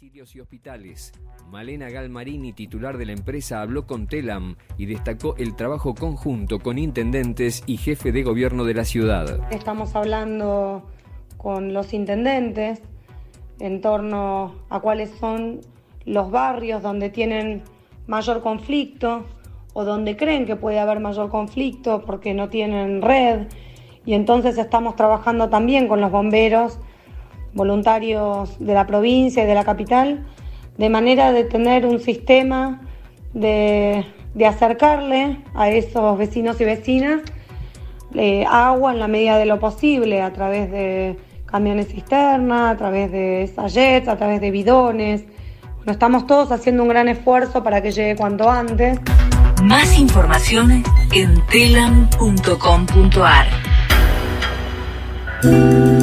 Y hospitales. Malena Galmarini, titular de la empresa, habló con Telam y destacó el trabajo conjunto con intendentes y jefe de gobierno de la ciudad. Estamos hablando con los intendentes en torno a cuáles son los barrios donde tienen mayor conflicto o donde creen que puede haber mayor conflicto porque no tienen red. Y entonces estamos trabajando también con los bomberos voluntarios de la provincia y de la capital, de manera de tener un sistema de, acercarle a esos vecinos y vecinas eh, agua en la medida de lo posible, a través de camiones cisterna, a través de sachets, a través de bidones. Bueno, estamos todos haciendo un gran esfuerzo para que llegue cuanto antes. Más información en telam.com.ar.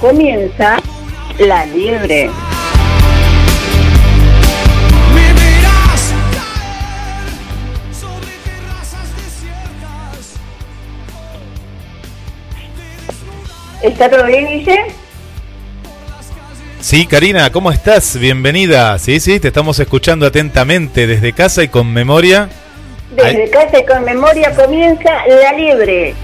comienza la liebre. ¿Está todo bien, Guille? Sí, Karina, ¿cómo estás? Bienvenida. Sí, sí, te estamos escuchando atentamente desde casa y con memoria. Desde casa y con memoria comienza la liebre.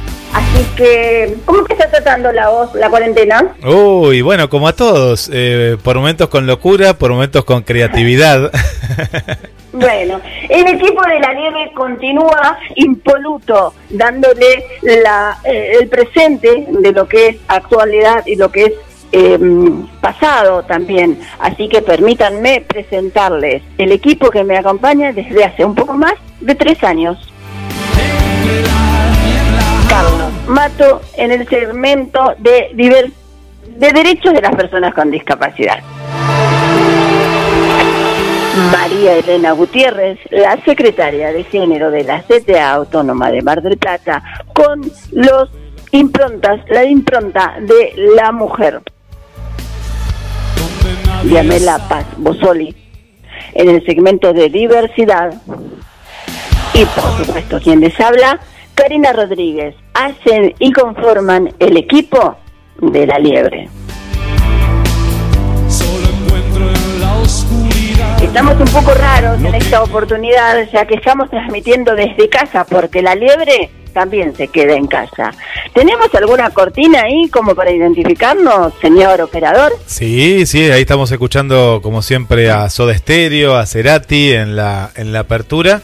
Así que, ¿cómo que está tratando la voz, la cuarentena? Uy, bueno, como a todos, eh, por momentos con locura, por momentos con creatividad. bueno, el equipo de la nieve continúa impoluto, dándole la, eh, el presente de lo que es actualidad y lo que es em, pasado también. Así que permítanme presentarles el equipo que me acompaña desde hace un poco más de tres años. Mato en el segmento de, de derechos de las personas con discapacidad. María Elena Gutiérrez, la secretaria de género de la CTA Autónoma de Mar del Plata, con los improntas, la impronta de la mujer. Yamela Paz Bosoli, en el segmento de diversidad. Y por supuesto, quien les habla, Karina Rodríguez hacen y conforman el equipo de la liebre. Estamos un poco raros en esta oportunidad, ya que estamos transmitiendo desde casa, porque la liebre también se queda en casa. ¿Tenemos alguna cortina ahí como para identificarnos, señor operador? Sí, sí, ahí estamos escuchando como siempre a Soda Stereo, a Cerati en la, en la apertura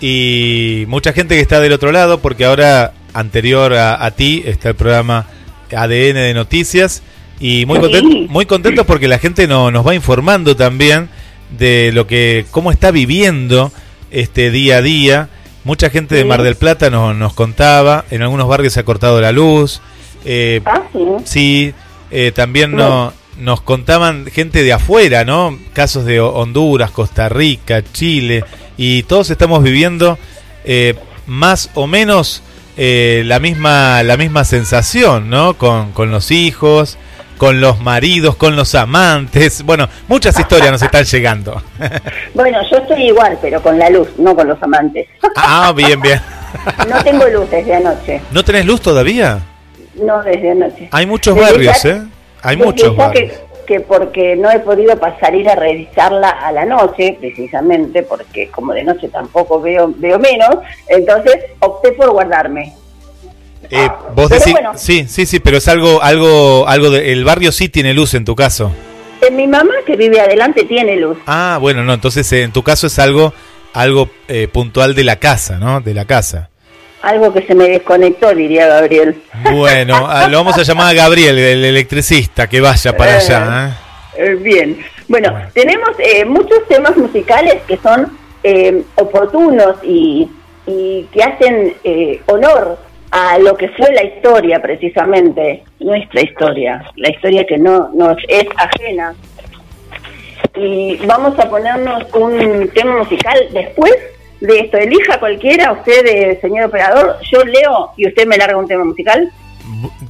y mucha gente que está del otro lado, porque ahora, anterior a, ti, está el programa ADN de Noticias. Y muy, contentos, muy contentos porque la gente no, nos va informando también de lo que, cómo está viviendo este día a día. Mucha gente de Mar del Plata nos, nos contaba, en algunos barrios se ha cortado la luz. Eh, ah, sí, eh, también no, nos contaban gente de afuera, ¿no? Casos de Honduras, Costa Rica, Chile, y todos estamos viviendo eh, más o menos eh, la misma la misma sensación, ¿no? Con, con los hijos, con los maridos, con los amantes. Bueno, muchas historias nos están llegando. Bueno, yo estoy igual, pero con la luz, no con los amantes. Ah, bien, bien. No tengo luz desde anoche. ¿No tenés luz todavía? No, desde anoche. Hay muchos barrios, ¿eh? Hay muchos barrios. Que, porque no he podido pasar ir a revisarla a la noche, precisamente porque como de noche tampoco veo veo menos, entonces opté por guardarme. Eh, vos decís, sí, sí, sí, pero es algo, algo, algo de, el barrio sí tiene luz en tu caso. En mi mamá que vive adelante tiene luz. Ah, bueno, no, entonces eh, en tu caso es algo, algo eh, puntual de la casa, ¿no? De la casa. Algo que se me desconectó, diría Gabriel. Bueno, ah, lo vamos a llamar a Gabriel, el electricista, que vaya para allá. Bien, bueno, tenemos muchos temas musicales que son oportunos y, y, que hacen honor a lo que fue la historia precisamente, nuestra historia, la historia que no nos es ajena. Y vamos a ponernos un tema musical después de esto. Elija cualquiera, usted, eh, señor operador, yo leo y usted me larga un tema musical.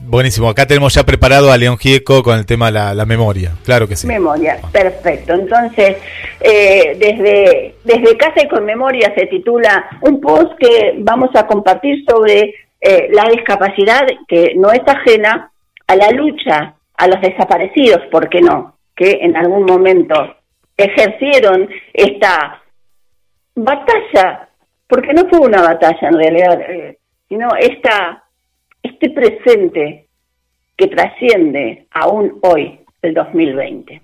Buenísimo, acá tenemos ya preparado a León Gieco con el tema la, la memoria, claro que sí. Memoria, perfecto. Entonces, eh, desde, desde Casa y con Memoria se titula un post que vamos a compartir sobre eh, la discapacidad que no es ajena a la lucha a los desaparecidos, ¿por qué no? Que en algún momento ejercieron esta batalla, porque no fue una batalla en realidad, eh, sino esta, este presente que trasciende aún hoy, el 2020.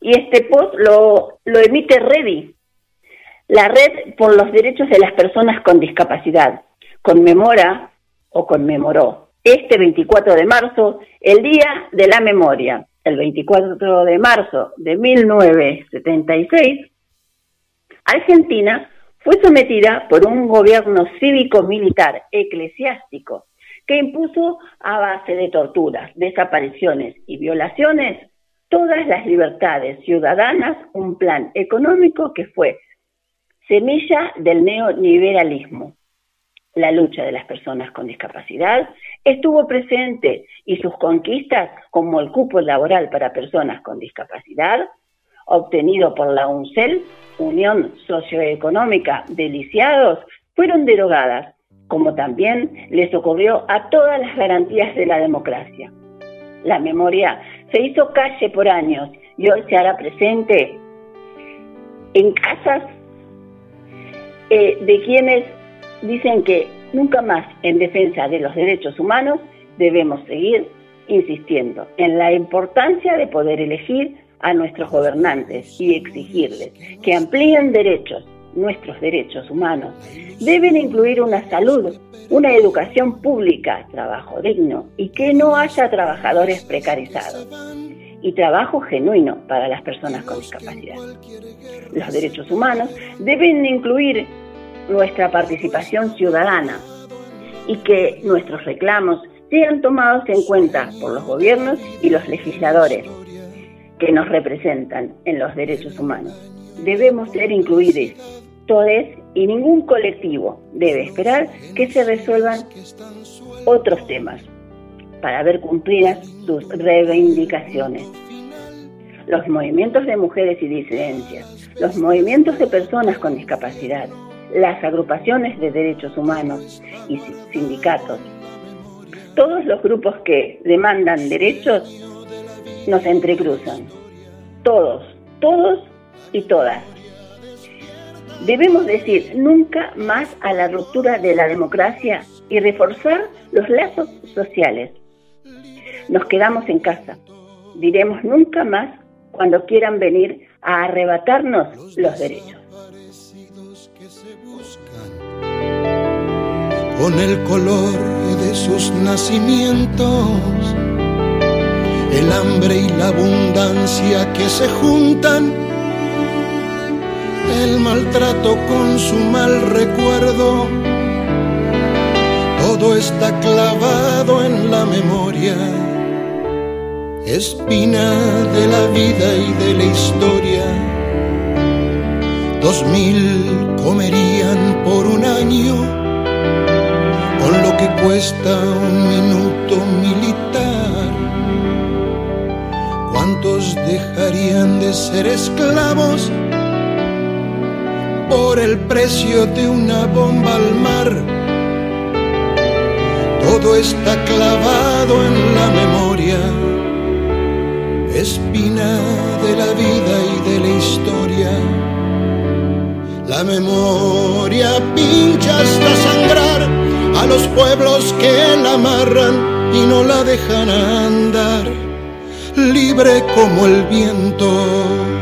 Y este post lo, lo emite REDI, la Red por los Derechos de las Personas con Discapacidad, conmemora o conmemoró este 24 de marzo el Día de la Memoria. El 24 de marzo de 1976, Argentina fue sometida por un gobierno cívico-militar eclesiástico que impuso a base de torturas, desapariciones y violaciones todas las libertades ciudadanas, un plan económico que fue semilla del neoliberalismo. La lucha de las personas con discapacidad, estuvo presente y sus conquistas, como el cupo laboral para personas con discapacidad, obtenido por la UNCEL, Unión Socioeconómica de Lisiados, fueron derogadas, como también les ocurrió a todas las garantías de la democracia. La memoria se hizo calle por años y hoy se hará presente en casas eh, de quienes dicen que nunca más en defensa de los derechos humanos debemos seguir insistiendo en la importancia de poder elegir a nuestros gobernantes y exigirles que amplíen derechos, nuestros derechos humanos. Deben incluir una salud, una educación pública, trabajo digno y que no haya trabajadores precarizados y trabajo genuino para las personas con discapacidad. Los derechos humanos deben incluir nuestra participación ciudadana y que nuestros reclamos sean tomados en cuenta por los gobiernos y los legisladores que nos representan en los derechos humanos. Debemos ser incluidos todos y ningún colectivo debe esperar que se resuelvan otros temas para ver cumplidas sus reivindicaciones. Los movimientos de mujeres y disidencias, los movimientos de personas con discapacidad, las agrupaciones de derechos humanos y sindicatos. Todos los grupos que demandan derechos nos entrecruzan. Todos, todos y todas. Debemos decir nunca más a la ruptura de la democracia y reforzar los lazos sociales. Nos quedamos en casa. Diremos nunca más cuando quieran venir a arrebatarnos los derechos. con el color de sus nacimientos, el hambre y la abundancia que se juntan, el maltrato con su mal recuerdo, todo está clavado en la memoria, espina de la vida y de la historia. Dos mil comerían por un año con lo que cuesta un minuto militar. ¿Cuántos dejarían de ser esclavos por el precio de una bomba al mar? Todo está clavado en la memoria, espina de la vida y de la historia. La memoria pincha hasta sangrar a los pueblos que la amarran y no la dejan andar, libre como el viento.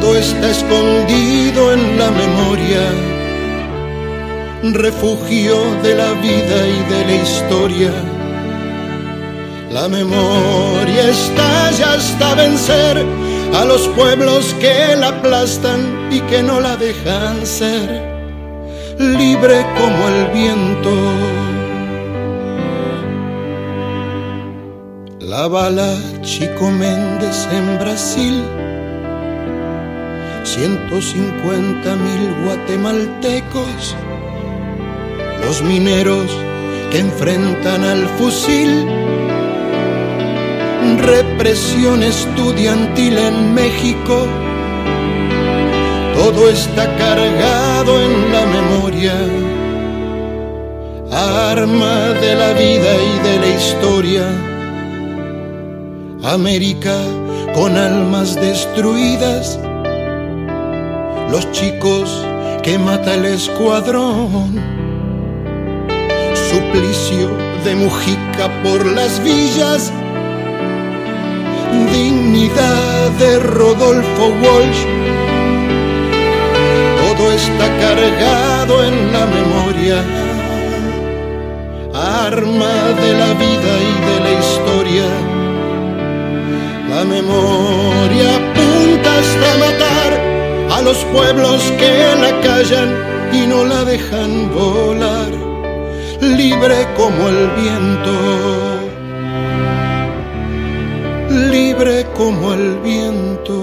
Todo está escondido en la memoria, refugio de la vida y de la historia. La memoria estalla hasta vencer a los pueblos que la aplastan y que no la dejan ser. Libre como el viento. La bala Chico Méndez en Brasil, 150 mil guatemaltecos, los mineros que enfrentan al fusil represión estudiantil en México. Todo está cargado en la memoria, arma de la vida y de la historia. América con almas destruidas, los chicos que mata el escuadrón, suplicio de Mujica por las villas dignidad de Rodolfo Walsh. Todo está cargado en la memoria, arma de la vida y de la historia. La memoria apunta hasta matar los pueblos que la callan y no la dejan volar, libre como el viento libre como el viento.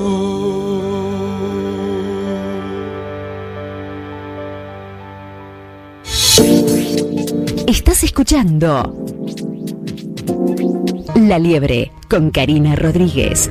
Estás escuchando La Liebre con Karina Rodríguez.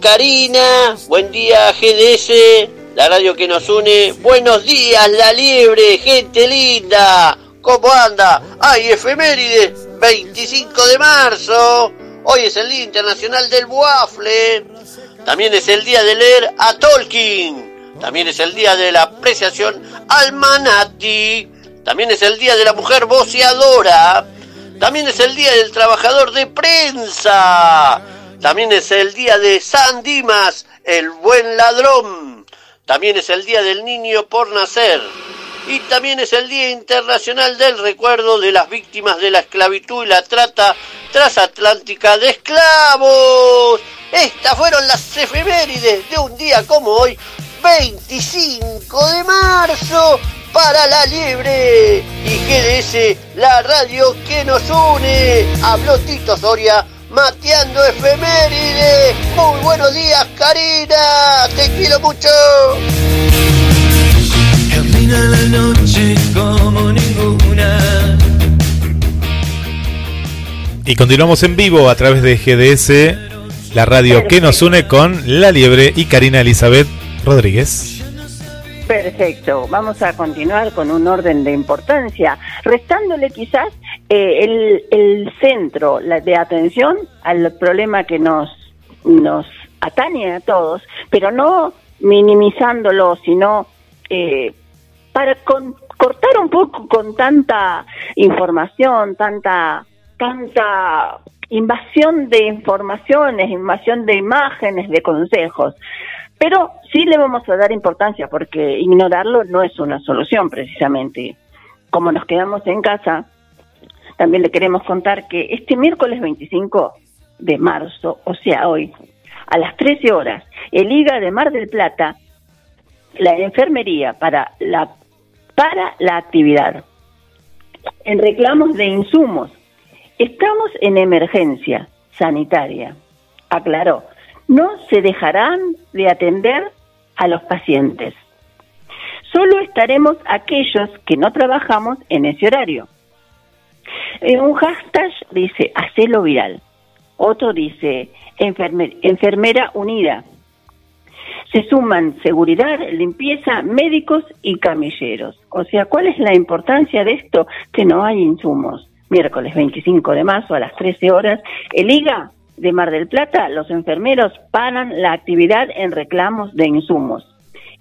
Karina. Buen día, GDS, la radio que nos une. Buenos días, La Liebre, gente linda. ¿Cómo anda? ¡Ay, efeméride! 25 de marzo. Hoy es el Día Internacional del Waffle. También es el día de leer a Tolkien. También es el día de la apreciación al Manati. También es el día de la mujer voceadora. También es el día del trabajador de prensa. También es el día de San Dimas, el buen ladrón. También es el día del niño por nacer y también es el Día Internacional del Recuerdo de las Víctimas de la Esclavitud y la Trata Transatlántica de Esclavos. Estas fueron las efemérides de un día como hoy, 25 de marzo, para la liebre. Y GDS, la radio que nos une. Habló Tito Soria, mateando efemérides. Muy buenos días, Karina. Te quiero mucho la noche como ninguna. Y continuamos en vivo a través de GDS, la radio que nos une con La Liebre y Karina Elizabeth Rodríguez. Perfecto, vamos a continuar con un orden de importancia, restándole quizás eh, el, el, centro de atención al problema que nos, nos atañe a todos, pero no minimizándolo, sino eh, para cortar un poco con tanta información, tanta, tanta invasión de informaciones, invasión de imágenes, de consejos. Pero sí le vamos a dar importancia porque ignorarlo no es una solución precisamente. Como nos quedamos en casa, también le queremos contar que este miércoles 25 de marzo, o sea hoy, a las 13 horas, el IGA de Mar del Plata, la enfermería para la para la actividad. En reclamos de insumos, estamos en emergencia sanitaria. Aclaró, no se dejarán de atender a los pacientes. Solo estaremos aquellos que no trabajamos en ese horario. En un hashtag dice, hacelo viral. Otro dice, enfermera unida se suman seguridad, limpieza, médicos y camilleros. O sea, ¿cuál es la importancia de esto? Que no hay insumos. Miércoles 25 de marzo a las 13 horas, el IGA de Mar del Plata, los enfermeros paran la actividad en reclamos de insumos.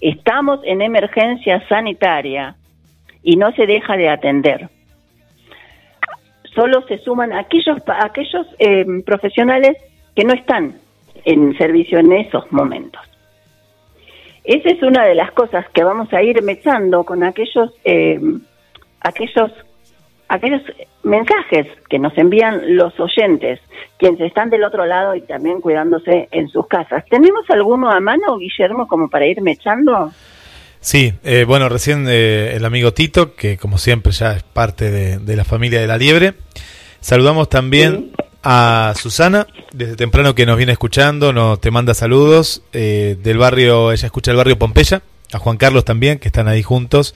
Estamos en emergencia sanitaria y no se deja de atender. Solo se suman aquellos, aquellos eh, profesionales que no están en servicio en esos momentos. Esa es una de las cosas que vamos a ir mechando con aquellos, eh, aquellos, aquellos mensajes que nos envían los oyentes, quienes están del otro lado y también cuidándose en sus casas. ¿Tenemos alguno a mano, Guillermo, como para ir mechando? Sí, eh, bueno, recién eh, el amigo Tito, que como siempre ya es parte de, la familia de la liebre. Saludamos también a Susana, desde temprano que nos viene escuchando, nos te manda saludos eh, del barrio, ella escucha el barrio Pompeya, a Juan Carlos también, que están ahí juntos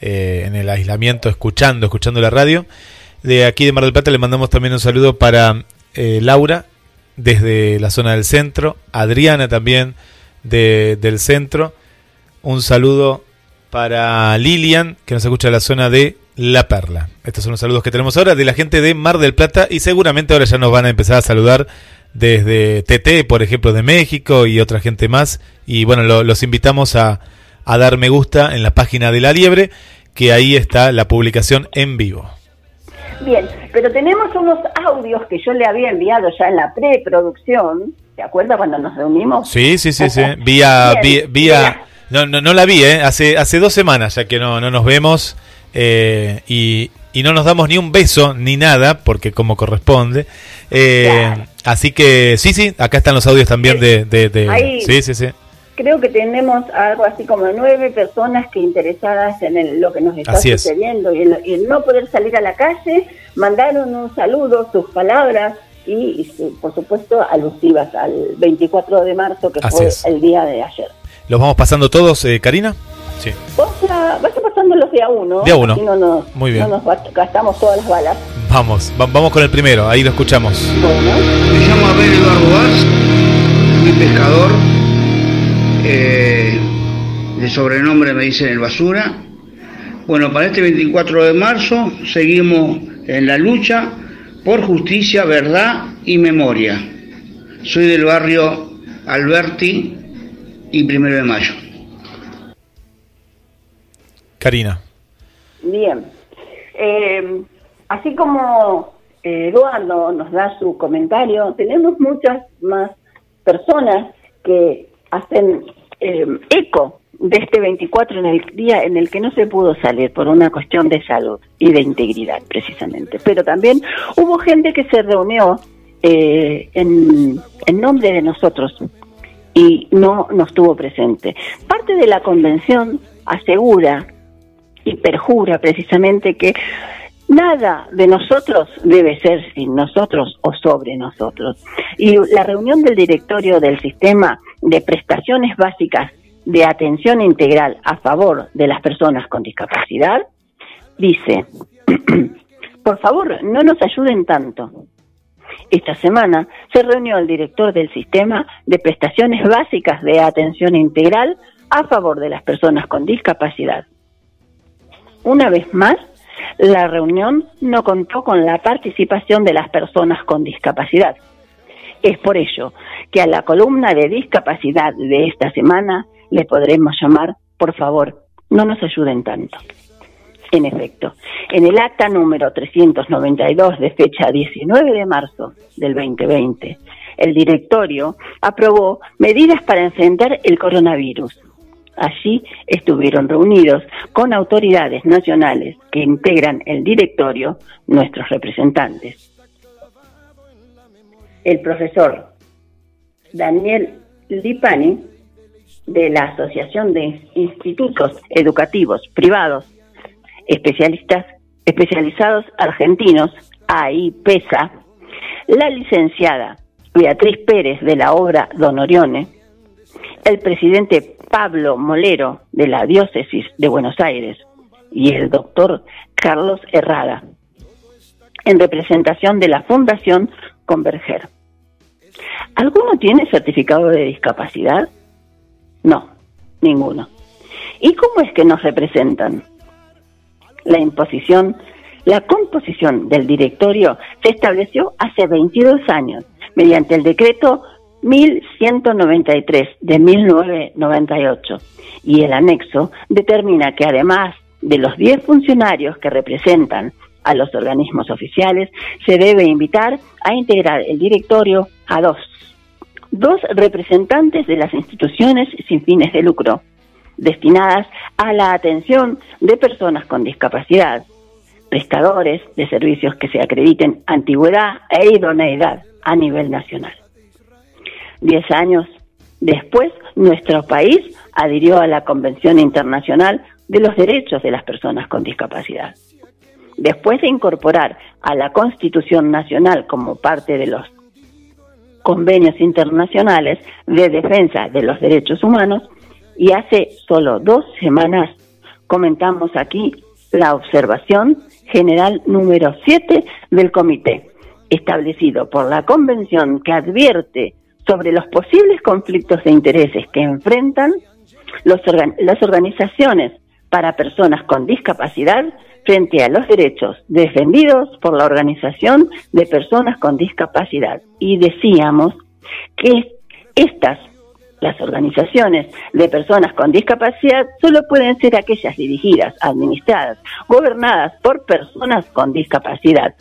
eh, en el aislamiento, escuchando, escuchando la radio. De aquí de Mar del Plata le mandamos también un saludo para eh, Laura, desde la zona del centro, Adriana también de, del centro, un saludo para Lilian, que nos escucha en la zona de la Perla. Estos son los saludos que tenemos ahora de la gente de Mar del Plata y seguramente ahora ya nos van a empezar a saludar desde TT, por ejemplo, de México y otra gente más. Y bueno, los invitamos a, a dar me gusta en la página de La Liebre, que ahí está la publicación en vivo. Bien, pero tenemos unos audios que yo le había enviado ya en la preproducción. ¿Te acuerdas cuando nos reunimos? Sí, sí, sí, sí. Vía, vía, no, no, no la vi, ¿eh? Hace, hace dos semanas ya que no, no nos vemos. Eh, y, no nos damos ni un beso ni nada, porque como corresponde. Eh, así que sí, sí, acá están los audios también de... de, sí, sí, sí. Creo que tenemos algo así como nueve personas que interesadas en lo que nos está sucediendo y el, no poder salir a la calle, mandaron un saludo, sus palabras y, por supuesto alusivas al 24 de marzo que fue el día de ayer. ¿Los vamos pasando todos, eh, Karina? Sí. Vaya, pasándolos de a uno. De a uno. no nos, Muy bien. No nos gastamos todas las balas. Vamos, vamos con el primero, ahí lo escuchamos. Bueno. Me llamo Abel Eduardo Vaz, soy pescador. Eh, de sobrenombre me dicen el basura. Bueno, para este 24 de marzo seguimos en la lucha por justicia, verdad y memoria. Soy del barrio Alberti y Primero de Mayo. Karina. Bien. Eh, así como eh, Eduardo nos da su comentario, tenemos muchas más personas que hacen eh, eco de este 24 en el día en el que no se pudo salir por una cuestión de salud y de integridad precisamente. Pero también hubo gente que se reunió eh, en, en nombre de nosotros y no nos tuvo presente. Parte de la convención asegura y perjura precisamente que nada de nosotros debe ser sin nosotros o sobre nosotros. Y la reunión del directorio del sistema de prestaciones básicas de atención integral a favor de las personas con discapacidad dice, por favor, no nos ayuden tanto. Esta semana se reunió el director del sistema de prestaciones básicas de atención integral a favor de las personas con discapacidad. Una vez más, la reunión no contó con la participación de las personas con discapacidad. Es por ello que a la columna de discapacidad de esta semana le podremos llamar, por favor, no nos ayuden tanto. En efecto, en el acta número 392 de fecha 19 de marzo del 2020, el directorio aprobó medidas para enfrentar el coronavirus. Allí estuvieron reunidos con autoridades nacionales que integran el directorio nuestros representantes. El profesor Daniel Lipani de la Asociación de Institutos Educativos Privados Especialistas Especializados Argentinos, AIPESA, la licenciada Beatriz Pérez de la obra Don Orione, el presidente Pablo Molero de la Diócesis de Buenos Aires y el doctor Carlos Herrada, en representación de la Fundación Converger. ¿Alguno tiene certificado de discapacidad? No, ninguno. ¿Y cómo es que nos representan? La imposición, la composición del directorio se estableció hace 22 años mediante el decreto 1193 de 1998 y el anexo determina que además de los 10 funcionarios que representan a los organismos oficiales, se debe invitar a integrar el directorio a dos dos representantes de las instituciones sin fines de lucro, destinadas a la atención de personas con discapacidad, prestadores de servicios que se acrediten antigüedad e idoneidad a nivel nacional. Diez años después, nuestro país adhirió a la Convención Internacional de los Derechos de las Personas con Discapacidad. Después de incorporar a la Constitución Nacional como parte de los convenios internacionales de defensa de los derechos humanos y hace solo dos semanas comentamos aquí la observación general número 7 del comité, establecido por la Convención que advierte sobre los posibles conflictos de intereses que enfrentan las organizaciones para personas con discapacidad frente a los derechos defendidos por la Organización de Personas con Discapacidad. Y decíamos que estas, las organizaciones de personas con discapacidad, solo pueden ser aquellas dirigidas, administradas, gobernadas por personas con discapacidad.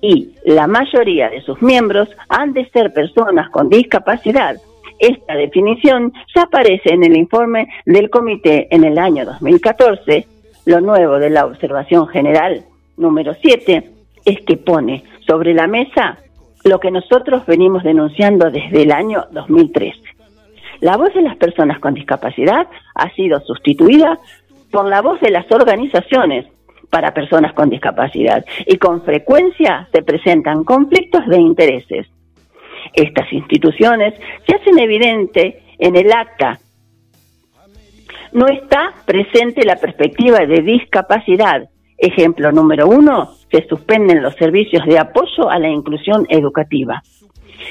Y la mayoría de sus miembros han de ser personas con discapacidad. Esta definición ya aparece en el informe del comité en el año 2014 lo nuevo de la observación general número 7 es que pone sobre la mesa lo que nosotros venimos denunciando desde el año 2013. La voz de las personas con discapacidad ha sido sustituida por la voz de las organizaciones para personas con discapacidad y con frecuencia se presentan conflictos de intereses. Estas instituciones se hacen evidente en el acta no está presente la perspectiva de discapacidad. Ejemplo número uno, se suspenden los servicios de apoyo a la inclusión educativa.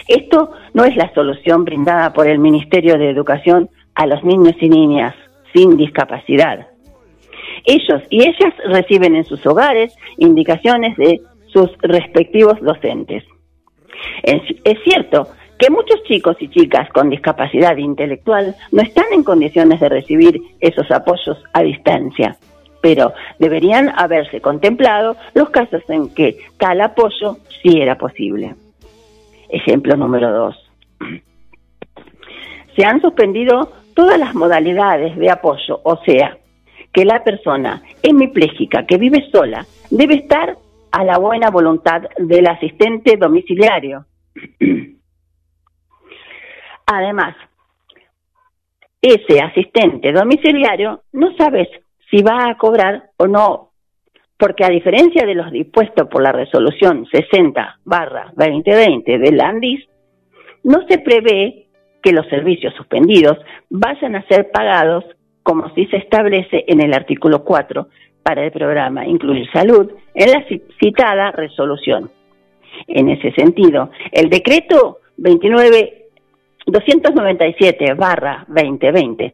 Esto no es la solución brindada por el Ministerio de Educación a los niños y niñas sin discapacidad. Ellos y ellas reciben en sus hogares indicaciones de sus respectivos docentes. Es, cierto que muchos chicos y chicas con discapacidad intelectual no están en condiciones de recibir esos apoyos a distancia, pero deberían haberse contemplado los casos en que tal apoyo sí era posible. Ejemplo número dos. Se han suspendido todas las modalidades de apoyo, o sea, que la persona hemipléjica que vive sola debe estar a la buena voluntad del asistente domiciliario. Además, ese asistente domiciliario no sabes si va a cobrar o no, porque a diferencia de los dispuestos por la resolución 60 barra 2020 del ANDIS, no se prevé que los servicios suspendidos vayan a ser pagados como si se establece en el artículo 4 para el programa Incluir Salud en la citada resolución. En ese sentido, el decreto 29 297 barra 2020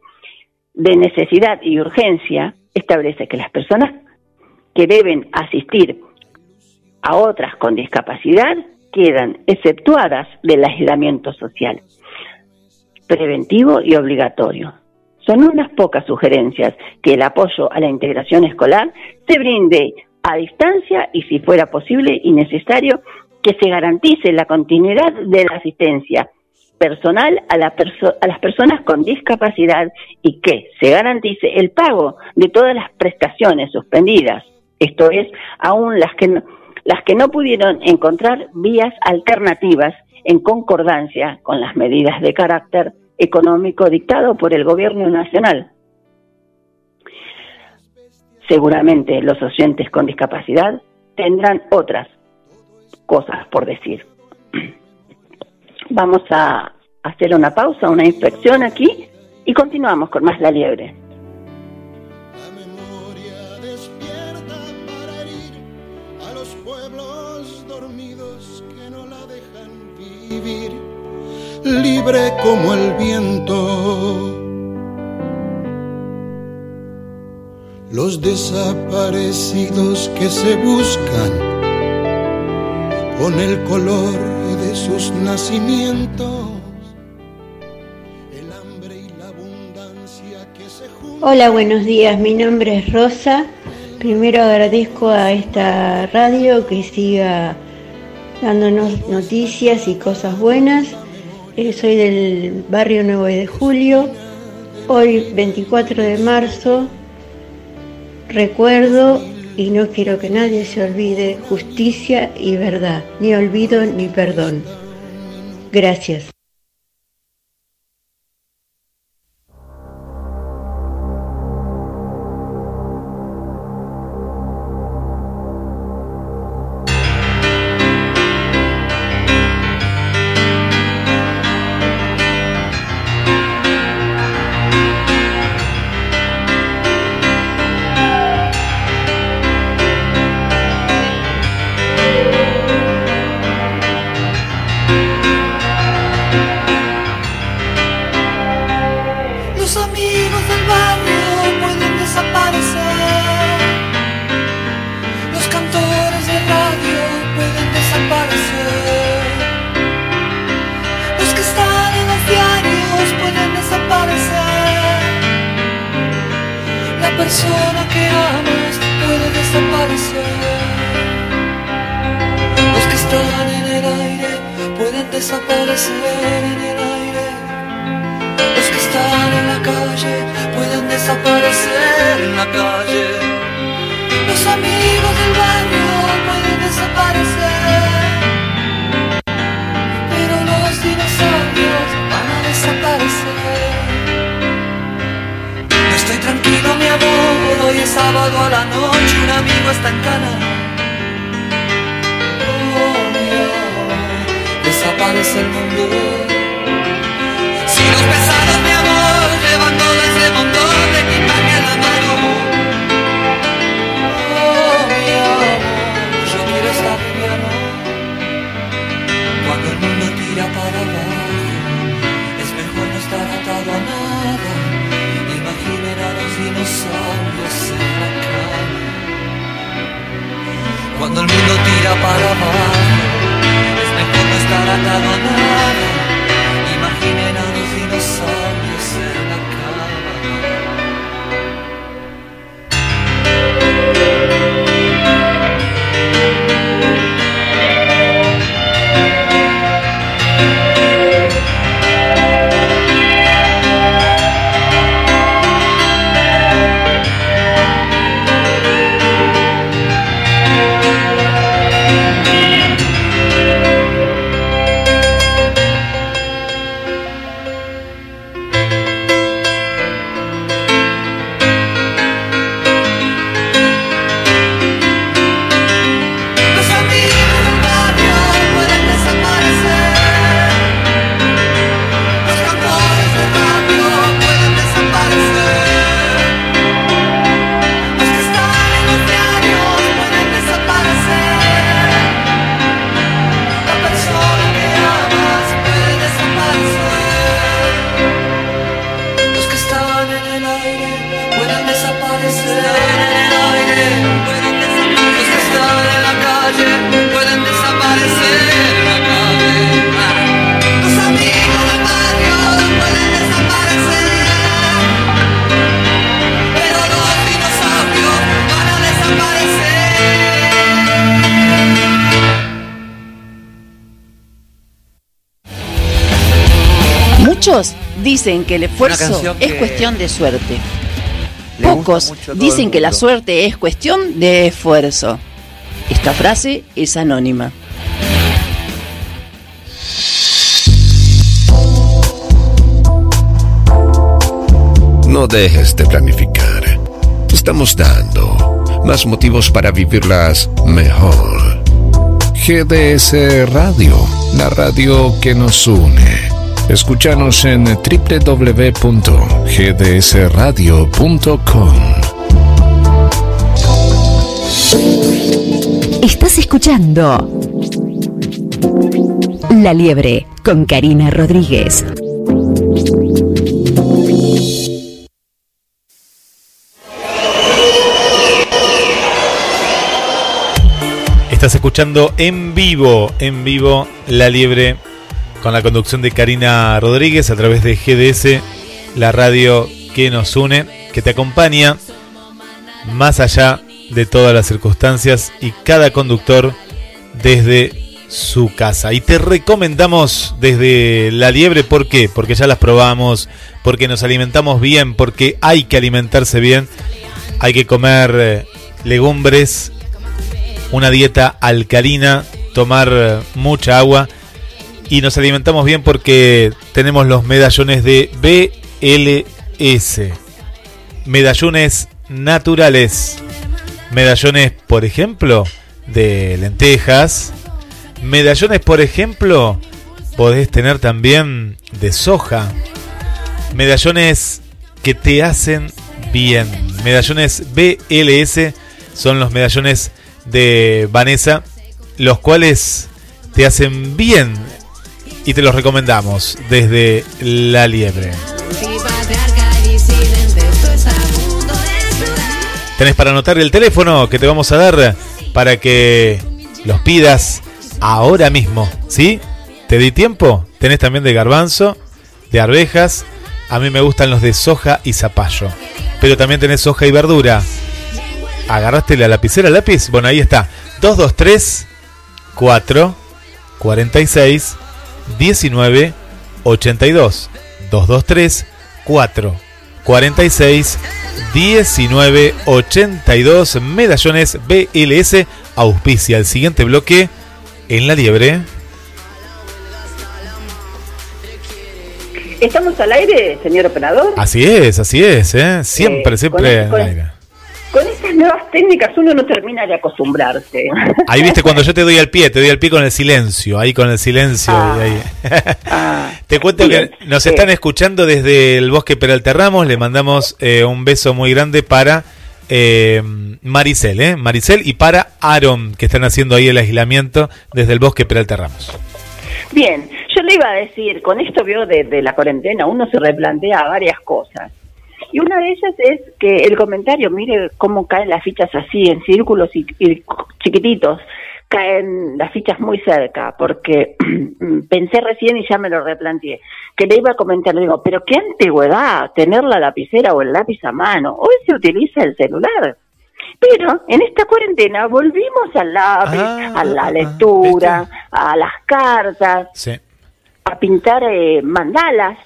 de necesidad y urgencia establece que las personas que deben asistir a otras con discapacidad quedan exceptuadas del aislamiento social preventivo y obligatorio. Son unas pocas sugerencias que el apoyo a la integración escolar se brinde a distancia y si fuera posible y necesario que se garantice la continuidad de la asistencia personal a, a, las personas con discapacidad y que se garantice el pago de todas las prestaciones suspendidas, esto es, aún las que las que no pudieron encontrar vías alternativas en concordancia con las medidas de carácter económico dictado por el gobierno nacional. Seguramente los oyentes con discapacidad tendrán otras cosas por decir. Vamos a hacer una pausa, una inspección aquí y continuamos con más la liebre. Vivir, libre como el viento. Los desaparecidos que se buscan con el color de sus nacimientos. Hola, buenos días. Mi nombre es Rosa. Primero agradezco a esta radio que siga dándonos noticias y cosas buenas. Eh, soy del barrio 9 de Julio. Hoy, 24 de marzo, recuerdo y no quiero que nadie se olvide justicia y verdad, ni olvido ni perdón. Gracias. Que el esfuerzo es cuestión de suerte. Pocos dicen que la suerte es cuestión de esfuerzo. Esta frase es anónima. No dejes de planificar. Estamos dando más motivos para vivirlas mejor. GDS Radio, la radio que nos une. Escúchanos en www.gdsradio.com. Estás escuchando La Liebre con Karina Rodríguez. Estás escuchando en vivo, en vivo, La Liebre, con la conducción de Karina Rodríguez a través de GDS, la radio que nos une, que te acompaña más allá de todas las circunstancias y cada conductor desde su casa. Y te recomendamos desde La Liebre, ¿por qué? Porque ya las probamos, porque nos alimentamos bien, porque hay que alimentarse bien, hay que comer eh, legumbres, una dieta alcalina, tomar eh, mucha agua y nos alimentamos bien porque tenemos los medallones de BLS. Medallones naturales. Medallones, por ejemplo, de lentejas. Medallones, por ejemplo, podés tener también de soja. Medallones que te hacen bien. Medallones BLS son los medallones de Vanessa, los cuales te hacen bien y te los recomendamos desde La Liebre. Tenés para anotar el teléfono que te vamos a dar para que los pidas ahora mismo, ¿sí? ¿Te di tiempo? Tenés también de garbanzo, de arvejas. A mí me gustan los de soja y zapallo. Pero también tenés soja y verdura. ¿Agarraste la lapicera, lápiz? Bueno, ahí está. 223 4 46 19 82. 223 4 46 19 82. Medallones BLS auspicia el siguiente bloque en la liebre. ¿Estamos al aire, señor operador? Así es, así es, ¿eh? Siempre, Eh, siempre con- al aire. Con estas nuevas técnicas uno no termina de acostumbrarse. Ahí viste cuando yo te doy al pie, te doy al pie con el silencio, ahí con el silencio. y ahí. te cuento que nos están escuchando desde el Bosque Peralta Ramos, le mandamos eh, un beso muy grande para eh, Maricel, ¿eh? Maricel y para Aaron, que están haciendo ahí el aislamiento desde el Bosque Peralta Ramos. Bien, yo le iba a decir, con esto veo de, de la cuarentena, uno se replantea varias cosas. Y una de ellas es que el comentario, mire cómo caen las fichas así, en círculos y, y chiquititos, caen las fichas muy cerca, porque pensé recién y ya me lo replanteé, que le iba a comentar, le digo, pero qué antigüedad tener la lapicera o el lápiz a mano, hoy se utiliza el celular. Pero en esta cuarentena volvimos al lápiz, Ah, a la ah, lectura, a las cartas, Sí. a pintar eh, mandalas.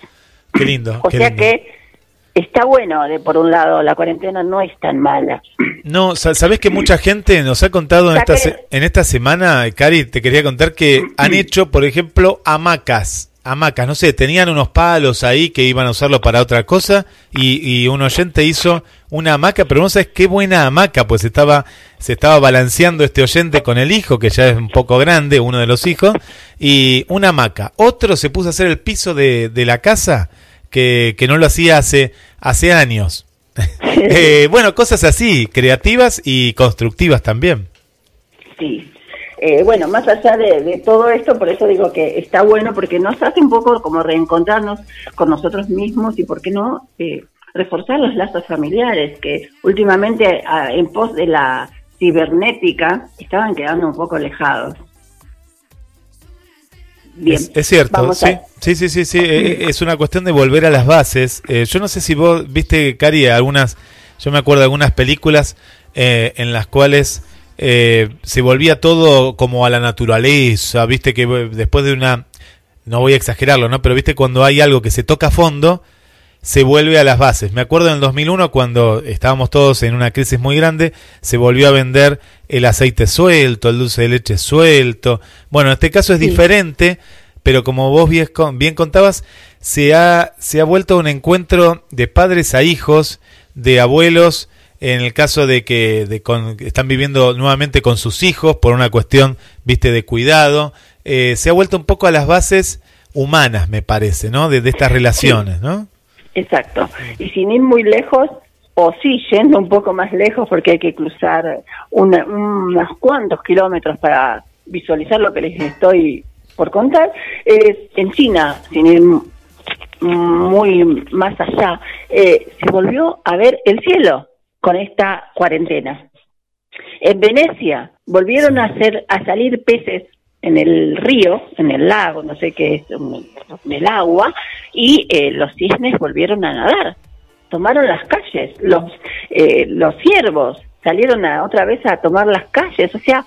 Qué lindo. O qué sea lindo. que está bueno, de por un lado, la cuarentena no es tan mala. No, sa- sabés que mucha gente nos ha contado en esta, se- en esta semana, Cari, te quería contar que han hecho, por ejemplo, hamacas. Hamacas, no sé, tenían unos palos ahí que iban a usarlo para otra cosa y, y un oyente hizo una hamaca, pero no sabes qué buena hamaca, pues estaba, se estaba balanceando este oyente con el hijo, que ya es un poco grande, uno de los hijos, y una hamaca. Otro se puso a hacer el piso de, de la casa, que, que no lo hacía hace, hace años. Eh, bueno, cosas así, creativas y constructivas también. Sí. Eh, bueno, más allá de, de todo esto, por eso digo que está bueno, porque nos hace un poco como reencontrarnos con nosotros mismos y, ¿por qué no?, eh, reforzar los lazos familiares, que últimamente, ah, en pos de la cibernética, estaban quedando un poco alejados. Bien. Es, es cierto, Vamos sí, a- sí, sí, sí, sí, eh, es una cuestión de volver a las bases. Eh, yo no sé si vos viste, Cari, algunas, yo me acuerdo de algunas películas eh, en las cuales eh, se volvía todo como a la naturaleza, viste que eh, después de una, no voy a exagerarlo, ¿no? Pero viste cuando hay algo que se toca a fondo, se vuelve a las bases. Me acuerdo en el 2001 cuando estábamos todos en una crisis muy grande, se volvió a vender el aceite suelto, el dulce de leche suelto. Bueno, en este caso es Sí. diferente, pero como vos bien, con- bien contabas, se ha, se ha vuelto un encuentro de padres a hijos, de abuelos, en el caso de que de con- están viviendo nuevamente con sus hijos por una cuestión, viste, de cuidado. Eh, se ha vuelto un poco a las bases humanas, me parece, ¿no? De, de estas relaciones, ¿no? Exacto. Y sin ir muy lejos, o sí yendo un poco más lejos, porque hay que cruzar una- unos cuantos kilómetros para visualizar lo que les estoy por contar, es en China, sin ir muy más allá, eh, se volvió a ver el cielo con esta cuarentena. En Venecia volvieron a hacer a salir peces en el río, en el lago, no sé qué es, en el agua, y eh, los cisnes volvieron a nadar. Tomaron las calles, los eh, los ciervos salieron a, otra vez a tomar las calles, o sea,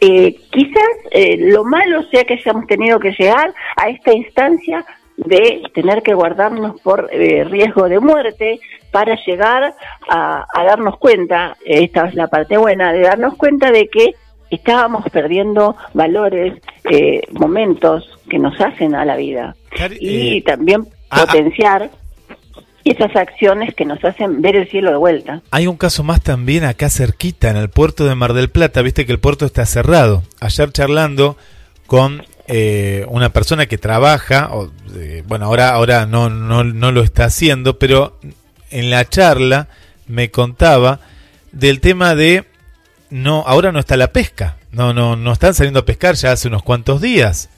eh, quizás eh, lo malo sea que hayamos tenido que llegar a esta instancia de tener que guardarnos por eh, riesgo de muerte para llegar a, a darnos cuenta, esta es la parte buena, de darnos cuenta de que estábamos perdiendo valores, eh, momentos que nos hacen a la vida y también potenciar esas acciones que nos hacen ver el cielo de vuelta. Hay un caso más también acá cerquita, en el puerto de Mar del Plata. Viste que el puerto está cerrado. Ayer charlando con eh, una persona que trabaja, o, eh, bueno, ahora, ahora no, no, no lo está haciendo, pero en la charla me contaba del tema de no, ahora no está la pesca. No, no, no están saliendo a pescar ya hace unos cuantos días.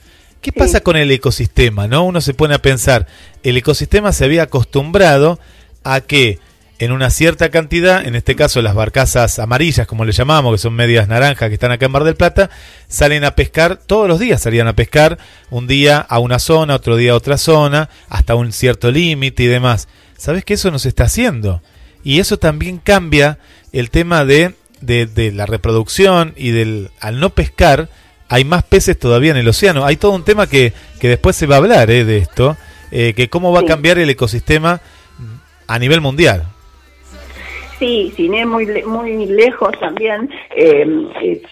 ¿Qué pasa con el ecosistema? ¿No? Uno se pone a pensar, el ecosistema se había acostumbrado a que en una cierta cantidad, en este caso las barcazas amarillas, como le llamamos, que son medias naranjas que están acá en Mar del Plata, salen a pescar, todos los días salían a pescar, un día a una zona, otro día a otra zona, hasta un cierto límite y demás. ¿Sabes que eso no se está haciendo? Y eso también cambia el tema de, de, de la reproducción y del al no pescar, hay más peces todavía en el océano. Hay todo un tema que, que después se va a hablar eh, de esto, eh, que cómo va a cambiar el ecosistema a nivel mundial. Sí, sin ir muy, muy lejos también, eh, eh,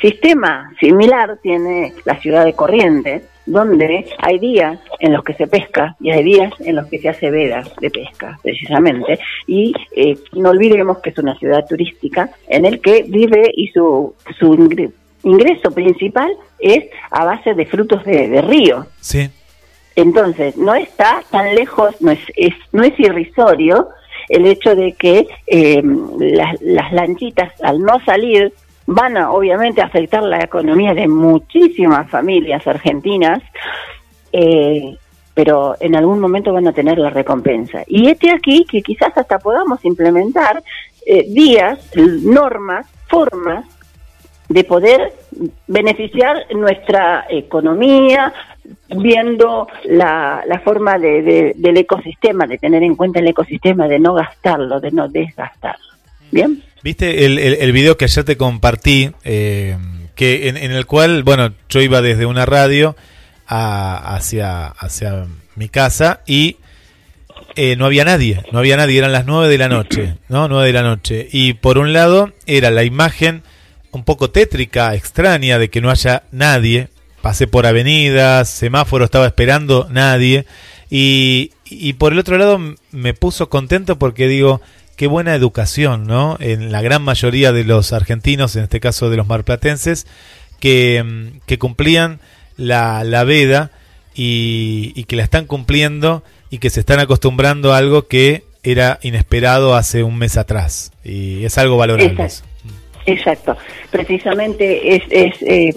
sistema similar tiene la ciudad de Corrientes, donde hay días en los que se pesca y hay días en los que se hace veda de pesca, precisamente. Y eh, no olvidemos que es una ciudad turística en el que vive y su, su ingre- ingreso principal es a base de frutos de, de río. Sí. Entonces, no está tan lejos, no es, es- no es irrisorio el hecho de que eh, las, las lanchitas, al no salir, van a obviamente afectar la economía de muchísimas familias argentinas. eh, pero en algún momento van a tener la recompensa. Y este aquí que quizás hasta podamos implementar eh, normas, formas de poder beneficiar nuestra economía, viendo la, la forma de, de- del ecosistema, de tener en cuenta el ecosistema, de no gastarlo, de no desgastarlo. ¿Bien? ¿Viste el, el, video que ayer te compartí? eh, que en, en el cual, bueno, yo iba desde una radio a- hacia, hacia mi casa y eh, no había nadie, no había nadie, eran las nueve de la noche, ¿no? Nueve de la noche. Y por un lado era la imagen un poco tétrica, extraña, de que no haya nadie. Pasé por avenidas, semáforo, estaba esperando nadie. Y, y por el otro lado me puso contento porque digo, qué buena educación, ¿no? En la gran mayoría de los argentinos, en este caso de los marplatenses, que, mm, que cumplían la, la veda y, y que la están cumpliendo y que se están acostumbrando a algo que era inesperado hace un mes atrás. Y es algo valorable. Exacto. Exacto. Precisamente es, es eh,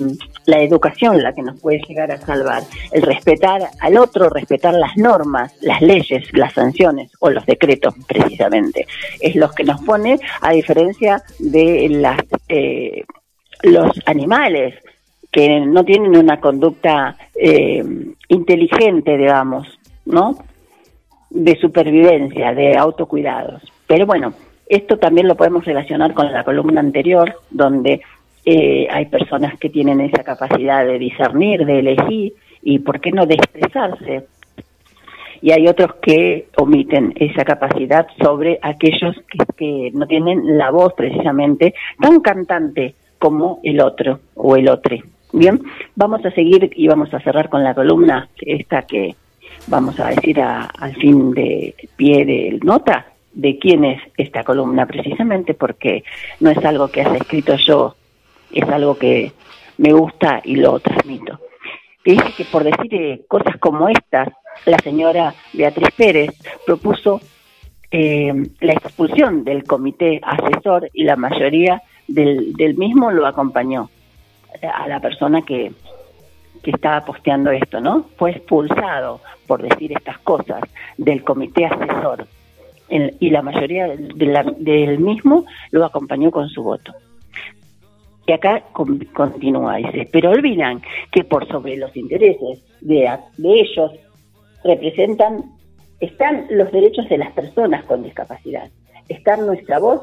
la educación la que nos puede llegar a salvar. El respetar al otro, respetar las normas, las leyes, las sanciones o los decretos, precisamente. Es lo que nos pone a diferencia de las eh, los animales que no tienen una conducta eh, inteligente, digamos, ¿no? de supervivencia, de autocuidados. Pero bueno, esto también lo podemos relacionar con la columna anterior, donde eh, hay personas que tienen esa capacidad de discernir, de elegir y, ¿por qué no?, de expresarse. Y hay otros que omiten esa capacidad sobre aquellos que, que no tienen la voz precisamente tan cantante como el otro o el otro. Bien, vamos a seguir y vamos a cerrar con la columna esta que vamos a decir a- al fin de pie de nota de quién es esta columna precisamente porque no es algo que haya escrito yo, es algo que me gusta y lo transmito. Que dice que por decir eh, cosas como estas, la señora Beatriz Pérez propuso eh, la expulsión del comité asesor y la mayoría del, del mismo lo acompañó a la persona que, que estaba posteando esto, ¿no? Fue expulsado por decir estas cosas del comité asesor En- y la mayoría de la- del mismo lo acompañó con su voto. Y acá con- continúa, dice, pero olvidan que por sobre los intereses de, de ellos representan, están los derechos de las personas con discapacidad, está nuestra voz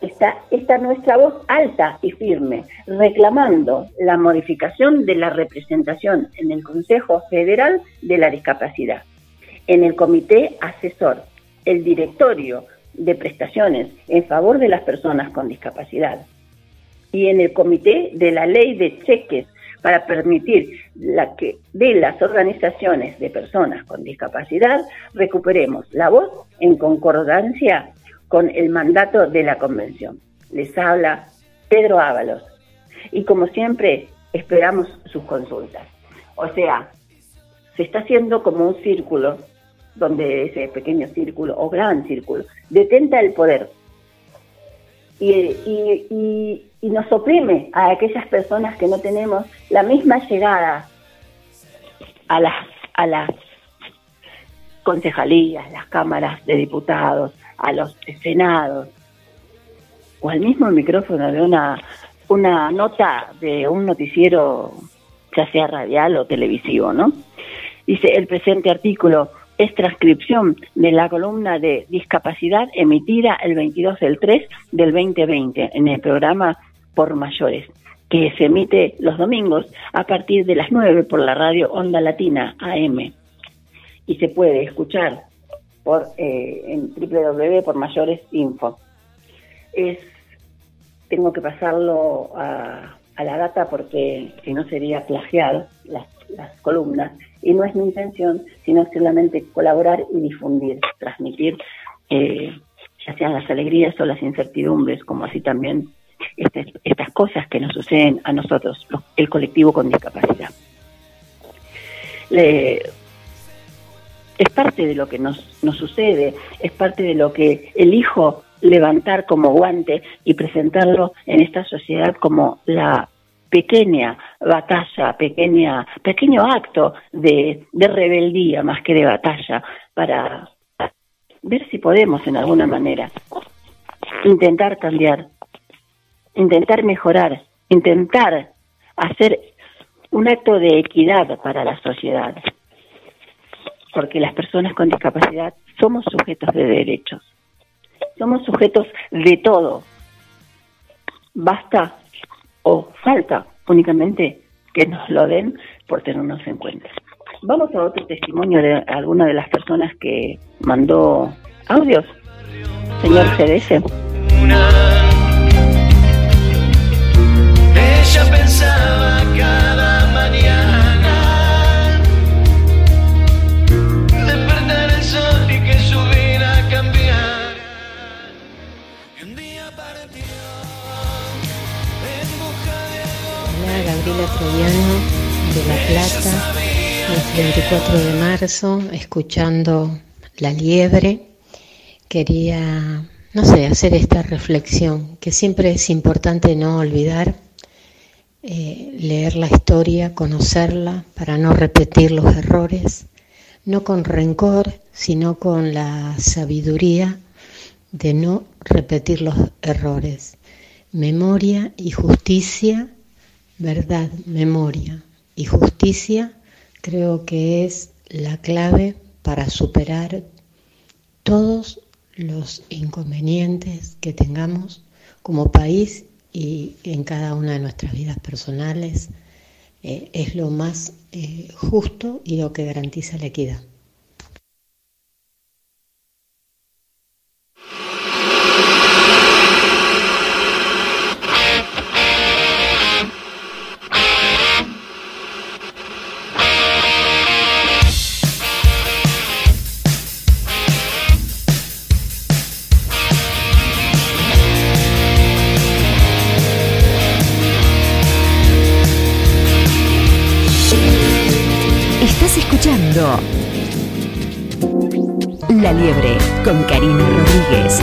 está, está nuestra voz alta y firme, reclamando la modificación de la representación en el Consejo Federal de la Discapacidad, en el Comité Asesor, el Directorio de Prestaciones en favor de las personas con discapacidad y en el Comité de la Ley de Cheques para permitir la que de las organizaciones de personas con discapacidad recuperemos la voz en concordancia con el mandato de la Convención. Les habla Pedro Ábalos y como siempre esperamos sus consultas. O sea, se está haciendo como un círculo donde ese pequeño círculo o gran círculo detenta el poder y, y nos oprime a aquellas personas que no tenemos la misma llegada a las, a las concejalías, las cámaras de diputados, a los senados, o al mismo micrófono de una, una nota de un noticiero, ya sea radial o televisivo, ¿no? Dice, el presente artículo es transcripción de la columna de discapacidad emitida el 22 del 3 del 2020 en el programa Por Mayores, que se emite los domingos a partir de las 9 por la radio Onda Latina AM y se puede escuchar por eh, en www.pormayoresinfo. Es tengo que pasarlo a, a la data porque si no sería plagiar las, las columnas y no es mi intención sino solamente colaborar y difundir, transmitir eh, ya sean las alegrías o las incertidumbres como así también estas cosas que nos suceden a nosotros, el colectivo con discapacidad. Es parte de lo que nos, nos sucede, es parte de lo que elijo levantar como guante y presentarlo en esta sociedad como la pequeña batalla, pequeña, pequeño acto de, de rebeldía más que de batalla para ver si podemos en alguna manera intentar cambiar, intentar mejorar, intentar hacer un acto de equidad para la sociedad. Porque las personas con discapacidad somos sujetos de derechos, somos sujetos de todo. Basta o falta únicamente que nos lo den por tenernos en cuenta. Vamos a otro testimonio de alguna de las personas que mandó audios. Señor GDS. Ella pensaba cada mañana despertar el sol y que su vida cambiara. Un día partió en busca de Hola, Gabriela Troviano de La Plata, el 24 de marzo, escuchando La Liebre. Quería, no sé, hacer esta reflexión, que siempre es importante no olvidar, eh, leer la historia, conocerla, para no repetir los errores, no con rencor, sino con la sabiduría de no repetir los errores. Memoria y justicia verdad, memoria y justicia creo que es la clave para superar todos los inconvenientes que tengamos como país y en cada una de nuestras vidas personales. Eh, es lo más eh, justo y lo que garantiza la equidad. La Liebre con Karina Rodríguez.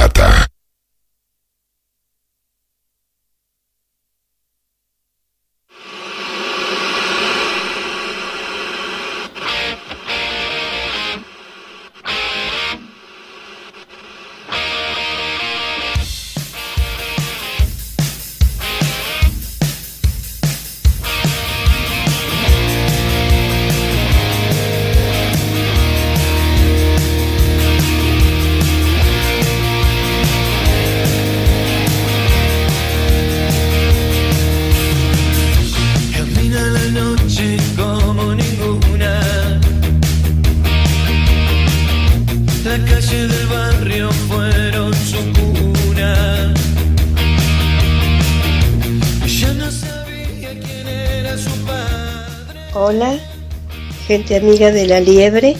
Gente amiga de la liebre.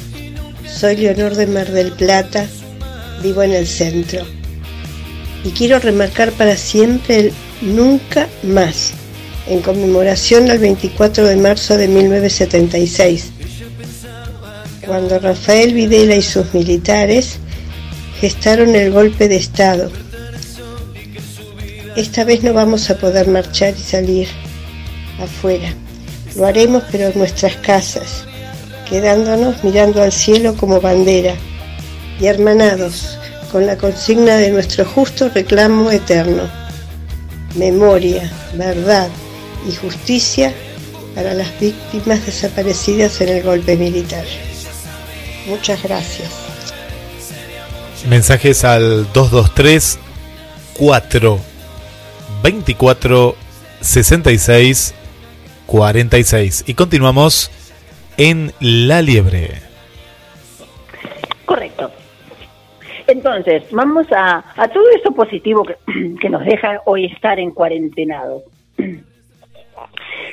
Soy Leonor de Mar del Plata, vivo en el centro. Y quiero remarcar para siempre nunca más, en conmemoración al 24 de marzo de 1976, cuando Rafael Videla y sus militares gestaron el golpe de Estado. Esta vez no vamos a poder marchar y salir afuera. Lo haremos pero en nuestras casas, quedándonos mirando al cielo como bandera y hermanados con la consigna de nuestro justo reclamo eterno. Memoria, verdad y justicia para las víctimas desaparecidas en el golpe militar. Muchas gracias. Mensajes al 223 4 24 66 46. Y continuamos en La Liebre. Correcto. Entonces, vamos a, a todo eso positivo que, que nos deja hoy estar en cuarentenado.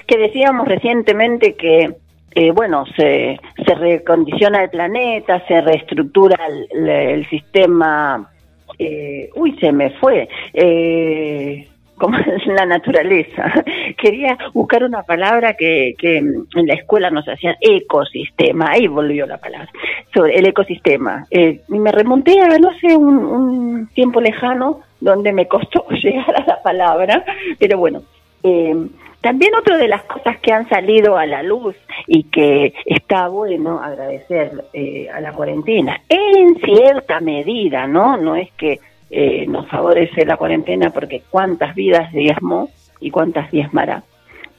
Que decíamos recientemente que, eh, bueno, se, se recondiciona el planeta, se reestructura el, el sistema. eh, uy, se me fue. Eh, como la naturaleza. Quería buscar una palabra que, que en la escuela nos hacían ecosistema, ahí volvió la palabra, sobre el ecosistema. Eh, y me remonté a, no sé, un, un tiempo lejano donde me costó llegar a la palabra, pero bueno. Eh, también otra de las cosas que han salido a la luz y que está bueno agradecer eh, a la cuarentena, en cierta medida, ¿no? No es que eh, nos favorece la cuarentena porque cuántas vidas diezmó y cuántas diezmará,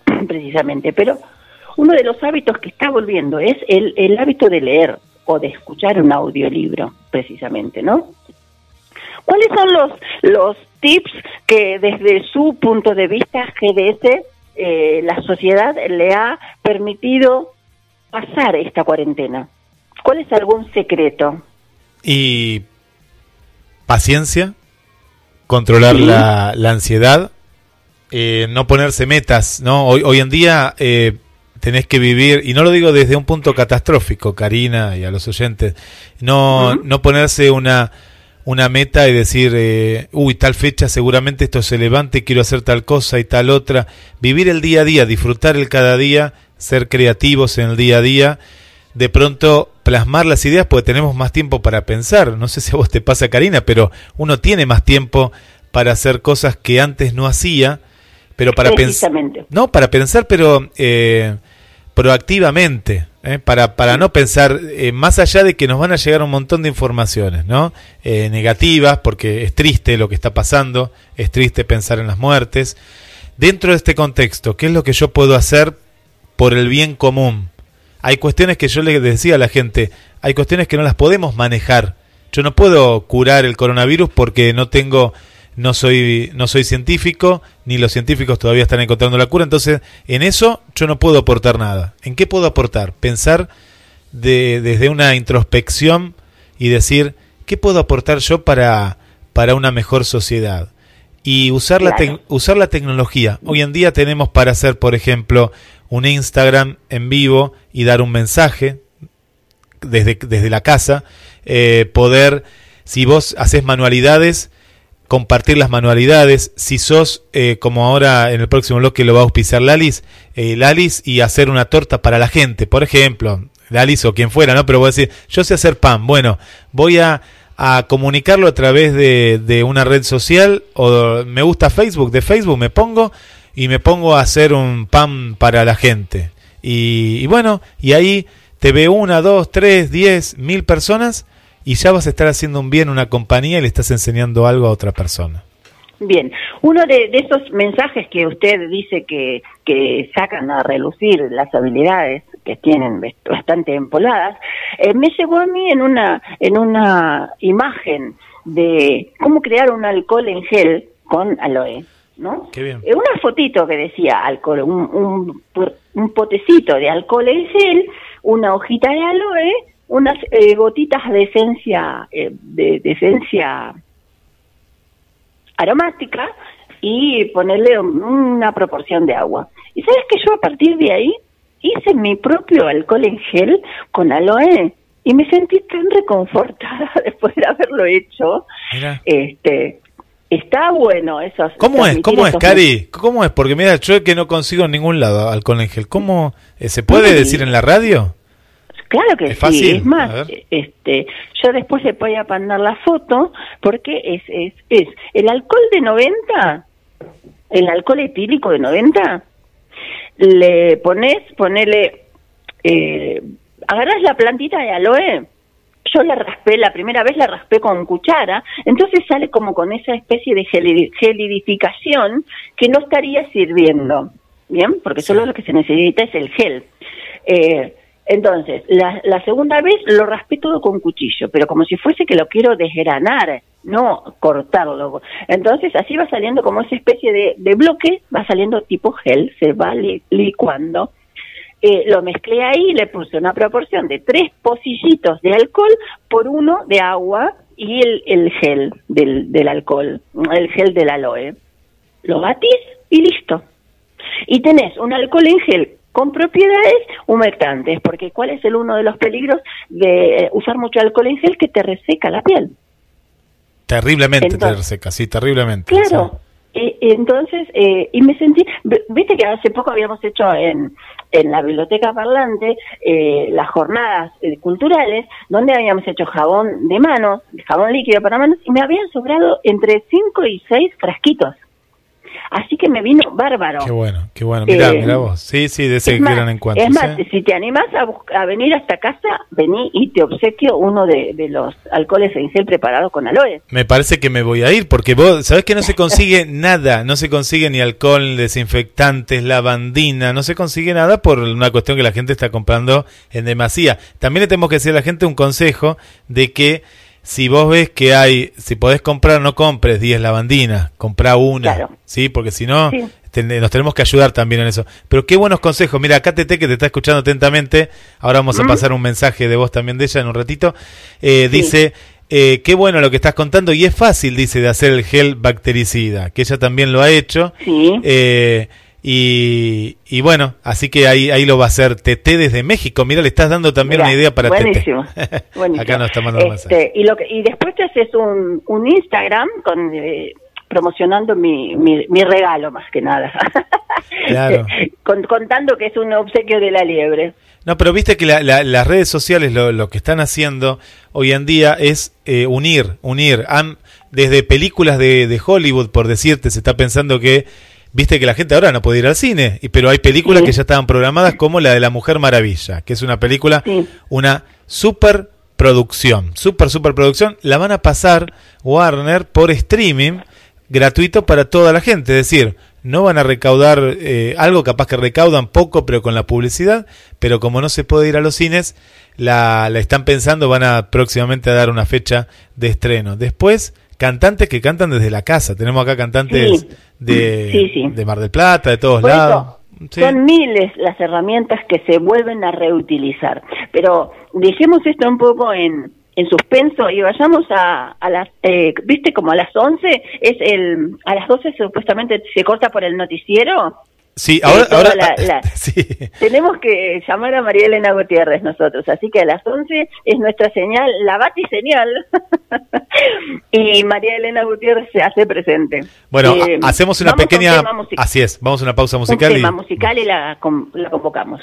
precisamente. Pero uno de los hábitos que está volviendo es el, el hábito de leer o de escuchar un audiolibro, precisamente, ¿no? ¿Cuáles son los, los tips que desde su punto de vista GDS eh, la sociedad le ha permitido pasar esta cuarentena? ¿Cuál es algún secreto? Y paciencia, controlar Sí. la, la ansiedad, eh, no ponerse metas, ¿no? Hoy, hoy en día eh, tenés que vivir, y no lo digo desde un punto catastrófico, Karina y a los oyentes, no, no ponerse una, una meta y decir, eh, uy, tal fecha seguramente esto se levante, quiero hacer tal cosa y tal otra. Vivir el día a día, disfrutar el cada día, ser creativos en el día a día, de pronto plasmar las ideas porque tenemos más tiempo para pensar. No sé si a vos te pasa, Karina, pero uno tiene más tiempo para hacer cosas que antes no hacía, pero para pensar... No, para pensar, pero eh, proactivamente, ¿eh? para, para no pensar eh, más allá de que nos van a llegar un montón de informaciones, ¿no? Eh, negativas, porque es triste lo que está pasando, es triste pensar en las muertes. Dentro de este contexto, ¿qué es lo que yo puedo hacer por el bien común? Hay cuestiones que yo le decía a la gente, hay cuestiones que no las podemos manejar. Yo no puedo curar el coronavirus porque no tengo no soy no soy científico ni los científicos todavía están encontrando la cura. Entonces en eso yo no puedo aportar nada. En qué puedo aportar pensar de, desde una introspección y decir qué puedo aportar yo para para una mejor sociedad y usar la Claro. usar la tecnología. Hoy en día tenemos para hacer por ejemplo un Instagram en vivo y dar un mensaje desde, desde la casa, eh, poder, si vos haces manualidades, compartir las manualidades, si sos, eh, como ahora en el próximo bloque lo va a auspiciar Lalis, eh, Lalis y hacer una torta para la gente, por ejemplo, Lalis o quien fuera, ¿no? Pero voy a decir, yo sé hacer pan, bueno, voy a, a comunicarlo a través de, de una red social, o me gusta Facebook, de Facebook me pongo y me pongo a hacer un pan para la gente. Y, y bueno, y ahí te ve una, dos, tres, diez, mil personas y ya vas a estar haciendo un bien una compañía y le estás enseñando algo a otra persona. Bien, uno de, esos mensajes que usted dice que, que sacan a relucir las habilidades que tienen bastante empoladas, eh, me llevó a mí en una, en una imagen de cómo crear un alcohol en gel con aloe, ¿no? Qué bien. Eh, una fotito que decía alcohol, un, un, un potecito de alcohol en gel, una hojita de aloe, unas eh, gotitas de esencia, eh, de, de esencia aromática y ponerle un- una proporción de agua. Y sabes que yo a partir de ahí hice mi propio alcohol en gel con aloe y me sentí tan reconfortada después de haberlo hecho. Mira. Este, está bueno eso. ¿Cómo es? ¿Cómo es, Cari? ¿Cómo es? Porque mira, yo que no consigo en ningún lado alcohol en gel. ¿Cómo eh, se puede Sí. decir en la radio? Claro que Es sí, fácil, es más, este, yo después le voy a mandar la foto porque es, es, es el alcohol de 90, el alcohol etílico de 90, le pones, ponele, eh, agarras la plantita de aloe, yo la raspé, la primera vez la raspé con cuchara, entonces sale como con esa especie de geli- gelidificación que no estaría sirviendo, ¿bien? Porque solo lo que se necesita es el gel. Eh, entonces, la, la segunda vez lo raspé todo con cuchillo, pero como si fuese que lo quiero desgranar, no cortarlo. Entonces, así va saliendo como esa especie de, de bloque, va saliendo tipo gel, se va li- licuando. Eh, lo mezclé ahí, le puse una proporción de tres pocillitos de alcohol por uno de agua y el, el gel del, del alcohol, el gel del aloe. Lo batís y listo. Y tenés un alcohol en gel con propiedades humectantes, porque ¿cuál es el uno de los peligros de eh, usar mucho alcohol en gel? Que te reseca la piel. Terriblemente Entonces- te reseca, sí, terriblemente. Claro. Eh, entonces, eh, y me sentí, viste que hace poco habíamos hecho en, en la biblioteca parlante eh, las jornadas eh, culturales donde habíamos hecho jabón de manos, jabón líquido para manos, y me habían sobrado entre 5 y 6 frasquitos. Así que me vino bárbaro. Qué bueno, qué bueno. Mirá, Eh, mirá vos. Sí, sí, de ese es gran encuentro. es más, ¿sí? si te animás a, a venir hasta casa, vení y te obsequio uno de, de los alcoholes en gel preparados con aloe. Me parece que me voy a ir porque vos, ¿sabés que no se consigue nada? No se consigue ni alcohol, desinfectantes, lavandina, no se consigue nada por una cuestión que la gente está comprando en demasía. También le tenemos que decir a la gente un consejo de que si vos ves que hay, si podés comprar, no compres 10 lavandinas, comprá una, ¿sí? Porque si no, Sí. ten- nos tenemos que ayudar también en eso. Pero qué buenos consejos. Mira, acá Tete que te está escuchando atentamente. Ahora vamos a pasar un mensaje de voz también de ella en un ratito. Eh, Dice, eh, qué bueno lo que estás contando y es fácil, dice, de hacer el gel bactericida, que ella también lo ha hecho. Sí. Eh, y, y bueno, así que ahí, ahí lo va a hacer Tete desde México. Mira, le estás dando también Mirá, una idea para buenísimo, Tete. buenísimo. Acá nos está mandando. Este, y, lo que, y después te haces un, un Instagram con, eh, promocionando mi, mi, mi regalo más que nada. Claro. Con- contando que es un obsequio de la liebre. No, pero viste que la- la- las redes sociales lo, lo que están haciendo hoy en día es eh, unir, unir. Han, desde películas de, de Hollywood, por decirte, se está pensando que, viste que la gente ahora no puede ir al cine, y, pero hay películas que ya estaban programadas como la de La Mujer Maravilla, que es una película, una super producción, super, super producción. La van a pasar Warner por streaming gratuito para toda la gente, es decir, no van a recaudar eh, algo, capaz que recaudan poco, pero con la publicidad, pero como no se puede ir a los cines, la, la están pensando, van a próximamente a dar una fecha de estreno. Después, cantantes que cantan desde la casa, tenemos acá cantantes Sí. de, Sí, sí. de Mar del Plata, de todos Por lados. Son miles las herramientas que se vuelven a reutilizar. Pero dejemos esto un poco en, en suspenso y vayamos a, a las, eh, viste, como a las 11, es el, a las 12 supuestamente se corta por el noticiero. Sí, ahora, toda ahora la- la- Tenemos que llamar a María Elena Gutiérrez nosotros, así que a las 11 es nuestra señal, la bati señal, y María Elena Gutiérrez se hace presente. bueno, Eh, ha- hacemos una un pequeña, así es, vamos a una pausa un musical y tema musical y la, la convocamos.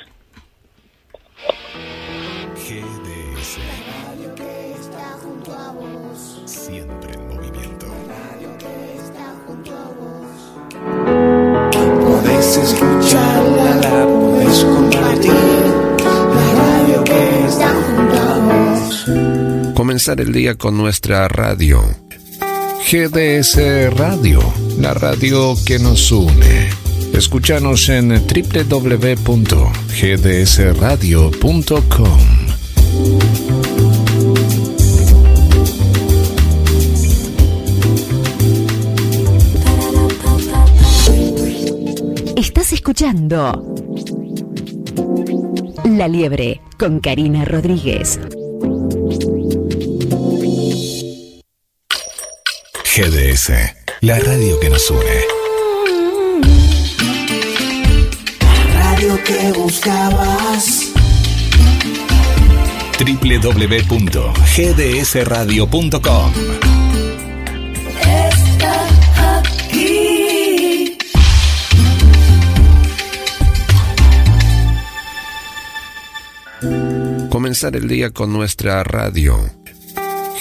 Podés escucharla, la podés compartir. La radio que está junto a vos. Comenzar el día con nuestra radio. GDS Radio, la radio que nos une. Escúchanos en www.gdsradio.com. Estás escuchando La Liebre con Karina Rodríguez. GDS. La radio que nos une. Radio lo que buscabas. www.gdsradio.com Comenzar el día con nuestra radio.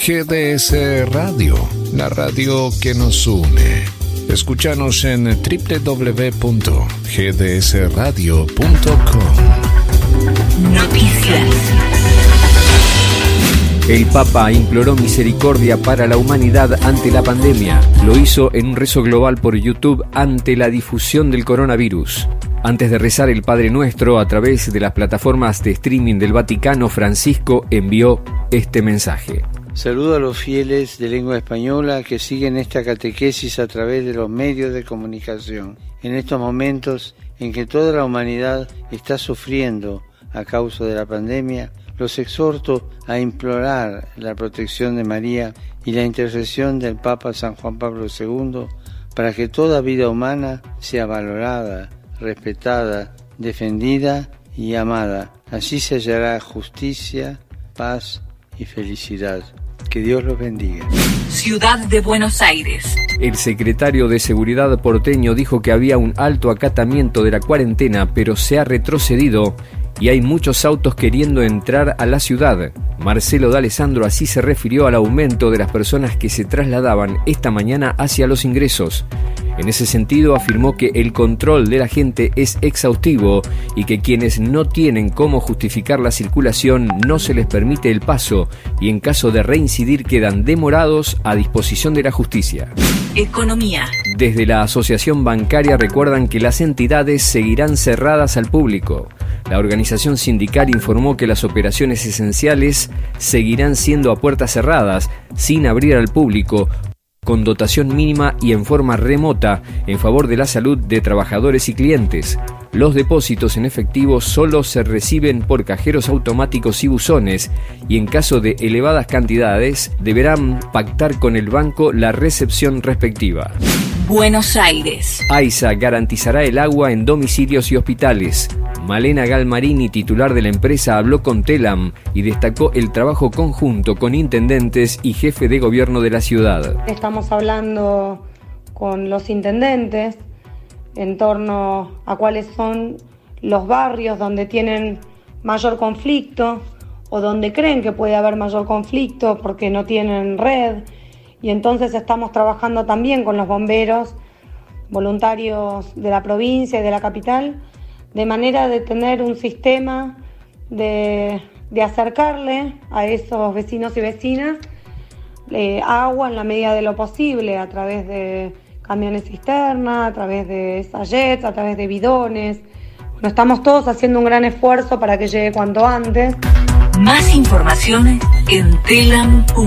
GDS Radio, la radio que nos une. Escúchanos en www.gdsradio.com. Noticias. El Papa imploró misericordia para la humanidad ante la pandemia. Lo hizo en un rezo global por YouTube ante la difusión del coronavirus. Antes de rezar el Padre Nuestro a través de las plataformas de streaming del Vaticano, Francisco envió este mensaje. Saludo a los fieles de lengua española que siguen esta catequesis a través de los medios de comunicación. En estos momentos en que toda la humanidad está sufriendo a causa de la pandemia, los exhorto a implorar la protección de María y la intercesión del Papa San Juan Pablo II para que toda vida humana sea valorada, respetada, defendida y amada. Así se hallará justicia, paz y felicidad. Que Dios los bendiga. Ciudad de Buenos Aires. El secretario de Seguridad porteño dijo que había un alto acatamiento de la cuarentena, pero se ha retrocedido y hay muchos autos queriendo entrar a la ciudad. Marcelo D'Alessandro así se refirió al aumento de las personas que se trasladaban esta mañana hacia los ingresos. En ese sentido afirmó que el control de la gente es exhaustivo y que quienes no tienen cómo justificar la circulación no se les permite el paso y en caso de reincidir quedan demorados a disposición de la justicia. Economía. Desde la Asociación Bancaria recuerdan que las entidades seguirán cerradas al público. La organización sindical informó que las operaciones esenciales seguirán siendo a puertas cerradas, sin abrir al público, con dotación mínima y en forma remota en favor de la salud de trabajadores y clientes. Los depósitos en efectivo solo se reciben por cajeros automáticos y buzones y en caso de elevadas cantidades deberán pactar con el banco la recepción respectiva. Buenos Aires. AISA garantizará el agua en domicilios y hospitales. Malena Galmarini, titular de la empresa, habló con Telam y destacó el trabajo conjunto con intendentes y jefe de gobierno de la ciudad. Estamos hablando con los intendentes en torno a cuáles son los barrios donde tienen mayor conflicto o donde creen que puede haber mayor conflicto porque no tienen red. Y entonces estamos trabajando también con los bomberos voluntarios de la provincia y de la capital, de manera de tener un sistema de, de acercarle a esos vecinos y vecinas eh, agua en la medida de lo posible a través de camiones cisterna, a través de sachets, a través de bidones. Bueno, estamos todos haciendo un gran esfuerzo para que llegue cuanto antes. Más información en telam.com.ar.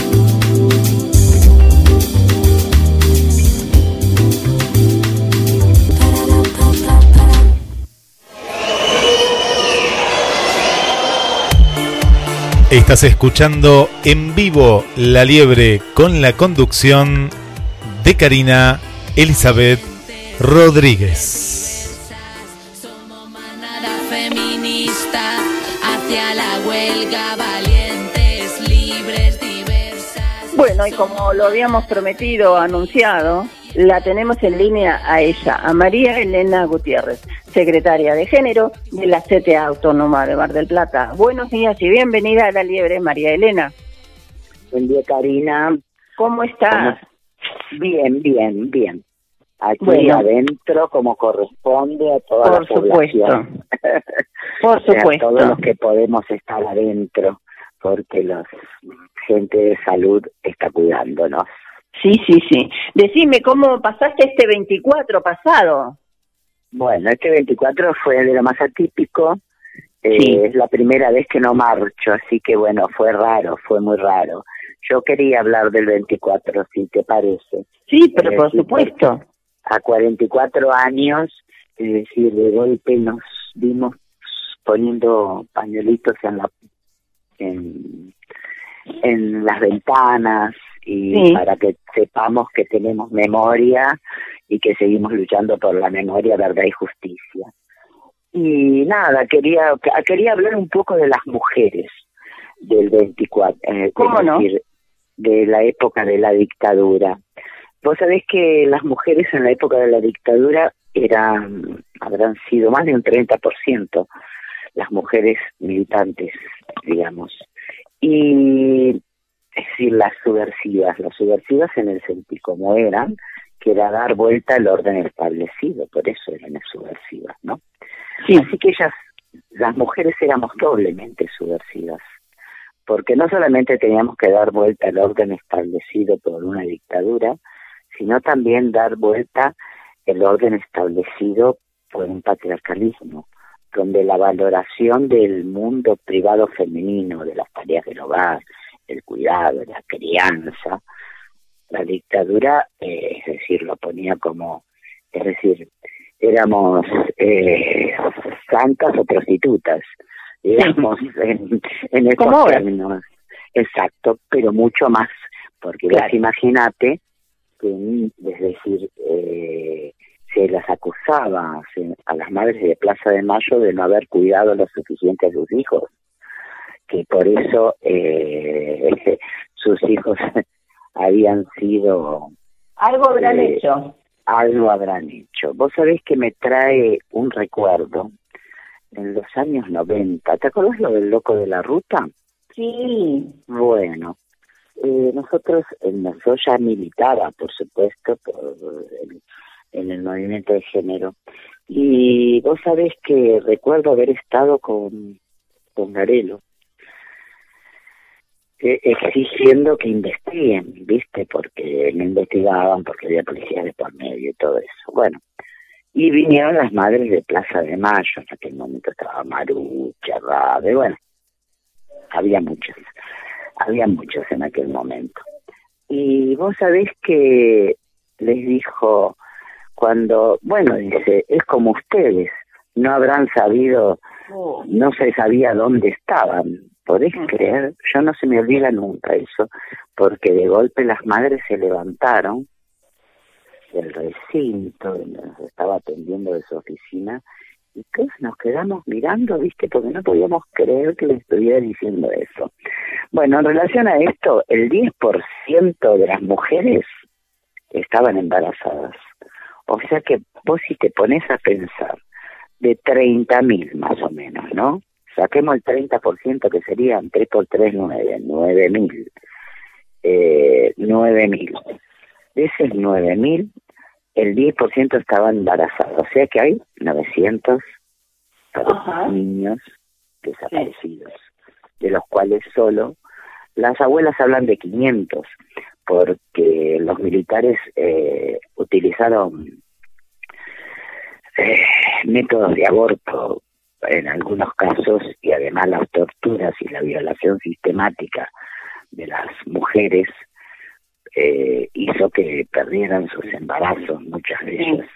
Estás escuchando en vivo La Liebre con la conducción de Karina Elizabeth Rodríguez. Bueno, y como lo habíamos prometido, anunciado, la tenemos en línea a ella, a María Elena Gutiérrez, secretaria de Género de la CTA Autónoma de Mar del Plata. Buenos días y bienvenida a La Liebre, María Elena. Buen día, Karina. ¿Cómo estás? Bien, bien, bien. Aquí Bueno. adentro, como corresponde a toda Por la población. Por O sea, supuesto. todos los que podemos estar adentro, porque la gente de salud está cuidándonos. Sí, sí, sí. Decime, ¿cómo pasaste este 24 pasado? Bueno, este 24 fue de lo más atípico. Eh, Sí. Es la primera vez que no marcho, así que bueno, fue raro, fue muy raro. Yo quería hablar del 24, si te parece. Sí, pero por supuesto. A 44 años, es decir, de golpe nos vimos poniendo pañuelitos en la en, en las ventanas y Sí. para que sepamos que tenemos memoria y que seguimos luchando por la memoria, verdad y justicia. Y nada, quería quería hablar un poco de las mujeres del 24, eh, ¿Cómo no? decir, de la época de la dictadura. Vos sabés que las mujeres en la época de la dictadura eran, habrán sido más de un 30% las mujeres militantes, digamos. Y, es decir, las subversivas, las subversivas en el sentido como eran, que era dar vuelta al orden establecido, por eso eran subversivas, ¿no? Así que ellas, las mujeres éramos doblemente subversivas, porque no solamente teníamos que dar vuelta al orden establecido por una dictadura, sino también dar vuelta el orden establecido por un patriarcalismo, donde la valoración del mundo privado femenino, de las tareas del hogar, el cuidado, la crianza, la dictadura, eh, es decir, lo ponía como, es decir, éramos eh, santas o prostitutas, digamos, en, en estos términos. Exacto, pero mucho más, porque vos imagínate que, es decir, eh, se las acusaba a las madres de Plaza de Mayo de no haber cuidado lo suficiente a sus hijos, que por eso eh, sus hijos habían sido Algo habrán Eh, hecho. algo habrán hecho. Vos sabés que me trae un recuerdo en los años 90. ¿Te acordás lo del loco de la ruta? Sí. Bueno, eh, nosotros, en yo ya militaba, por supuesto, por en el movimiento de género. Y vos sabés que recuerdo haber estado con, con Garelo, eh, exigiendo que investiguen, ¿viste? Porque no investigaban, porque había policías de por medio y todo eso. Bueno, y vinieron las madres de Plaza de Mayo, en aquel momento estaba Marucha, Rabe, bueno, había muchas, había muchos en aquel momento. Y vos sabés que les dijo, cuando, bueno, dice, es como ustedes, no habrán sabido, no se sabía dónde estaban. ¿Podés creer? Yo no se me olvida nunca eso, porque de golpe las madres se levantaron del recinto donde nos estaba atendiendo de su oficina y todos nos quedamos mirando, ¿viste? Porque no podíamos creer que le estuviera diciendo eso. Bueno, en relación a esto, el 10% de las mujeres estaban embarazadas. O sea que vos si te pones a pensar, de 30.000 más o menos, ¿no? Saquemos el 30% que serían 3 por 3, 9, 9.000. Eh, 9.000. De esos 9.000, el 10% estaban embarazados. O sea que hay 900 niños desaparecidos, de los cuales solo las abuelas hablan de 500, porque los militares eh, utilizaron eh, métodos de aborto en algunos casos y además las torturas y la violación sistemática de las mujeres eh, hizo que perdieran sus embarazos, muchas de ellas.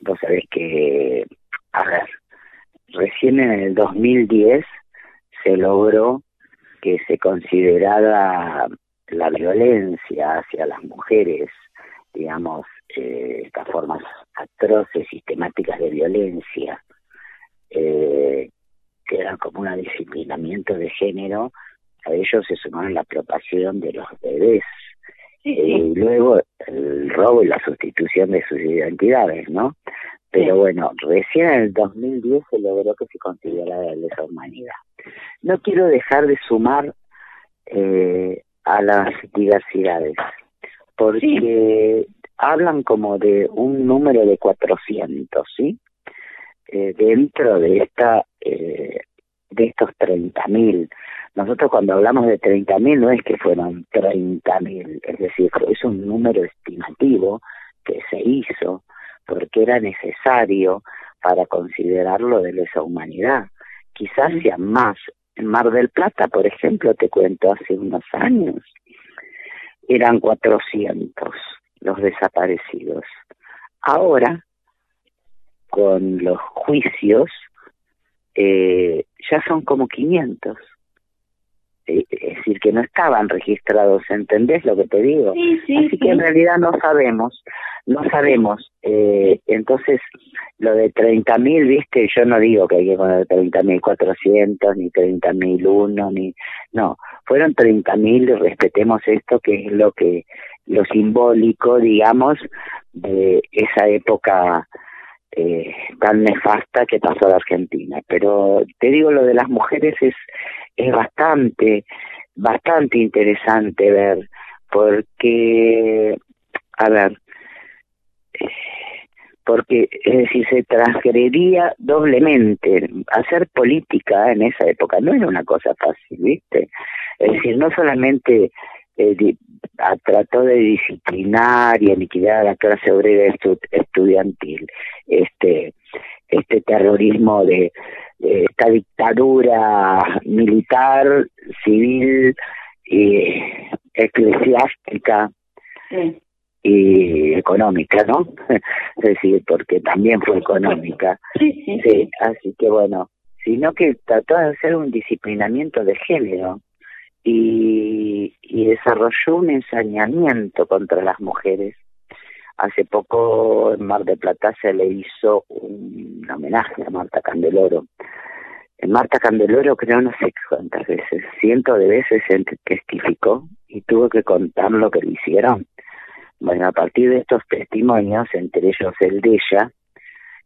Vos sabés que, a ver, recién en el 2010 se logró que se considerara la violencia hacia las mujeres, digamos, eh, estas formas atroces, sistemáticas de violencia, eh, que eran como un disciplinamiento de género, a ellos se sumaron la apropiación de los bebés y luego el robo y la sustitución de sus identidades, ¿no? Pero bueno, recién en el 2010 se logró que se considerara lesa humanidad. No quiero dejar de sumar eh, a las diversidades, porque hablan como de un número de 400, ¿sí? Eh, dentro de esta eh, de estos 30.000. Nosotros cuando hablamos de 30.000 no es que fueron 30.000, es decir, es un número estimativo que se hizo porque era necesario para considerarlo de lesa humanidad. Quizás sean más. En Mar del Plata, por ejemplo, te cuento, hace unos años eran 400 los desaparecidos. Ahora, con los juicios, eh, ya son como 500. Eh, Es decir, que no estaban registrados, ¿entendés lo que te digo? Sí, sí, Así que en realidad no sabemos, no sabemos. Eh, entonces, lo de 30.000, viste, yo no digo que hay que poner 30.400, ni 30.001, ni... No, fueron 30.000 y respetemos esto, que es lo que lo simbólico, digamos, de esa época eh, tan nefasta que pasó la Argentina. Pero te digo, lo de las mujeres es, es bastante, bastante interesante ver, porque, a ver, eh, porque es decir, se transgredía doblemente. Hacer política en esa época no era una cosa fácil, ¿viste? Es decir, no solamente eh, di- a- trató de disciplinar y liquidar a la clase obrera estu- estudiantil, este, este terrorismo de, de esta dictadura militar, civil y eclesiástica Sí. y económica, ¿no? Es decir, porque también fue económica. Sí, sí, Sí, así que bueno, sino que trató de hacer un disciplinamiento de género y, desarrolló un ensañamiento contra las mujeres. Hace poco en Mar de Plata se le hizo un homenaje a Marta Candeloro. Marta Candeloro creo no sé cuántas veces, cientos de veces testificó y tuvo que contar lo que le hicieron. Bueno, a partir de estos testimonios, entre ellos el de ella,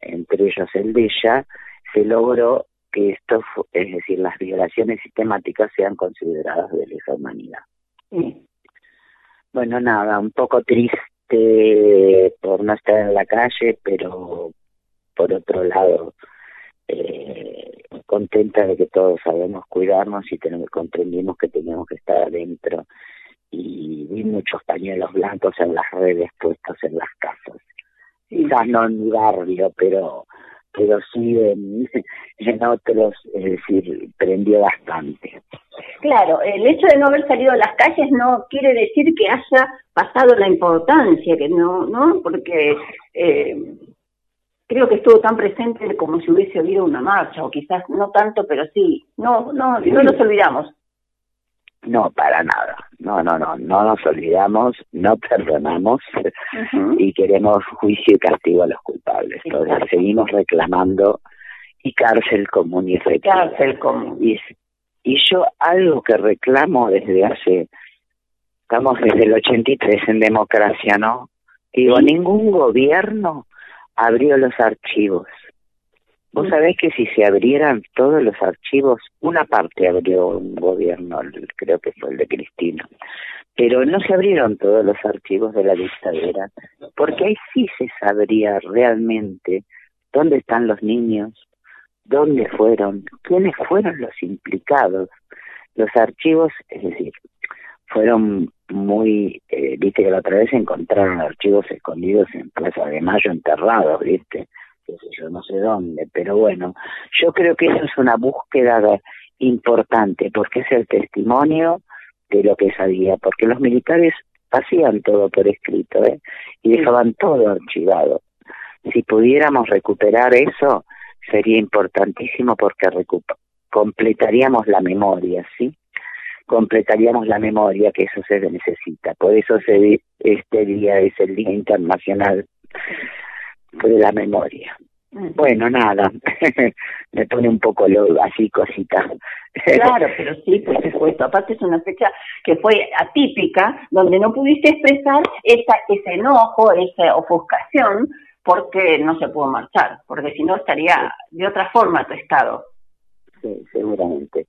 entre ellos el de ella, se logró que esto, es decir, las violaciones sistemáticas sean consideradas de lesa humanidad. Bueno, nada, un poco triste por no estar en la calle, pero por otro lado, eh, contenta de que todos sabemos cuidarnos y tenemos, comprendimos que tenemos que estar adentro. Y vi muchos pañuelos blancos en las redes puestos en las casas. Quizás no en mi barrio, pero pero sí en, en otros, es decir, prendió bastante. Claro, el hecho de no haber salido a las calles no quiere decir que haya pasado la importancia, que no, ¿no? Porque eh, creo que estuvo tan presente como si hubiese habido una marcha, o quizás no tanto, pero sí, no, no, no nos olvidamos. No, para nada. No, no, no, no nos olvidamos, no perdonamos y queremos juicio y castigo a los culpables. Todavía seguimos reclamando y cárcel común y efectiva. Cárcel común. Y, y yo algo que reclamo desde hace, estamos desde el 83 en democracia, ¿no? Digo, ningún gobierno abrió los archivos. Vos sabés que si se abrieran todos los archivos, una parte abrió un gobierno, creo que fue el de Cristina, pero no se abrieron todos los archivos de la dictadura, porque ahí sí se sabría realmente dónde están los niños, dónde fueron, quiénes fueron los implicados. Los archivos, es decir, fueron muy, eh, viste que la otra vez encontraron archivos escondidos en Plaza de Mayo enterrados, viste, qué sé yo, no sé dónde, pero bueno, yo creo que eso es una búsqueda de- importante, porque es el testimonio de lo que sabía, porque los militares hacían todo por escrito, ¿eh? y dejaban todo archivado. Si pudiéramos recuperar eso, sería importantísimo porque completaríamos la memoria, ¿sí? completaríamos la memoria que eso se necesita. Por eso se, este día es el Día Internacional de la Memoria. Bueno, nada, me pone un poco lo, así cosita. Claro, pero sí, por supuesto. Aparte es una fecha que fue atípica, donde no pudiste expresar esa, ese enojo, esa ofuscación, porque no se pudo marchar, porque si no estaría de otra forma tu estado. Sí, seguramente.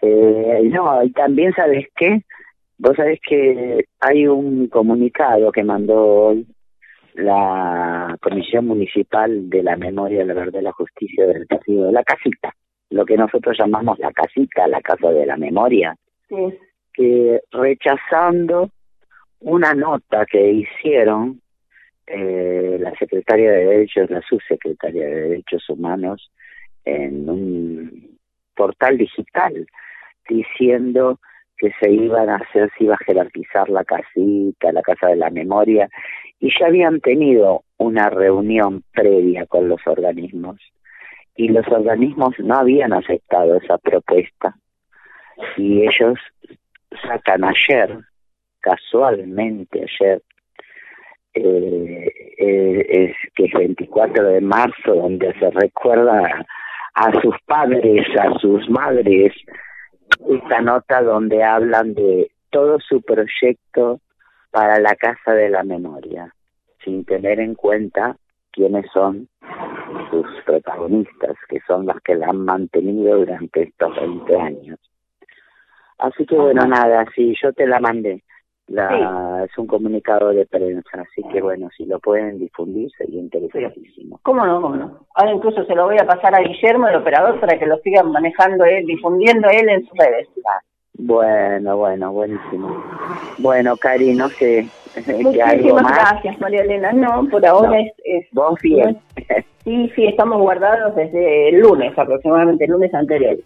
Eh, no, y también sabes qué, vos sabés que hay un comunicado que mandó hoy la Comisión Municipal de la Memoria, la Verdad y la Justicia del Partido de la Casita, lo que nosotros llamamos la casita, la Casa de la Memoria, Sí. que rechazando una nota que hicieron eh, la secretaria de Derechos, la subsecretaria de Derechos Humanos, en un portal digital, diciendo que se iban a hacer, se iba a jerarquizar la casita, la casa de la memoria, y ya habían tenido una reunión previa con los organismos, y los organismos no habían aceptado esa propuesta, y ellos sacan ayer, casualmente ayer, eh, eh, que es 24 de marzo, donde se recuerda a sus padres, a sus madres, esta nota donde hablan de todo su proyecto para la Casa de la Memoria, sin tener en cuenta quiénes son sus protagonistas, que son los que la han mantenido durante estos 20 años. Así que bueno, nada, sí, yo te la mandé. La, Es un comunicado de prensa, así que bueno, si lo pueden difundir sería interesantísimo. ¿Cómo no? ¿Cómo no? Ahora incluso se lo voy a pasar a Guillermo, el operador, para que lo siga manejando él, difundiendo él en sus redes. Bueno, bueno, buenísimo. Bueno, Cari, no sé, ¿qué algo Muchísimas gracias, María Elena. No, por ahora No. es, es... Vos bien. Sí, sí, estamos guardados desde el lunes, aproximadamente el lunes anterior.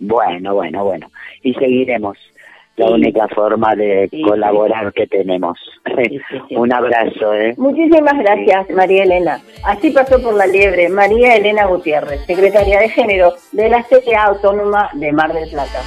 Bueno, bueno, bueno. Y seguiremos. La única forma de Sí, colaborar que tenemos. Un abrazo, ¿eh? Muchísimas gracias, María Elena. Así pasó por la liebre María Elena Gutiérrez, secretaria de Género de la CTA Autónoma de Mar del Plata.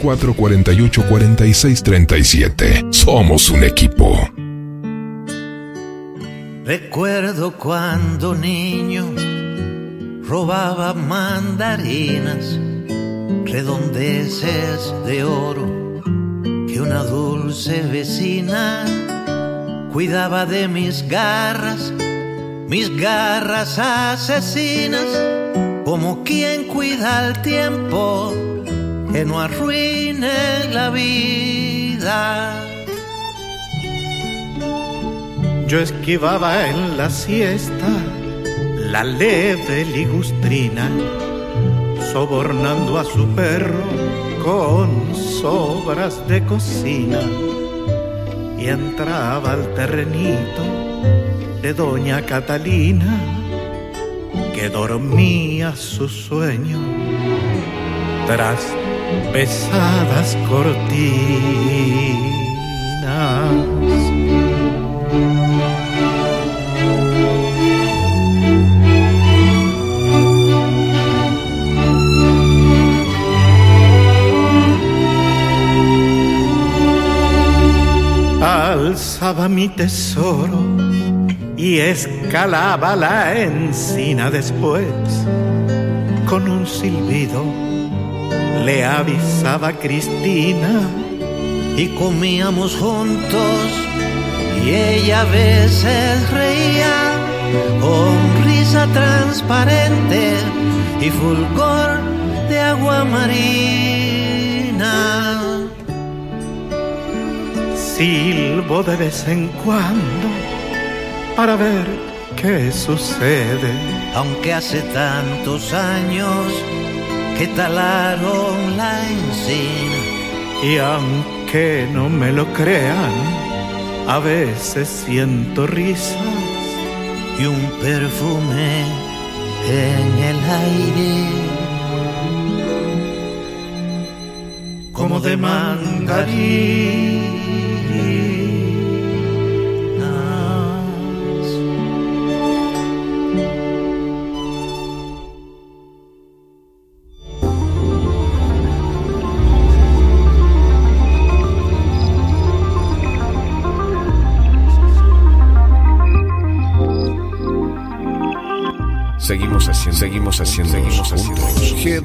223-448-4637. Somos un equipo. Recuerdo cuando niño robaba mandarinas, redondeces de oro que una dulce vecina cuidaba de mis garras, mis garras asesinas, como quien cuida el tiempo que no arruine la vida. Yo esquivaba en la siesta la leve ligustrina, sobornando a su perro con sobras de cocina. Y entraba al terrenito de doña Catalina, que dormía su sueño tras pesadas cortinas. Alzaba mi tesoro y escalaba la encina después. Con un silbido le avisaba Cristina y comíamos juntos y ella a veces reía con risa transparente y fulgor de agua marina. silbo de vez en cuando para ver qué sucede. Aunque hace tantos años talaron la encina Y aunque no me lo crean, A veces siento risas y un perfume en el aire. como de mandarinas.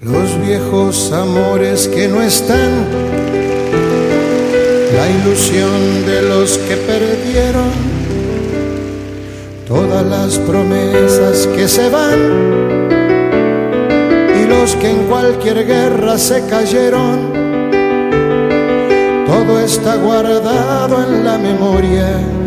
Los viejos amores que no están, la ilusión de los que perdieron, todas las promesas que se van. Y los que en cualquier guerra se cayeron, todo está guardado en la memoria.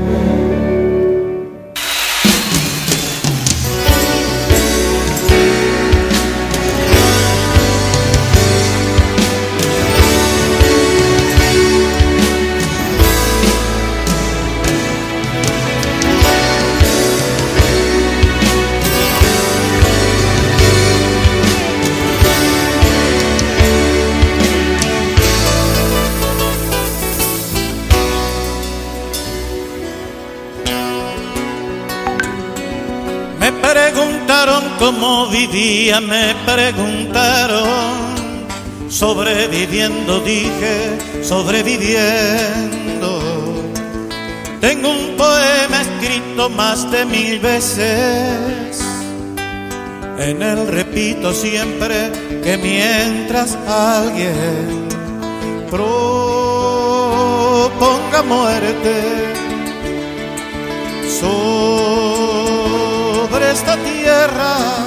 Vivía, me preguntaron. Sobreviviendo, dije, sobreviviendo. Tengo un poema escrito más de mil veces. En él repito siempre que mientras alguien proponga muerte sobre esta tierra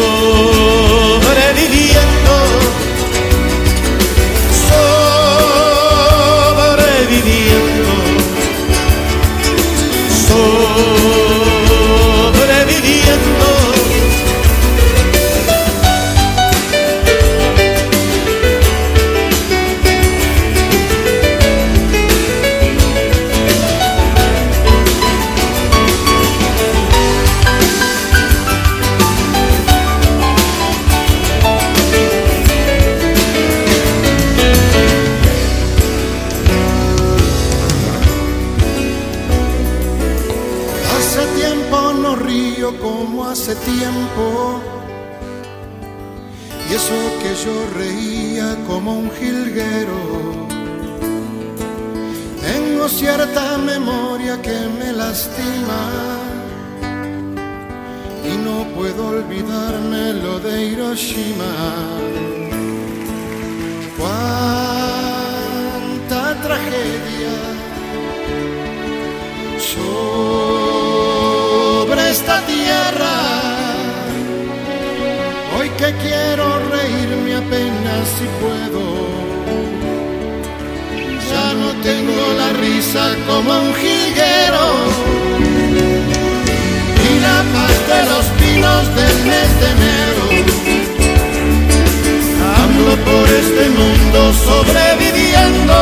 sobreviviendo. Como un jilguero. Tengo cierta memoria que me lastima. Y no puedo olvidarme lo de Hiroshima. Cuánta tragedia sobre esta tierra. Quiero reírme apenas si puedo. Ya no tengo la risa como un jilguero. La paz de los pinos del mes de enero. Ando por este mundo. Sobreviviendo.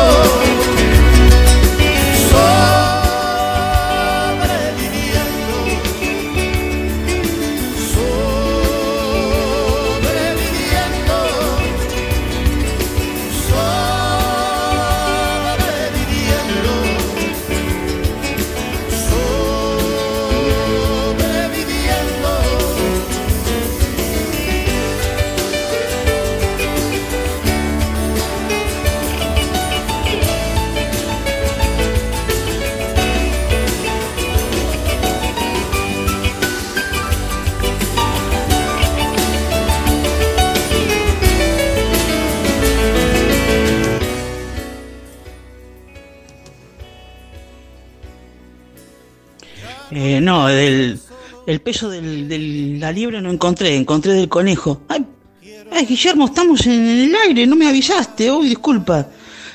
No, del el peso del, de la liebre no encontré, encontré del conejo. Ay, ay, Guillermo, estamos en el aire, no me avisaste, uy, disculpa.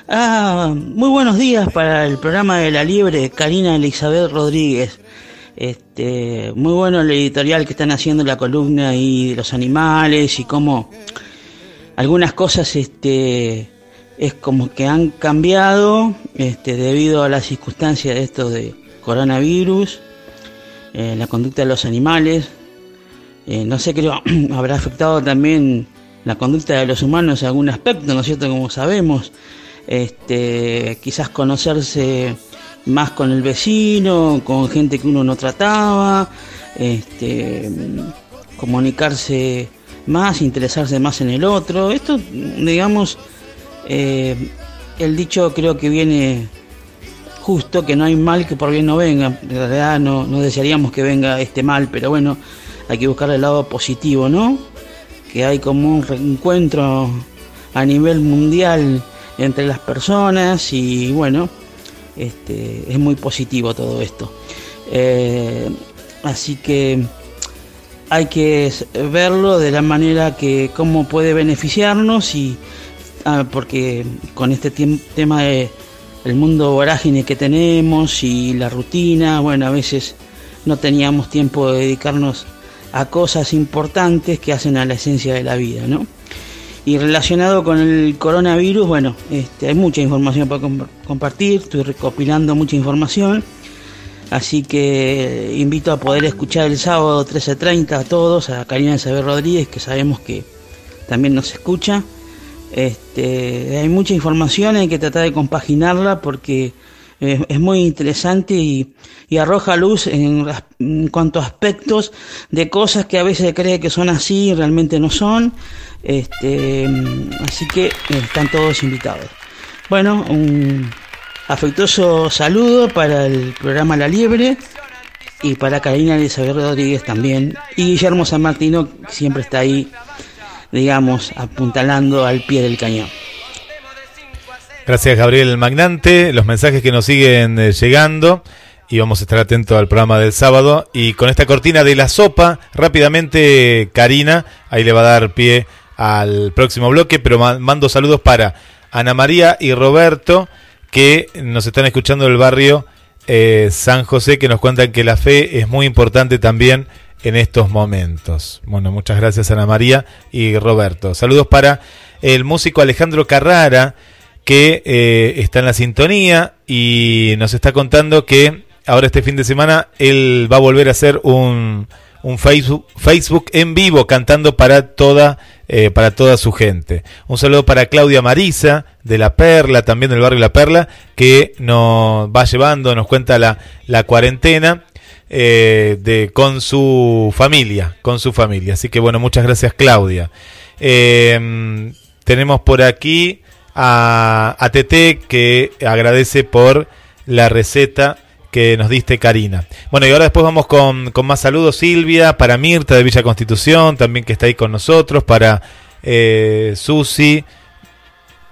Ah, muy buenos días para el programa de la liebre, Karina Elizabeth Rodríguez. Este, muy bueno el editorial que están haciendo la columna y de los animales y cómo algunas cosas este es como que han cambiado este debido a las circunstancias de esto de coronavirus, eh, la conducta de los animales. Eh, no sé, creo habrá afectado también la conducta de los humanos en algún aspecto, ¿no es cierto? Como sabemos, este, quizás conocerse más con el vecino, con gente que uno no trataba, este, comunicarse más, interesarse más en el otro. Esto, digamos, eh, el dicho creo que viene justo, que no hay mal que por bien no venga. En realidad no, no desearíamos que venga este mal, pero bueno, hay que buscar el lado positivo, ¿no? Que hay como un reencuentro a nivel mundial entre las personas y bueno, este, es muy positivo todo esto. Eh, así que hay que verlo de la manera que cómo puede beneficiarnos y ah, porque con este tema de el mundo vorágine que tenemos y la rutina, bueno, a veces no teníamos tiempo de dedicarnos a cosas importantes que hacen a la esencia de la vida, ¿no? Y relacionado con el coronavirus, bueno, este, hay mucha información para comp- compartir, estoy recopilando mucha información, así que invito a poder escuchar el sábado 13.30 a todos, a Karina Isabel Rodríguez, que sabemos que también nos escucha. Este, hay mucha información, hay que tratar de compaginarla porque es muy interesante y, arroja luz en, en cuanto a aspectos de cosas que a veces cree que son así y realmente no son. Este, así que eh, están todos invitados. Bueno, un afectuoso saludo para el programa La Liebre y para Karina Elizabeth Rodríguez también y Guillermo San Martino siempre está ahí digamos apuntalando al pie del cañón. Gracias Gabriel Magnante, los mensajes que nos siguen eh, llegando y vamos a estar atentos al programa del sábado. Y con esta cortina de la sopa, rápidamente Karina, ahí le va a dar pie al próximo bloque, pero ma- mando saludos para Ana María y Roberto que nos están escuchando del barrio eh, San José que nos cuentan que la fe es muy importante también en estos momentos. Bueno, muchas gracias Ana María y Roberto. Saludos para el músico Alejandro Carrara que eh, está en la sintonía y nos está contando que ahora este fin de semana él va a volver a hacer un, un Facebook, Facebook en vivo cantando para toda, eh, para toda su gente. Un saludo para Claudia Marisa de La Perla, también del barrio La Perla, que nos va llevando, nos cuenta la, la cuarentena eh, de, con su familia, con su familia. Así que bueno, muchas gracias Claudia. Eh, tenemos por aquí a, a que agradece por la receta que nos diste Karina. Bueno, y ahora después vamos con, con más saludos, Silvia, para Mirta de Villa Constitución, también que está ahí con nosotros, para eh, Susi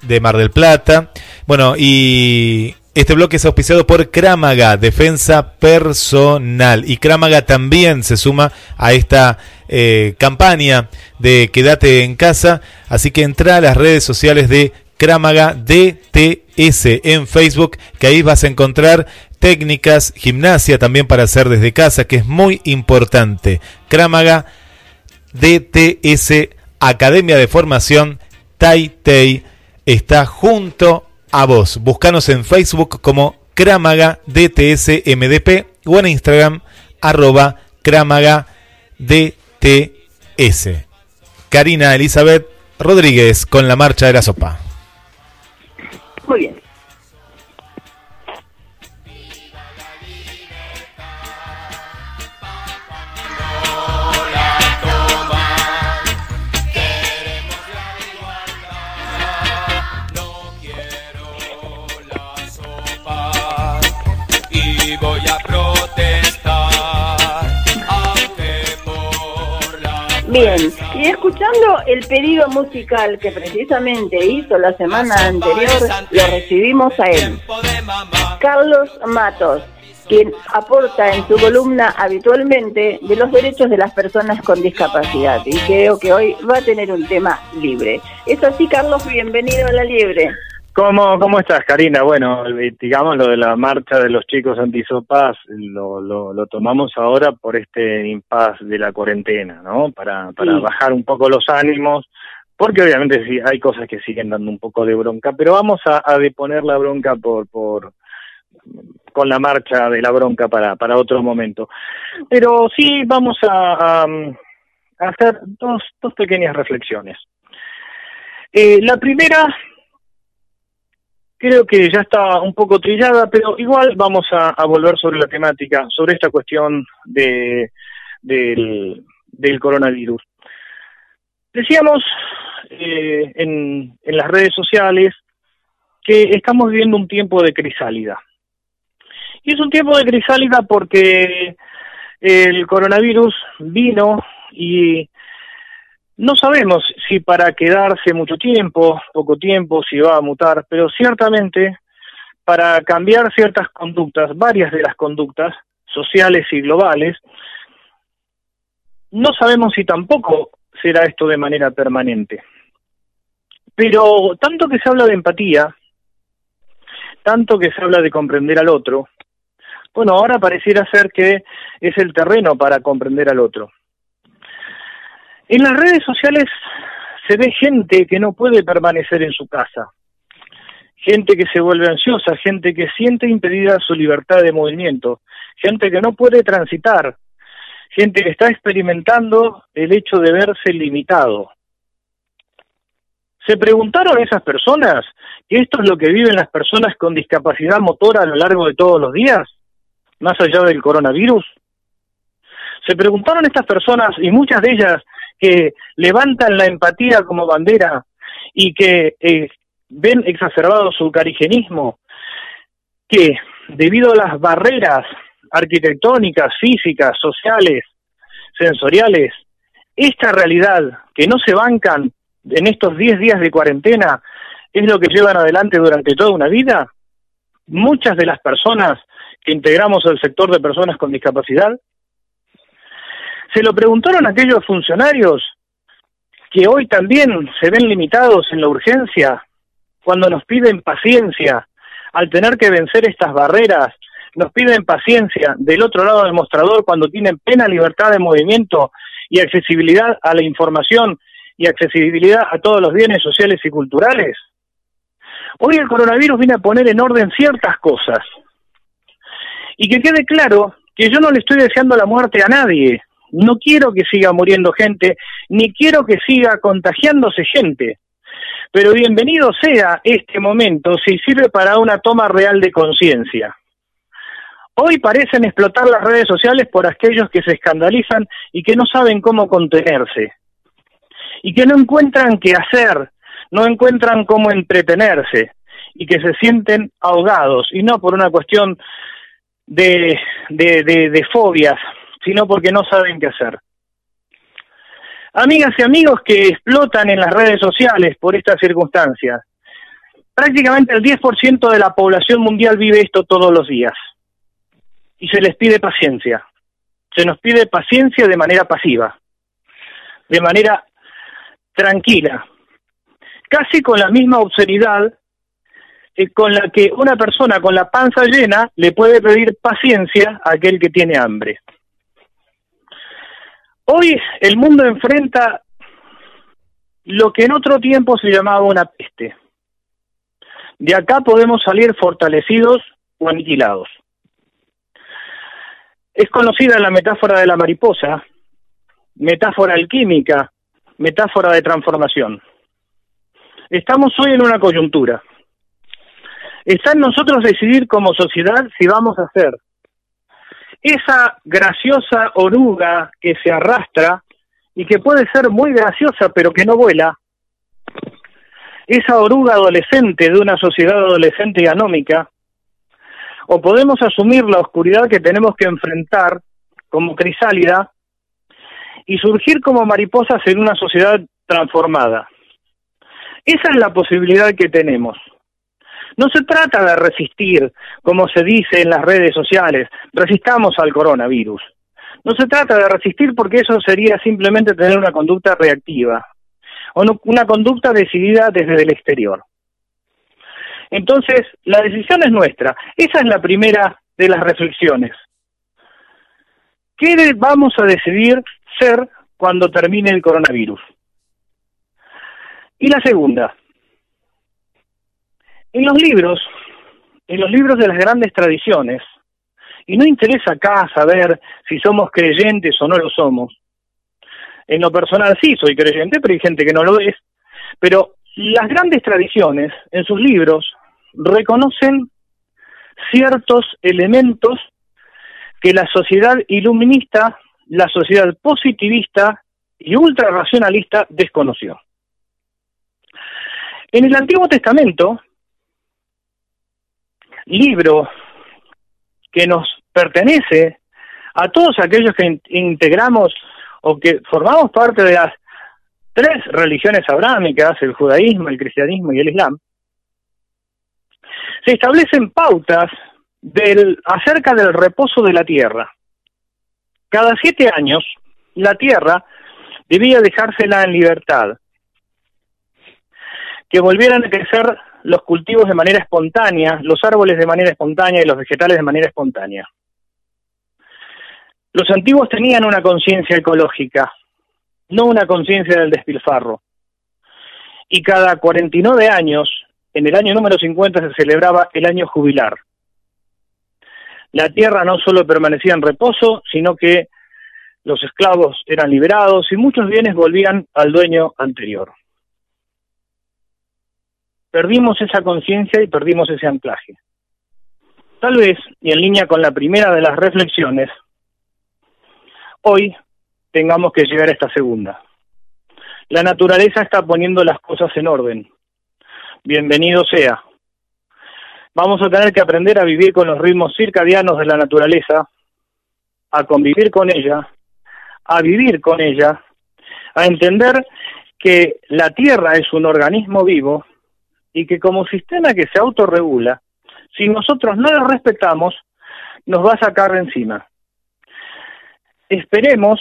de Mar del Plata. Bueno, y este bloque es auspiciado por Crámaga, Defensa Personal. Y Crámaga también se suma a esta eh, campaña de Quédate en casa. Así que entra a las redes sociales de Crámaga DTS en Facebook, que ahí vas a encontrar técnicas, gimnasia también para hacer desde casa, que es muy importante. Crámaga DTS, Academia de Formación Tai Tai, está junto a vos. Búscanos en Facebook como Crámaga DTS o en Instagram arroba. Karina Elizabeth Rodríguez con la marcha de la sopa. Muy bien. Bien, y escuchando el pedido musical que precisamente hizo la semana anterior, lo recibimos a él. Carlos Matos, quien aporta en su columna habitualmente de los derechos de las personas con discapacidad. Y creo que hoy va a tener un tema libre. Es así, Carlos, bienvenido a la Liebre. ¿Cómo, ¿Cómo estás, Karina? Bueno, eh, digamos lo de la marcha de los chicos antisopas lo, lo, lo tomamos ahora por este impas de la cuarentena, ¿no? Para, para Sí. bajar un poco los ánimos, porque obviamente sí hay cosas que siguen dando un poco de bronca, pero vamos a, a deponer la bronca por, por con la marcha de la bronca para, para otro momento. Pero sí vamos a, a, a hacer dos, dos pequeñas reflexiones. Eh, la primera creo que ya está un poco trillada, pero igual vamos a, volver sobre la temática, sobre esta cuestión de, del, del coronavirus. Decíamos eh, en, en las redes sociales que estamos viviendo un tiempo de crisálida. Y es un tiempo de crisálida porque el coronavirus vino y no sabemos si para quedarse mucho tiempo, poco tiempo, si va a mutar, pero ciertamente para cambiar ciertas conductas, varias de las conductas sociales y globales, no sabemos si tampoco será esto de manera permanente. Pero tanto que se habla de empatía, tanto que se habla de comprender al otro, bueno, ahora pareciera ser que es el terreno para comprender al otro. En las redes sociales se ve gente que no puede permanecer en su casa, gente que se vuelve ansiosa, gente que siente impedida su libertad de movimiento, gente que no puede transitar, gente que está experimentando el hecho de verse limitado. ¿Se preguntaron esas personas que esto es lo que viven las personas con discapacidad motora a lo largo de todos los días, más allá del coronavirus? ¿Se preguntaron estas personas, y muchas de ellas que levantan la empatía como bandera y que eh, ven exacerbado su carigenismo, que debido a las barreras arquitectónicas, físicas, sociales, sensoriales, esta realidad que no se bancan en estos 10 días de cuarentena es lo que llevan adelante durante toda una vida? Muchas de las personas que integramos el sector de personas con discapacidad, ¿se lo preguntaron aquellos funcionarios que hoy también se ven limitados en la urgencia cuando nos piden paciencia al tener que vencer estas barreras? Nos piden paciencia del otro lado del mostrador cuando tienen plena libertad de movimiento y accesibilidad a la información y accesibilidad a todos los bienes sociales y culturales. Hoy el coronavirus viene a poner en orden ciertas cosas. Y que quede claro que yo no le estoy deseando la muerte a nadie. No quiero que siga muriendo gente, ni quiero que siga contagiándose gente. Pero bienvenido sea este momento si sirve para una toma real de conciencia. Hoy parecen explotar las redes sociales por aquellos que se escandalizan y que no saben cómo contenerse. Y que no encuentran qué hacer, no encuentran cómo entretenerse y que se sienten ahogados y no por una cuestión de, de, de, de fobias, sino porque no saben qué hacer. Amigas y amigos que explotan en las redes sociales por estas circunstancias. Prácticamente el 10% de la población mundial vive esto todos los días. Y se les pide paciencia. Se nos pide paciencia de manera pasiva, de manera tranquila, casi con la misma obscenidad eh, con la que una persona con la panza llena le puede pedir paciencia a aquel que tiene hambre. Hoy el mundo enfrenta lo que en otro tiempo se llamaba una peste. De acá podemos salir fortalecidos o aniquilados. Es conocida la metáfora de la mariposa, metáfora alquímica, metáfora de transformación. Estamos hoy en una coyuntura. Está en nosotros decidir como sociedad si vamos a hacer esa graciosa oruga que se arrastra y que puede ser muy graciosa pero que no vuela, esa oruga adolescente de una sociedad adolescente y anómica, o podemos asumir la oscuridad que tenemos que enfrentar como crisálida y surgir como mariposas en una sociedad transformada. Esa es la posibilidad que tenemos. No se trata de resistir, como se dice en las redes sociales, resistamos al coronavirus. No se trata de resistir porque eso sería simplemente tener una conducta reactiva o una conducta decidida desde el exterior. Entonces, la decisión es nuestra. Esa es la primera de las reflexiones. ¿Qué vamos a decidir ser cuando termine el coronavirus? Y la segunda, en los libros, en los libros de las grandes tradiciones, y no interesa acá saber si somos creyentes o no lo somos. En lo personal sí soy creyente, pero hay gente que no lo es. Pero las grandes tradiciones en sus libros reconocen ciertos elementos que la sociedad iluminista, la sociedad positivista y ultrarracionalista desconoció. En el Antiguo Testamento, libro que nos pertenece a todos aquellos que in- integramos o que formamos parte de las tres religiones abrámicas, el judaísmo, el cristianismo y el islam, se establecen pautas del, acerca del reposo de la tierra. Cada siete años, la tierra debía dejársela en libertad, que volvieran a crecer los cultivos de manera espontánea, los árboles de manera espontánea y los vegetales de manera espontánea. Los antiguos tenían una conciencia ecológica, no una conciencia del despilfarro. Y cada 49 años, en el año número 50 se celebraba el año jubilar. La tierra no solo permanecía en reposo, sino que los esclavos eran liberados y muchos bienes volvían al dueño anterior. Perdimos esa conciencia y perdimos ese anclaje. Tal vez, y en línea con la primera de las reflexiones, hoy tengamos que llegar a esta segunda. La naturaleza está poniendo las cosas en orden. Bienvenido sea. Vamos a tener que aprender a vivir con los ritmos circadianos de la naturaleza, a convivir con ella, a vivir con ella, a entender que la Tierra es un organismo vivo y que como sistema que se autorregula, si nosotros no lo respetamos, nos va a sacar de encima. Esperemos,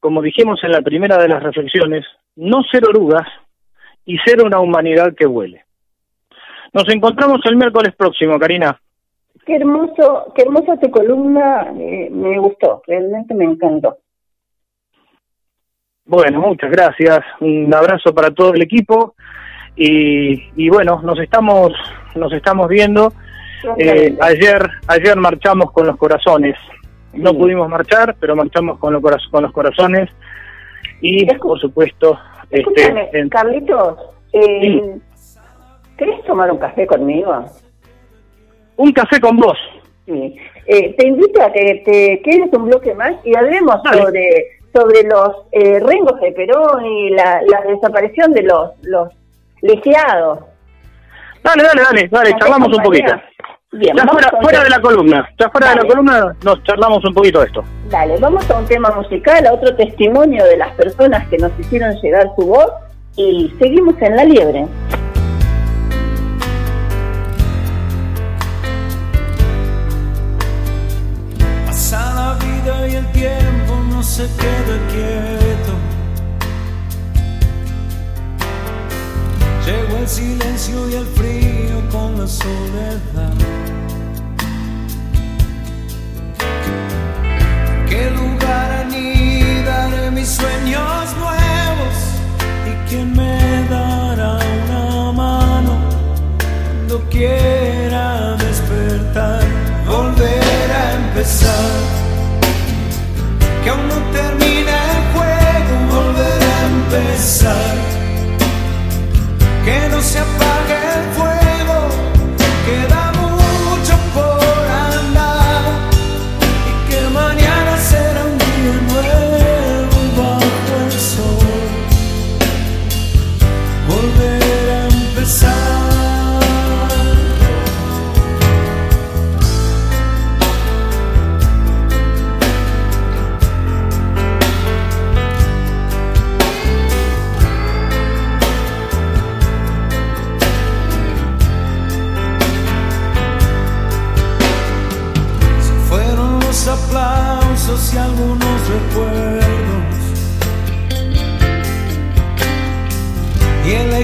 como dijimos en la primera de las reflexiones, no ser orugas y ser una humanidad que huele. Nos encontramos el miércoles próximo, Karina. Qué hermoso, qué hermosa tu columna, eh, me gustó, realmente me encantó. Bueno, muchas gracias. Un abrazo para todo el equipo y, y bueno, nos estamos nos estamos viendo. Eh, ayer ayer marchamos con los corazones. No pudimos marchar, pero marchamos con los, con los corazones y por supuesto este en- Carlitos, eh, ¿querés tomar un café conmigo? un café con vos. Sí. Eh, te invito a que te quedes un bloque más y hablemos sobre sobre los eh, rengos de Perón y la, la desaparición de los los lisiados. Dale, dale, dale, dale, charlamos un poquito. Bien, ya vamos fuera, de la columna, ya fuera de la columna nos charlamos un poquito de esto. Dale, vamos a un tema musical, a otro testimonio de las personas que nos hicieron llegar su voz y seguimos en la liebre. Pasa la vida y el tiempo no se queda quieto. Silencio y el frío con la soledad. ¿En qué lugar anidaré mis sueños nuevos? ¿Y quién me dará una mano cuando quiera despertar? Volver a empezar. Que no se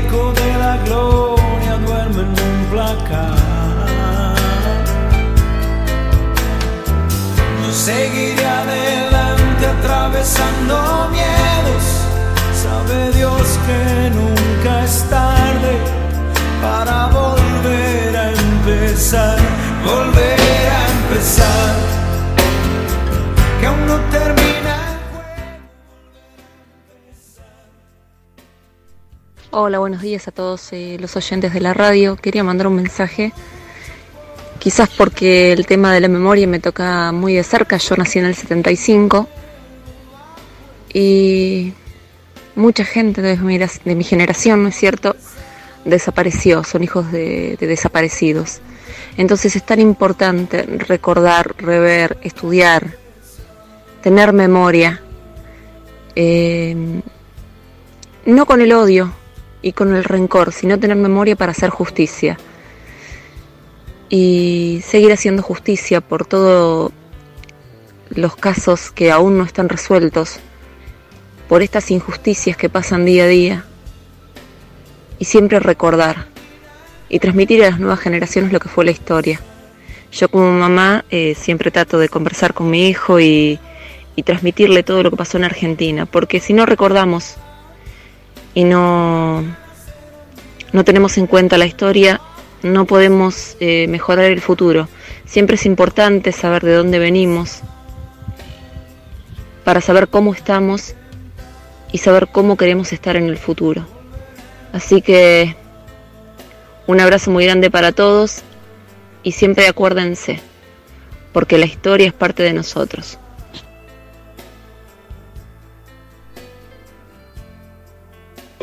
eco de la gloria duerme en un placar. Yo seguiré adelante atravesando miedos. Sabe Dios que nunca es tarde para volver a empezar. Hola, buenos días a todos eh, los oyentes de la radio. Quería mandar un mensaje, quizás porque el tema de la memoria me toca muy de cerca. Yo nací en el 75 y mucha gente de mi, de mi generación, ¿no es cierto?, desapareció, son hijos de, de desaparecidos. Entonces es tan importante recordar, rever, estudiar, tener memoria, eh, no con el odio y con el rencor, sino tener memoria para hacer justicia y seguir haciendo justicia por todos los casos que aún no están resueltos, por estas injusticias que pasan día a día y siempre recordar y transmitir a las nuevas generaciones lo que fue la historia. Yo como mamá eh, siempre trato de conversar con mi hijo y, y transmitirle todo lo que pasó en Argentina, porque si no recordamos y no, no tenemos en cuenta la historia, no podemos eh, mejorar el futuro. Siempre es importante saber de dónde venimos para saber cómo estamos y saber cómo queremos estar en el futuro. Así que un abrazo muy grande para todos y siempre acuérdense, porque la historia es parte de nosotros.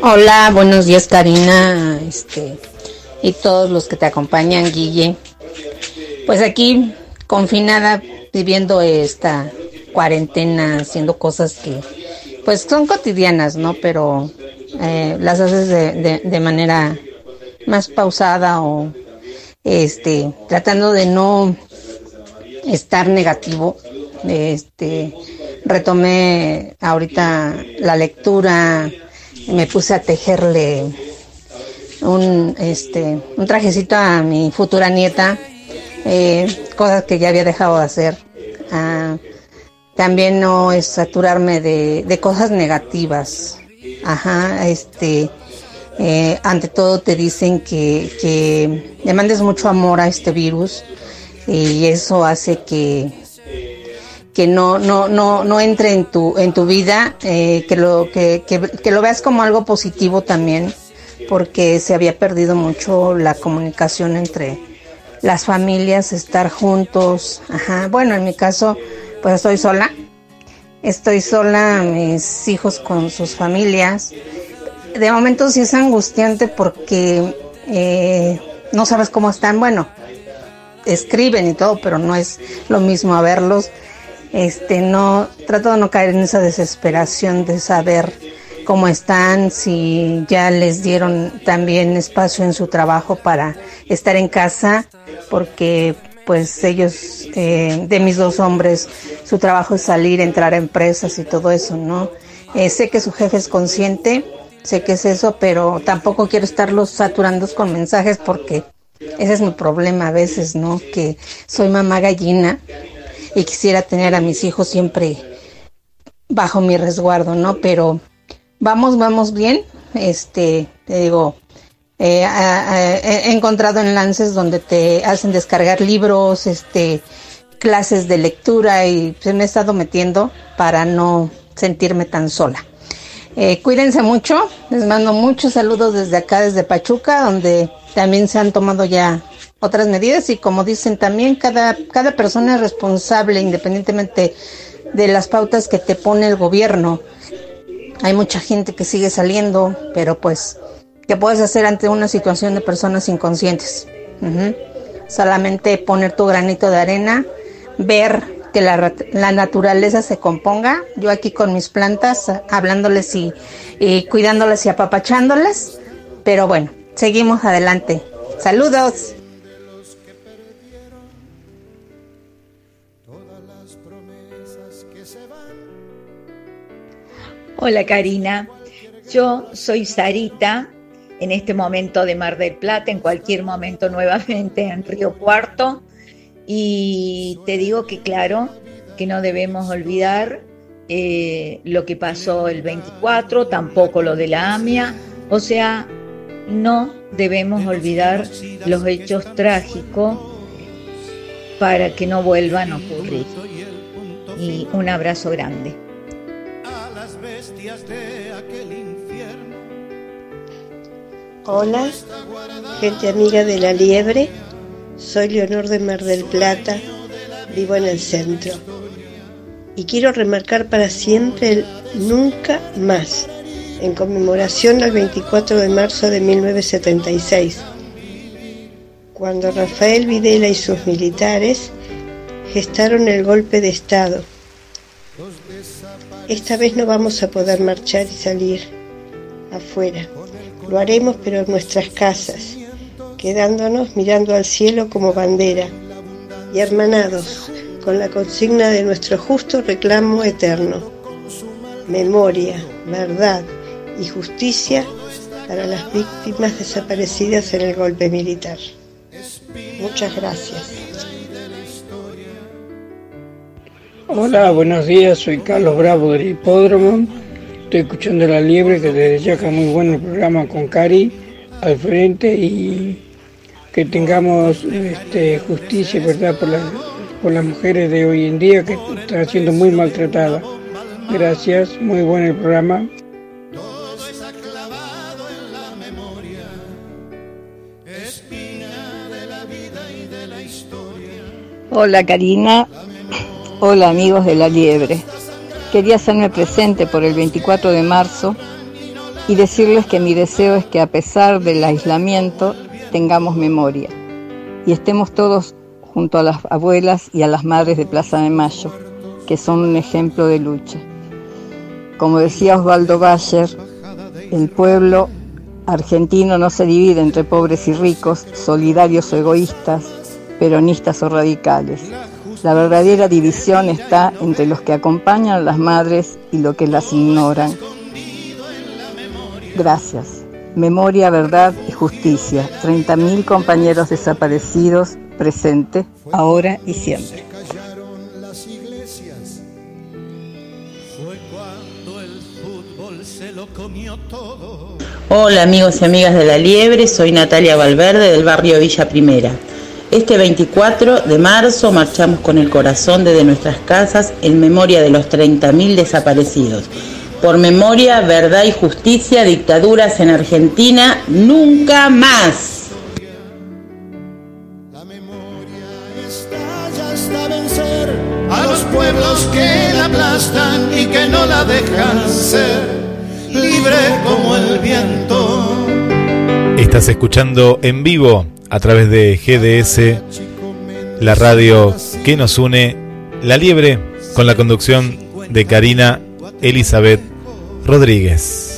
Hola, buenos días Karina, este y todos los que te acompañan, Guille. Pues aquí confinada, viviendo esta cuarentena, haciendo cosas que pues son cotidianas, ¿no? Pero eh, las haces de, de, manera más pausada o este tratando de no estar negativo. Este retomé ahorita la lectura, me puse a tejerle un este un trajecito a mi futura nieta, eh, cosas que ya había dejado de hacer. Ah, también no es saturarme de, de cosas negativas. Ajá, este, eh, ante todo te dicen que, que le mandes mucho amor a este virus y eso hace que, que no, no, no, no entre en tu, en tu vida, eh, que, lo, que, que, que lo veas como algo positivo también, porque se había perdido mucho la comunicación entre las familias, estar juntos. Ajá. Bueno, en mi caso, pues estoy sola. Estoy sola, mis hijos con sus familias. De momento sí es angustiante porque eh, no sabes cómo están. Bueno, escriben y todo, pero no es lo mismo a verlos. Este, no, trato de no caer en esa desesperación de saber cómo están, si ya les dieron también espacio en su trabajo para estar en casa, porque pues ellos, eh, de mis dos hombres, su trabajo es salir, entrar a empresas y todo eso, ¿no? Eh, sé que su jefe es consciente, sé que es eso, pero tampoco quiero estarlos saturando con mensajes porque ese es mi problema a veces, ¿no? Que soy mamá gallina y quisiera tener a mis hijos siempre bajo mi resguardo, ¿no? Pero vamos, vamos bien. Este, te digo, eh, he encontrado enlaces donde te hacen descargar libros, este, clases de lectura y se me he estado metiendo para no sentirme tan sola. Eh, cuídense mucho, les mando muchos saludos desde acá, desde Pachuca, donde también se han tomado ya otras medidas y como dicen también, cada, cada persona es responsable independientemente de las pautas que te pone el gobierno. Hay mucha gente que sigue saliendo, pero pues, ¿qué puedes hacer ante una situación de personas inconscientes? Solamente poner tu granito de arena, ver que la, la naturaleza se componga. Yo aquí con mis plantas, hablándoles y, y cuidándolas y apapachándolas. Pero bueno, seguimos adelante. Saludos. Hola Karina, yo soy Sarita en este momento de Mar del Plata, en cualquier momento nuevamente en Río Cuarto. Y te digo que claro, que no debemos olvidar eh, lo que pasó el 24, tampoco lo de la AMIA, o sea, no debemos olvidar los hechos trágicos para que no vuelvan a ocurrir. Y un abrazo grande. Hola, gente amiga de la liebre. Soy Leonor de Mar del Plata, vivo en el centro. Y quiero remarcar para siempre el nunca más, en conmemoración al 24 de marzo de 1976, cuando Rafael Videla y sus militares gestaron el golpe de Estado. Esta vez no vamos a poder marchar y salir afuera. Lo haremos pero en nuestras casas, quedándonos mirando al cielo como bandera y hermanados con la consigna de nuestro justo reclamo eterno. Memoria, verdad y justicia para las víctimas desaparecidas en el golpe militar. Muchas gracias. Hola, buenos días, soy Carlos Bravo del Hipódromo. Estoy escuchando La Liebre, que desde ya muy bueno el programa con Cari al frente y que tengamos este, justicia verdad por las mujeres de hoy en día que están siendo muy maltratadas. Gracias, muy bueno el programa. Hola Karina, hola amigos de la liebre. Quería hacerme presente por el 24 de marzo y decirles que mi deseo es que a pesar del aislamiento tengamos memoria y estemos todos junto a las abuelas y a las madres de Plaza de Mayo, que son un ejemplo de lucha. Como decía Osvaldo Bayer, el pueblo argentino no se divide entre pobres y ricos, solidarios o egoístas, peronistas o radicales. La verdadera división está entre los que acompañan a las madres y los que las ignoran. Gracias. Memoria, verdad y justicia. 30.000 compañeros desaparecidos presente, ahora y siempre. Hola amigos y amigas de la Liebre, soy Natalia Valverde del barrio Villa Primera. Este 24 de marzo marchamos con el corazón desde nuestras casas en memoria de los 30.000 desaparecidos. Por memoria, verdad y justicia, dictaduras en Argentina, nunca más. Ya hasta vencer a los pueblos que la aplastan y que no la dejan ser libre como el viento. Estás escuchando en vivo a través de GDS, la radio que nos une, La Liebre, con la conducción de Karina Elizabeth Rodríguez.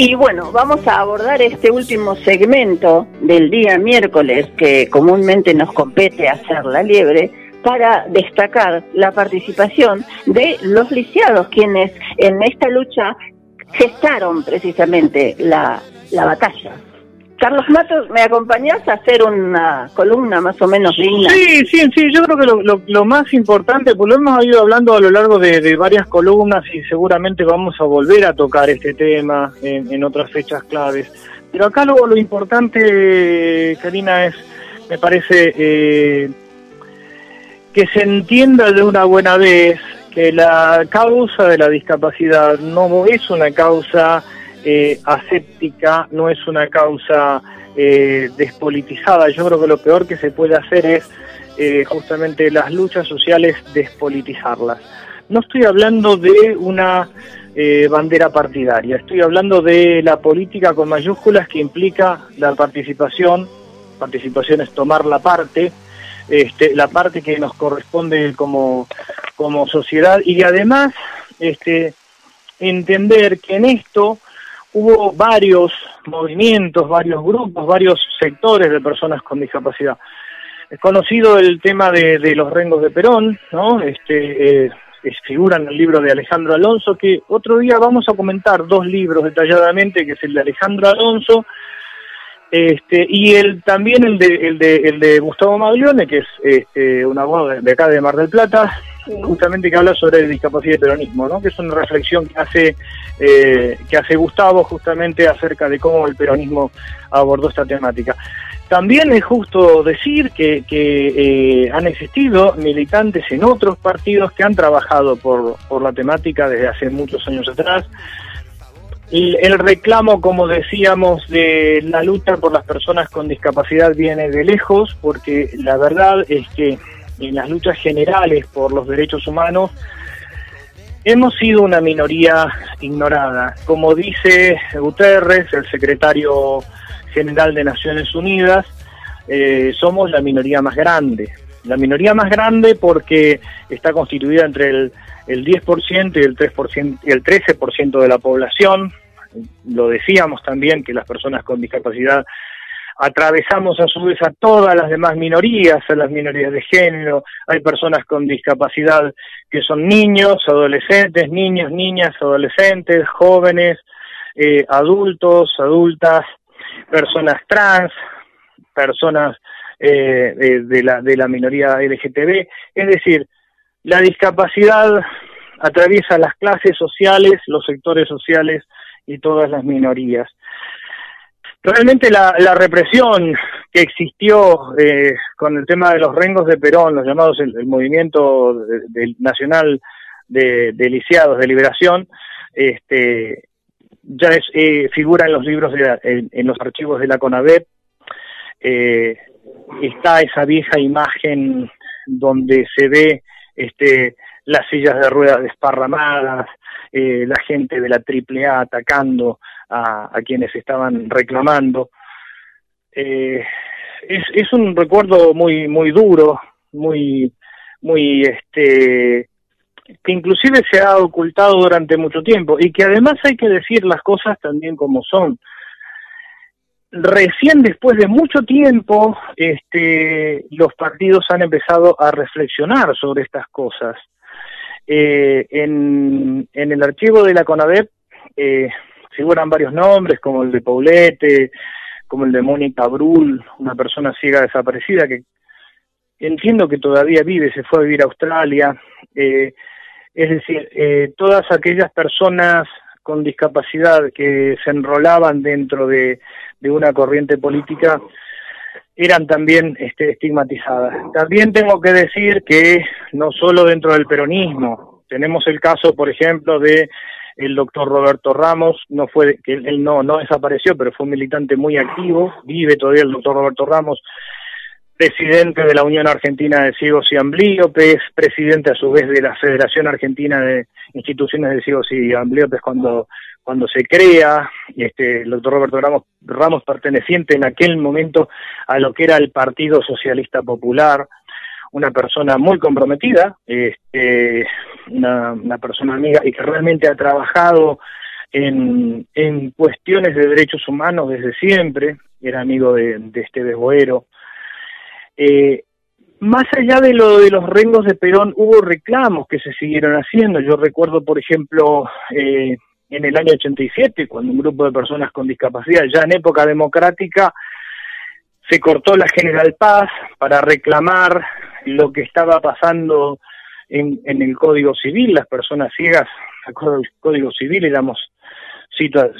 Y bueno, vamos a abordar este último segmento del día miércoles que comúnmente nos compete hacer la liebre para destacar la participación de los lisiados, quienes en esta lucha gestaron precisamente la, la batalla. Carlos Matos, ¿me acompañás a hacer una columna más o menos digna? Sí, sí, sí, yo creo que lo, más importante, pues lo hemos ido hablando a lo largo de, varias columnas y seguramente vamos a volver a tocar este tema en, en otras fechas claves. Pero acá lo, lo importante, Karina, es, me parece, eh, que se entienda de una buena vez que la causa de la discapacidad no es una causa eh, aséptica, no es una causa eh, despolitizada. Yo creo que lo peor que se puede hacer es eh, justamente las luchas sociales despolitizarlas. No estoy hablando de una eh, bandera partidaria, estoy hablando de la política con mayúsculas que implica la participación, participación es tomar la parte, este, la parte que nos corresponde como, como sociedad y además este, entender que en esto hubo varios movimientos, varios grupos, varios sectores de personas con discapacidad. Es conocido el tema de, los rengos de Perón, ¿no? Este, eh, que figuran en el libro de Alejandro Alonso, que otro día vamos a comentar dos libros detalladamente, que es el de Alejandro Alonso este, y el también el de, el de, el de Gustavo Maglione, que es este, un abogado de acá de Mar del Plata, justamente que habla sobre discapacidad y peronismo, ¿no? que es una reflexión que hace, eh, que hace Gustavo justamente acerca de cómo el peronismo abordó esta temática. También es justo decir que, que eh, han existido militantes en otros partidos que han trabajado por, por la temática desde hace muchos años atrás. El, el reclamo, como decíamos, de la lucha por las personas con discapacidad viene de lejos, porque la verdad es que en las luchas generales por los derechos humanos hemos sido una minoría ignorada. Como dice Guterres, el secretario general de Naciones Unidas, eh, somos la minoría más grande. La minoría más grande porque está constituida entre el, el 10% y el 3% y el 13% de la población. Lo decíamos también que las personas con discapacidad atravesamos a su vez a todas las demás minorías, a las minorías de género, hay personas con discapacidad que son niños, adolescentes, niños, niñas, adolescentes, jóvenes, eh, adultos, adultas, personas trans, personas eh, de, la, de la minoría LGTB, es decir, la discapacidad atraviesa las clases sociales, los sectores sociales y todas las minorías. Realmente la, la represión que existió eh, con el tema de los rengos de Perón, los llamados el, movimiento de- nacional de, de lisiados de liberación, este, ya es, eh, figura en los libros, de la- en, en los archivos de la CONAVEP, eh, está esa vieja imagen donde se ve este, las sillas de ruedas desparramadas, eh, la gente de la AAA atacando a, quienes estaban reclamando. Eh, es, es un recuerdo muy muy duro, muy muy este que inclusive se ha ocultado durante mucho tiempo y que además hay que decir las cosas también como son. Recién después de mucho tiempo, este, los partidos han empezado a reflexionar sobre estas cosas. Eh, en, en el archivo de la CONADEP eh, figuran varios nombres, como el de Paulete, como el de Mónica Brul, una persona ciega desaparecida que entiendo que todavía vive, se fue a vivir a Australia. Eh, es decir, eh, todas aquellas personas con discapacidad que se enrolaban dentro de, una corriente política eran también este, estigmatizadas. También tengo que decir que no solo dentro del peronismo, tenemos el caso, por ejemplo, de el doctor Roberto Ramos, no fue que él, no no desapareció, pero fue un militante muy activo, vive todavía el doctor Roberto Ramos, presidente de la Unión Argentina de Ciegos y Amblíopes, presidente a su vez de la Federación Argentina de Instituciones de Ciegos y Amblíopes cuando, cuando se crea, este, el doctor Roberto Ramos, Ramos perteneciente en aquel momento a lo que era el Partido Socialista Popular, una persona muy comprometida, este, una, persona amiga y que realmente ha trabajado en, en cuestiones de derechos humanos desde siempre, era amigo de, de Esteves Boero, eh, más allá de lo de los rengos de Perón, hubo reclamos que se siguieron haciendo. Yo recuerdo, por ejemplo, eh, en el año 87, cuando un grupo de personas con discapacidad, ya en época democrática, se cortó la General Paz para reclamar lo que estaba pasando en, en el Código Civil. Las personas ciegas, de acuerdo al Código Civil, éramos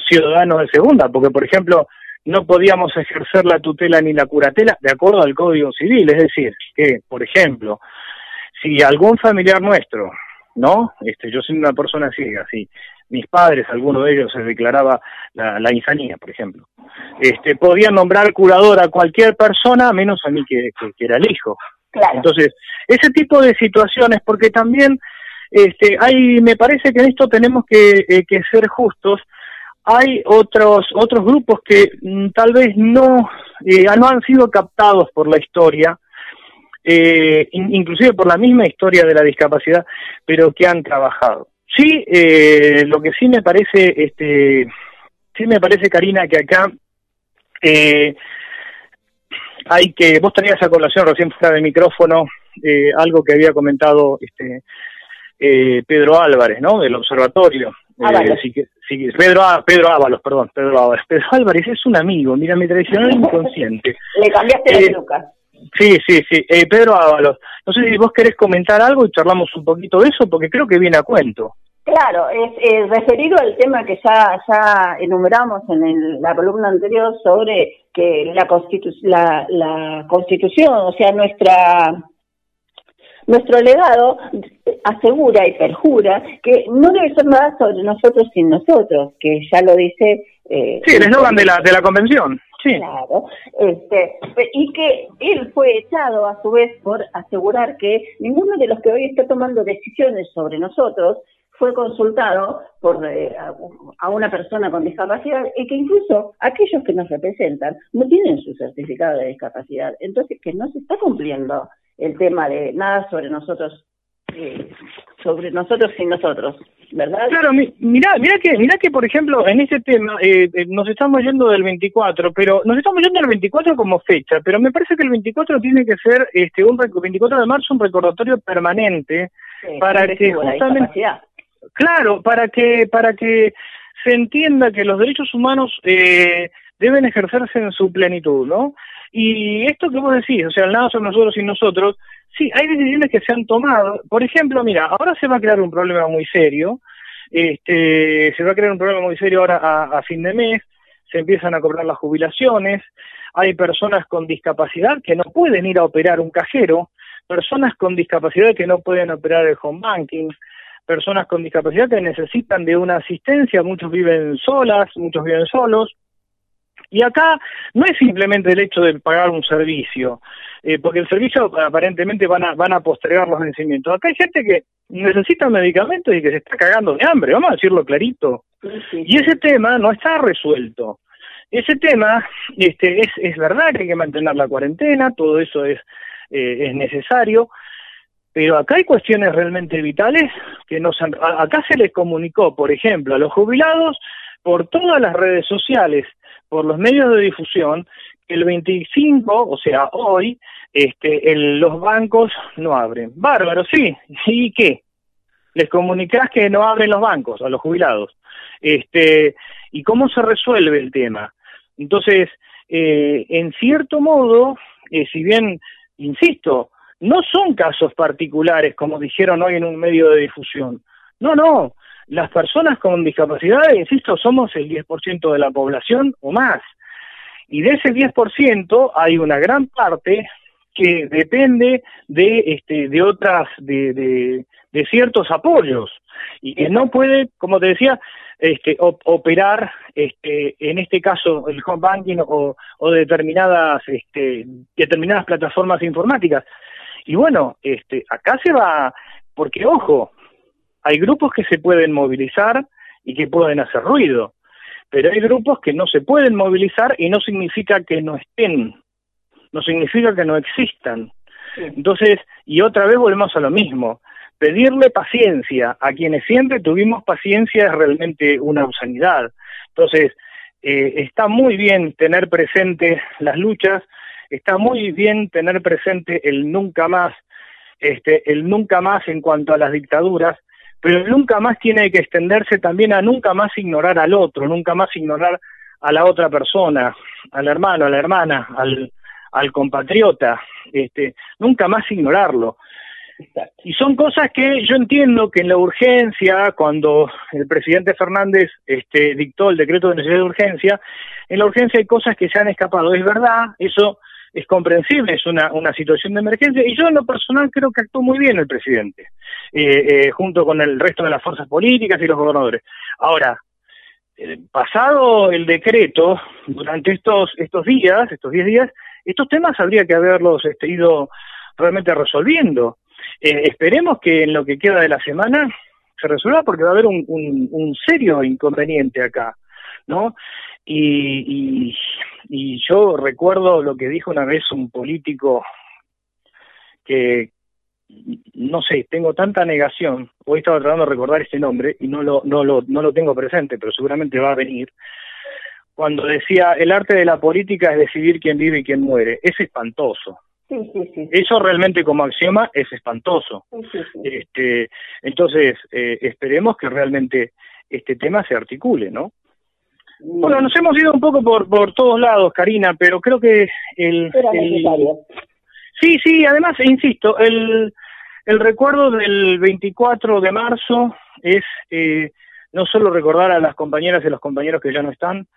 ciudadanos de segunda, porque, por ejemplo, no podíamos ejercer la tutela ni la curatela de acuerdo al Código Civil. Es decir, que, por ejemplo, si algún familiar nuestro, ¿no? Este, yo soy una persona ciega, si mis padres, alguno de ellos se declaraba la, la insanía, por ejemplo, este, podían nombrar curador a cualquier persona, menos a mí que era el hijo. Entonces, ese tipo de situaciones, porque también este, hay, me parece que en esto tenemos que, eh, que ser justos, hay otros otros grupos que mm, tal vez no eh, no han sido captados por la historia eh, in- inclusive por la misma historia de la discapacidad pero que han trabajado. Sí eh, lo que sí me parece este sí me parece Karina que acá hay que vos tenías a colación recién fuera de micrófono eh, algo que había comentado este eh, Pedro Álvarez, ¿no? Del observatorio. Eh, sí sí Pedro, Pedro Ábalos, perdón, Pedro Ábalos. Pedro Álvarez es un amigo, mira, mi tradicional inconsciente. Le cambiaste Eh, la peluca. Sí, sí, sí. Eh, Pedro Ábalos, no sé si vos querés comentar algo y charlamos un poquito de eso, porque creo que viene a cuento. Claro, es eh, referido al tema que ya, ya enumeramos en el- la columna anterior sobre que la, constitu la, la constitución, o sea, nuestra nuestro legado asegura y perjura que no debe ser nada sobre nosotros sin nosotros, que ya lo dice... Eh, Sí, el eslogan de la, de la convención. Sí. Claro, este, y que él fue echado a su vez por asegurar que ninguno de los que hoy está tomando decisiones sobre nosotros fue consultado por eh, a- una persona con discapacidad y que incluso aquellos que nos representan no tienen su certificado de discapacidad. Entonces, que no se está cumpliendo el tema de nada sobre nosotros, eh, sobre nosotros sin nosotros, ¿verdad? Claro, mi- mirá, mirá que, mirá que por ejemplo en este tema eh, eh, nos estamos yendo del 24, pero nos estamos yendo del 24 como fecha, pero me parece que el 24 tiene que ser este un rec- 24 de marzo un recordatorio permanente Sí, para que justamente. Claro, para que para que se entienda que los derechos humanos eh, deben ejercerse en su plenitud, ¿no? Y esto que vos decís, o sea, el nada sobre nosotros y nosotros, sí, hay decisiones que se han tomado. Por ejemplo, mira, ahora se va a crear un problema muy serio, este, se va a crear un problema muy serio ahora a, a fin de mes, se empiezan a cobrar las jubilaciones, hay personas con discapacidad que no pueden ir a operar un cajero, personas con discapacidad que no pueden operar el home banking, personas con discapacidad que necesitan de una asistencia, muchos viven solas, muchos viven solos. Y acá no es simplemente el hecho de pagar un servicio, eh, porque el servicio aparentemente van a, van a postergar los vencimientos. Acá hay gente que necesita medicamentos y que se está cagando de hambre, vamos a decirlo clarito. Y ese tema no está resuelto. Ese tema, este, es, es verdad que hay que mantener la cuarentena, todo eso es, eh, es necesario, pero acá hay cuestiones realmente vitales que nos han- acá se les comunicó, por ejemplo, a los jubilados por todas las redes sociales, por los medios de difusión, que el 25, o sea, hoy, este, los bancos no abren. Bárbaro, sí. ¿Y qué? Les comunicás que no abren los bancos a los jubilados. Este, ¿Y cómo se resuelve el tema? Entonces, eh, en cierto modo, eh, si bien, insisto, no son casos particulares, como dijeron hoy en un medio de difusión. No, no. Las personas con discapacidad, insisto, somos el 10% de la población o más. Y de ese 10% hay una gran parte que depende de este de otras de, de, ciertos apoyos y que no puede, como te decía, este op- operar este en este caso el home banking o, o determinadas este determinadas plataformas informáticas. Y bueno, este acá se va porque ojo, hay grupos que se pueden movilizar y que pueden hacer ruido, pero hay grupos que no se pueden movilizar y no significa que no estén, no significa que no existan. Entonces, y otra vez volvemos a lo mismo, pedirle paciencia a quienes siempre tuvimos paciencia es realmente una obscenidad. Entonces, eh, está muy bien tener presente las luchas, está muy bien tener presente el nunca más, este, el nunca más en cuanto a las dictaduras, pero el nunca más tiene que extenderse también a nunca más ignorar al otro, nunca más ignorar a la otra persona, al hermano, a la hermana, al, al compatriota, este, nunca más ignorarlo. Y son cosas que yo entiendo que en la urgencia, cuando el presidente Fernández este, dictó el decreto de necesidad de urgencia, en la urgencia hay cosas que se han escapado. Es verdad, eso es comprensible, es una, una situación de emergencia, y yo en lo personal creo que actuó muy bien el presidente, eh, eh, junto con el resto de las fuerzas políticas y los gobernadores. Ahora, eh, pasado el decreto, durante estos, estos días, estos 10 días, estos temas habría que haberlos este, ido realmente resolviendo. Esperemos que en lo que queda de la semana se resuelva porque va a haber un, un serio inconveniente acá, ¿no? Y, y, y yo recuerdo lo que dijo una vez un político que, no sé, tengo tanta negación, hoy estaba tratando de recordar este nombre y no lo, no lo, no lo tengo presente, pero seguramente va a venir, cuando decía, el arte de la política es decidir quién vive y quién muere, es espantoso, Sí, sí, sí. Eso realmente como axioma es espantoso. Este, entonces, eh, esperemos que realmente este tema se articule, ¿no? Bueno, nos hemos ido un poco por, por todos lados, Karina, pero creo que el... Era el- necesario. Sí, sí, además, insisto, el, el recuerdo del 24 de marzo es eh, no solo recordar a las compañeras y los compañeros que ya no están,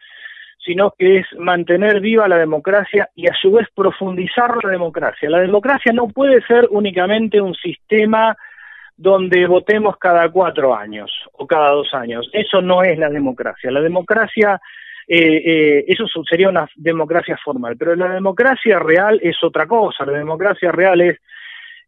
sino que es mantener viva la democracia y a su vez profundizar la democracia. La democracia no puede ser únicamente un sistema donde votemos cada cuatro años o cada dos años. Eso no es la democracia. La democracia, eh, eh, eso sería una democracia formal, pero la democracia real es otra cosa. La democracia real es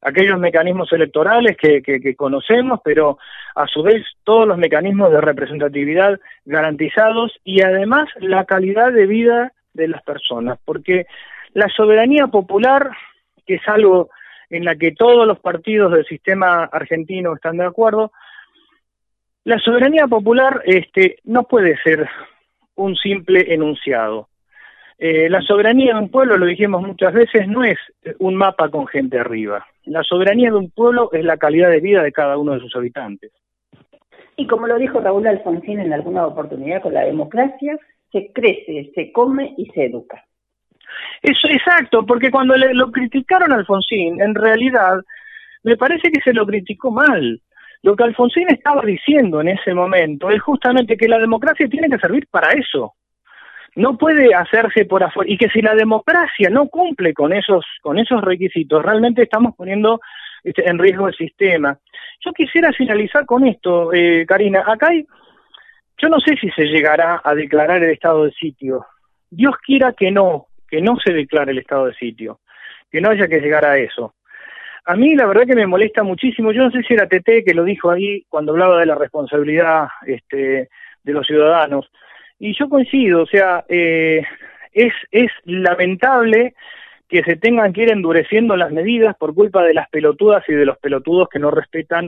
aquellos mecanismos electorales que, que- que conocemos, pero a su vez todos los mecanismos de representatividad garantizados y además la calidad de vida de las personas, porque la soberanía popular, que es algo en la que todos los partidos del sistema argentino están de acuerdo, la soberanía popular este, no puede ser un simple enunciado. Eh, la soberanía de un pueblo, lo dijimos muchas veces, no es un mapa con gente arriba. La soberanía de un pueblo es la calidad de vida de cada uno de sus habitantes. Y como lo dijo Raúl Alfonsín en alguna oportunidad con la democracia, se crece, se come y se educa. Eso, exacto, porque cuando le, lo criticaron Alfonsín, en realidad me parece que se lo criticó mal. Lo que Alfonsín estaba diciendo en ese momento es justamente que la democracia tiene que servir para eso. No puede hacerse por afuera y que si la democracia no cumple con esos con esos requisitos, realmente estamos poniendo este, en riesgo el sistema. Yo quisiera finalizar con esto, eh, Karina. Acá hay, yo no sé si se llegará a declarar el estado de sitio. Dios quiera que no, que no se declare el estado de sitio, que no haya que llegar a eso. A mí la verdad que me molesta muchísimo, yo no sé si era Tete que lo dijo ahí cuando hablaba de la responsabilidad este, de los ciudadanos, y yo coincido, o sea, eh, es, es lamentable que se tengan que ir endureciendo las medidas por culpa de las pelotudas y de los pelotudos que no respetan,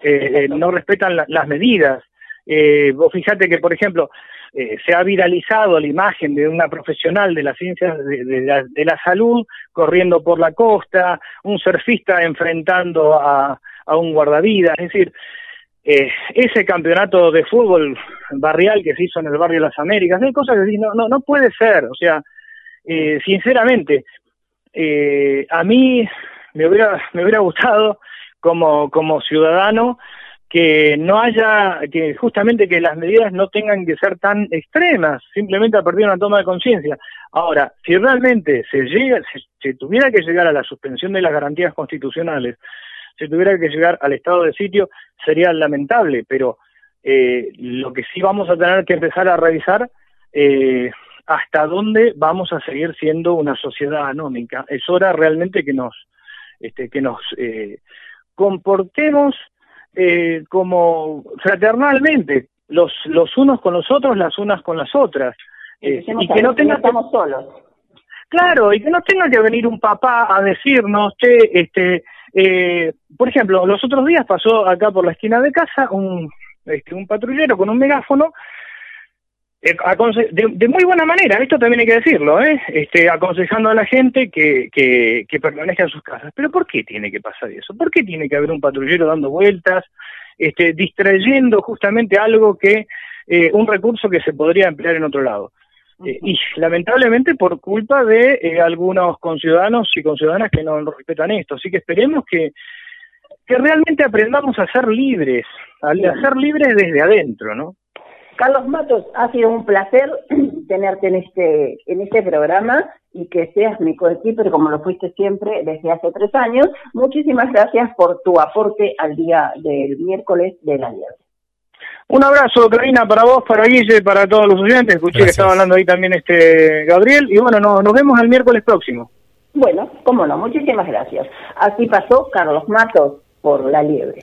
eh, eh, no respetan la- las medidas. Eh, vos que, por ejemplo, eh, se ha viralizado la imagen de una profesional de las ciencias de, la, salud corriendo por la costa, un surfista enfrentando a, a un guardavidas, es decir, eh, ese campeonato de fútbol barrial que se hizo en el barrio de las Américas, hay cosas que no, no, no puede ser, o sea, eh, sinceramente, eh, a mí me hubiera, me hubiera gustado como, como ciudadano que no haya, que justamente que las medidas no tengan que ser tan extremas, simplemente a partir de una toma de conciencia. Ahora, si realmente se llega, si, tuviera que llegar a la suspensión de las garantías constitucionales, si tuviera que llegar al estado de sitio, sería lamentable, pero eh, lo que sí vamos a tener que empezar a revisar eh, hasta dónde vamos a seguir siendo una sociedad anómica. Es hora realmente que nos, este, que nos eh, comportemos eh, como fraternalmente, los, los unos con los otros, las unas con las otras. Eh, y que no que no tenga que- estamos solos. Claro, y que no tenga que venir un papá a decirnos, che, este, eh, por ejemplo, los otros días pasó acá por la esquina de casa un, este, un patrullero con un megáfono, eh, de, de muy buena manera, esto también hay que decirlo, ¿eh? este, aconsejando a la gente que, que, que permanezca en sus casas. Pero ¿por qué tiene que pasar eso? ¿Por qué tiene que haber un patrullero dando vueltas, este, distrayendo justamente algo que, eh, un recurso que se podría emplear en otro lado? Eh, y lamentablemente por culpa de eh, algunos conciudadanos y conciudadanas que no respetan esto. Así que esperemos que, que realmente aprendamos a ser libres, a, a ser libres desde adentro, ¿no? Carlos Matos, ha sido un placer tenerte en este, en este programa y que seas mi coequiper como lo fuiste siempre desde hace tres años. Muchísimas gracias por tu aporte al día del miércoles de la liebre. Un abrazo, Karina, para vos, para Guille, para todos los oyentes. Escuché que estaba hablando ahí también este Gabriel. Y bueno, no- nos vemos el miércoles próximo. Bueno, cómo no, muchísimas gracias. Así pasó Carlos Matos por la liebre.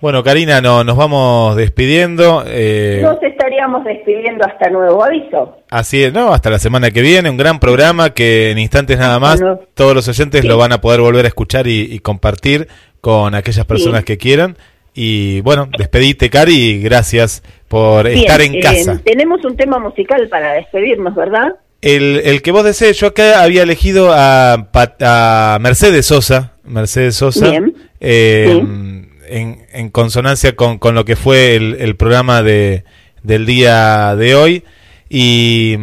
Bueno, Karina, no, nos vamos despidiendo. eh, Nos estaríamos despidiendo hasta nuevo aviso. Así es, ¿no? Hasta la semana que viene, un gran programa que en instantes nada más Bueno. todos los oyentes Sí. lo van a poder volver a escuchar y, y compartir con aquellas personas Sí. que quieran. Y bueno, despedite, Cari, y gracias por Bien, estar en eh, casa. tenemos un tema musical para despedirnos, ¿verdad? El, el que vos desees, yo acá había elegido a, a Mercedes Sosa. Mercedes Sosa. Bien. eh, en, en consonancia con, con lo que fue el, el programa de, del día de hoy. Y,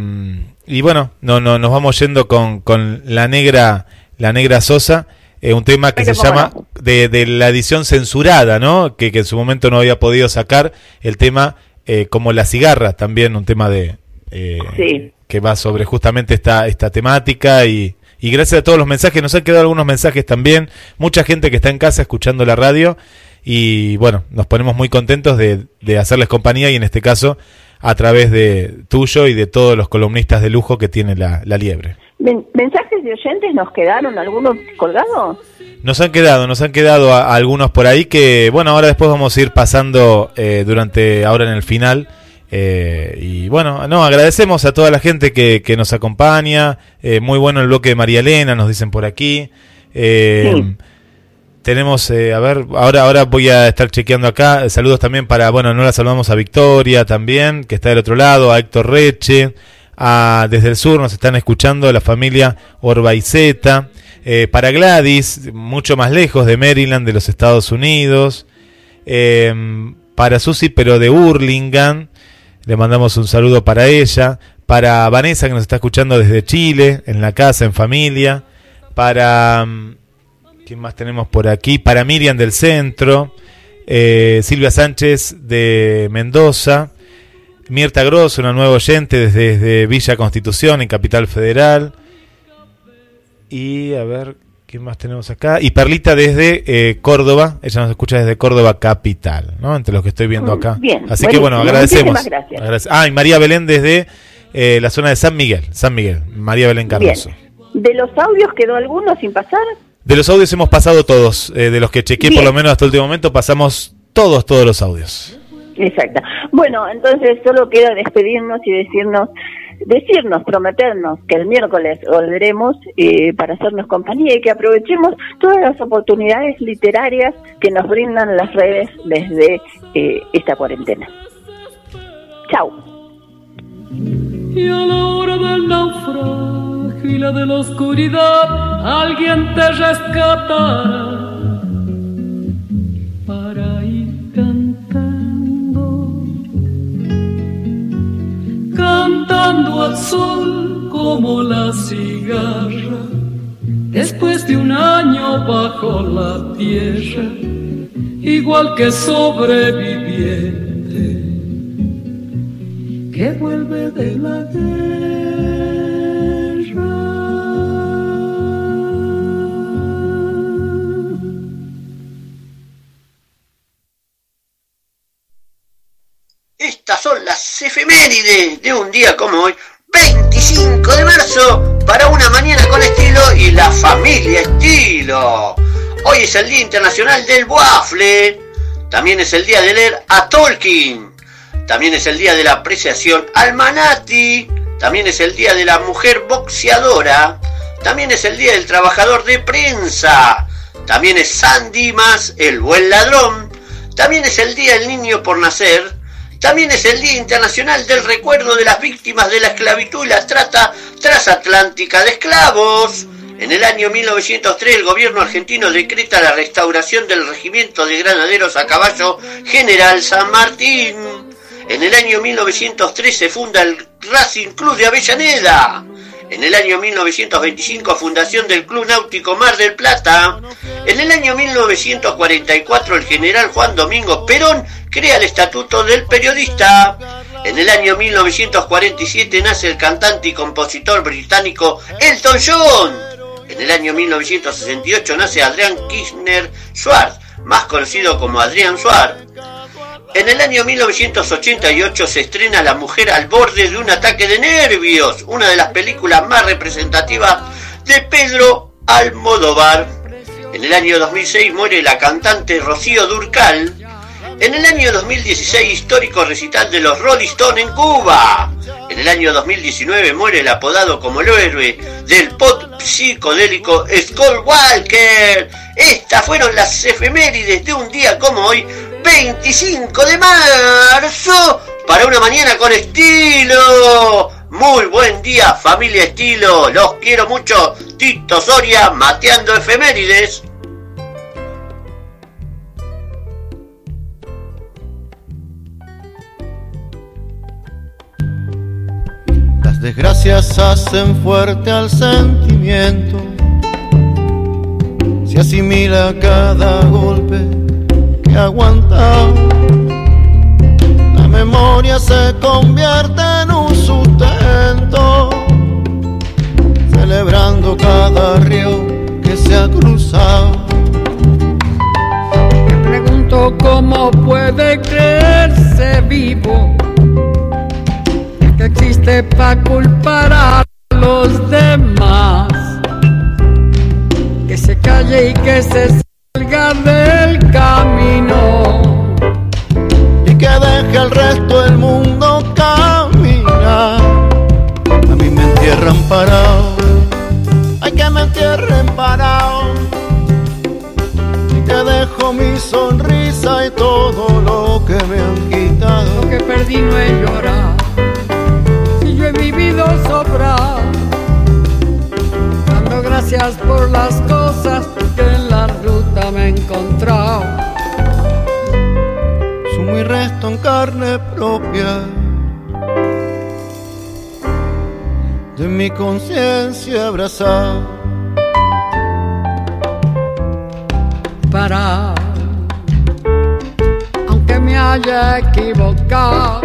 y bueno, no, no, nos vamos yendo con, con la negra, la negra Sosa. eh, un tema que Pero se llama de, de la edición censurada, ¿no? Que, que en su momento no había podido sacar el tema eh, como la cigarra, también un tema de eh, Sí. que va sobre justamente esta, esta temática y, y gracias a todos los mensajes, nos han quedado algunos mensajes también, mucha gente que está en casa escuchando la radio y bueno, nos ponemos muy contentos de, de hacerles compañía y en este caso a través de tuyo y de todos los columnistas de lujo que tiene la, la liebre. Men- ¿Mensajes de oyentes nos quedaron algunos colgados? Nos han quedado, nos han quedado a- a algunos por ahí que, bueno, ahora después vamos a ir pasando eh, durante, ahora en el final. eh, y bueno, no, agradecemos a toda la gente que, que nos acompaña. eh, muy bueno el bloque de María Elena, nos dicen por aquí. Eh, Sí. Tenemos, eh, a ver, ahora, ahora voy a estar chequeando acá. Saludos también para, bueno, no la saludamos a Victoria también, que está del otro lado, a Héctor Reche, a, desde el sur nos están escuchando la familia Orbaizeta, eh, para Gladys, mucho más lejos de Maryland, de los Estados Unidos, eh, para Susi, pero de Hurlingham, le mandamos un saludo para ella, para Vanessa, que nos está escuchando desde Chile, en la casa, en familia, para... ¿Quién más tenemos por aquí? Para Miriam del Centro, eh, Silvia Sánchez de Mendoza, Mirta Gross, una nueva oyente desde, desde Villa Constitución, en Capital Federal. Y a ver, ¿quién más tenemos acá? Y Perlita desde eh, Córdoba, ella nos escucha desde Córdoba Capital, ¿no? Entre los que estoy viendo Mm, acá. bien, Así que bueno, agradecemos. Muchísimas gracias. Ah, y María Belén desde eh, la zona de San Miguel, San Miguel, María Belén Cardoso. ¿De los audios quedó alguno sin pasar? De los audios hemos pasado todos, eh, de los que chequeé por lo menos hasta el último momento, pasamos todos, todos los audios. Exacto. Bueno, entonces solo queda despedirnos y decirnos, decirnos, prometernos que el miércoles volveremos eh, para hacernos compañía y que aprovechemos todas las oportunidades literarias que nos brindan las redes desde eh, esta cuarentena. Chao. Y a la hora del naufragio y la de la oscuridad, alguien te rescatará para ir cantando, cantando al sol como la cigarra, después de un año bajo la tierra, igual que sobreviviente que vuelve de la guerra. De un día como hoy, 25 de marzo, para una mañana con estilo y la familia estilo. Hoy es el Día Internacional del Waffle, también es el día de leer a Tolkien, también es el día de la apreciación al Manati, también es el día de la mujer boxeadora, también es el día del trabajador de prensa, también es San Dimas, el buen ladrón, también es el día del niño por nacer, también es el Día Internacional del Recuerdo de las Víctimas de la Esclavitud y la Trata Transatlántica de Esclavos. En el año 1903 el gobierno argentino decreta la restauración del regimiento de granaderos a caballo General San Martín. En el año 1903 se funda el Racing Club de Avellaneda. En el año 1925 fundación del Club Náutico Mar del Plata. En el año 1944 el general Juan Domingo Perón crea el Estatuto del Periodista. En el año 1947 nace el cantante y compositor británico Elton John. En el año 1968 nace Adrián Kirchner Schwartz, más conocido como Adrián Schwartz. En el año 1988 se estrena La mujer al borde de un ataque de nervios, una de las películas más representativas de Pedro Almodóvar. En el año 2006 muere la cantante Rocío Durcal. En el año 2016 histórico recital de los Rolling Stones en Cuba. En el año 2019 muere el apodado como el héroe del pop psicodélico Skull Walker. Estas fueron las efemérides de un día como hoy, 25 de marzo, para una mañana con estilo. Muy buen día, familia estilo. Los quiero mucho. Tito Soria, mateando efemérides. Desgracias hacen fuerte al sentimiento. Se asimila cada golpe que aguanta. La memoria se convierte en un sustento. Celebrando cada río que se ha cruzado. Me pregunto cómo puede creerse vivo existe para culpar a los demás. Que se calle y que se salga del camino. y que deje el resto del mundo caminar. A mí me entierran parado, hay que me entierren parado. Y que dejo mi sonrisa y todo lo que me han quitado. Lo que perdí no es llorar. Vivido sobrar. Dando gracias por las cosas que en la ruta me he encontrado. Sumo y resto en carne propia. De mi conciencia abrazada. Para, aunque me haya equivocado,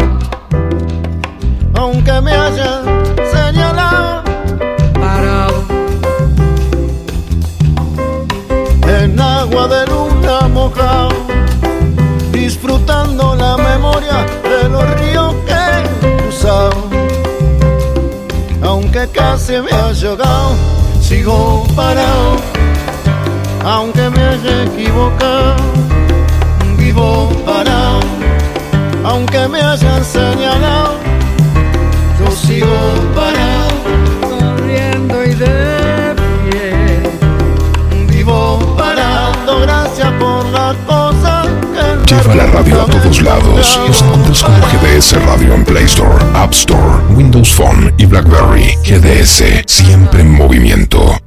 aunque me hayan señalado, parado. En agua de luna mojado, disfrutando la memoria de los ríos que he cruzado. Aunque casi me haya ahogado, sigo parado, aunque me haya equivocado, vivo parado, aunque me hayan señalado, sigo parado, sonriendo y de pie. vivo parado, gracias por las cosas que Lleva la radio a todos lados. Nos encuentras como GDS Radio en Play Store, App Store, Windows Phone y BlackBerry. GDS, siempre en movimiento.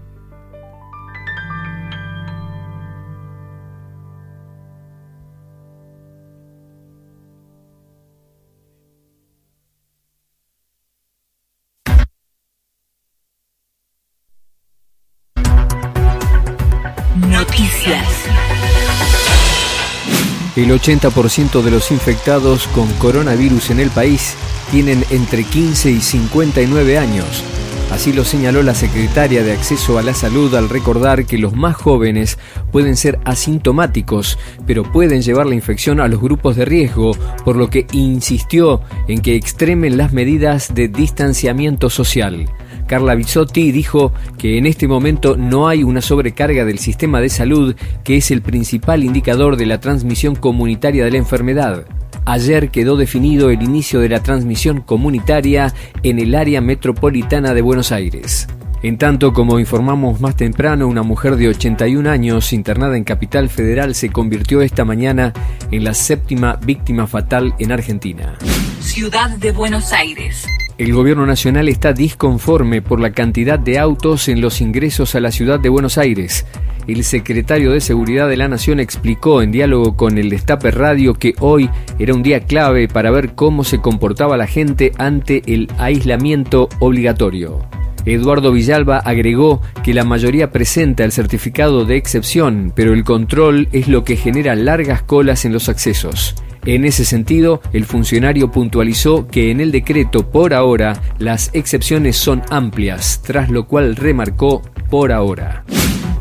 80% de los infectados con coronavirus en el país tienen entre 15 y 59 años. Así lo señaló la secretaria de Acceso a la Salud al recordar que los más jóvenes pueden ser asintomáticos, pero pueden llevar la infección a los grupos de riesgo, por lo que insistió en que extremen las medidas de distanciamiento social. Carla Bizzotti dijo que en este momento no hay una sobrecarga del sistema de salud, que es el principal indicador de la transmisión comunitaria de la enfermedad. Ayer quedó definido el inicio de la transmisión comunitaria en el área metropolitana de Buenos Aires. En tanto, como informamos más temprano, una mujer de 81 años internada en Capital Federal se convirtió esta mañana en la séptima víctima fatal en Argentina. Ciudad de Buenos Aires. El gobierno nacional está disconforme por la cantidad de autos en los ingresos a la ciudad de Buenos Aires. El secretario de Seguridad de la Nación explicó en diálogo con el Destape Radio que hoy era un día clave para ver cómo se comportaba la gente ante el aislamiento obligatorio. Eduardo Villalba agregó que la mayoría presenta el certificado de excepción, pero el control es lo que genera largas colas en los accesos. En ese sentido, el funcionario puntualizó que en el decreto por ahora las excepciones son amplias, tras lo cual remarcó por ahora.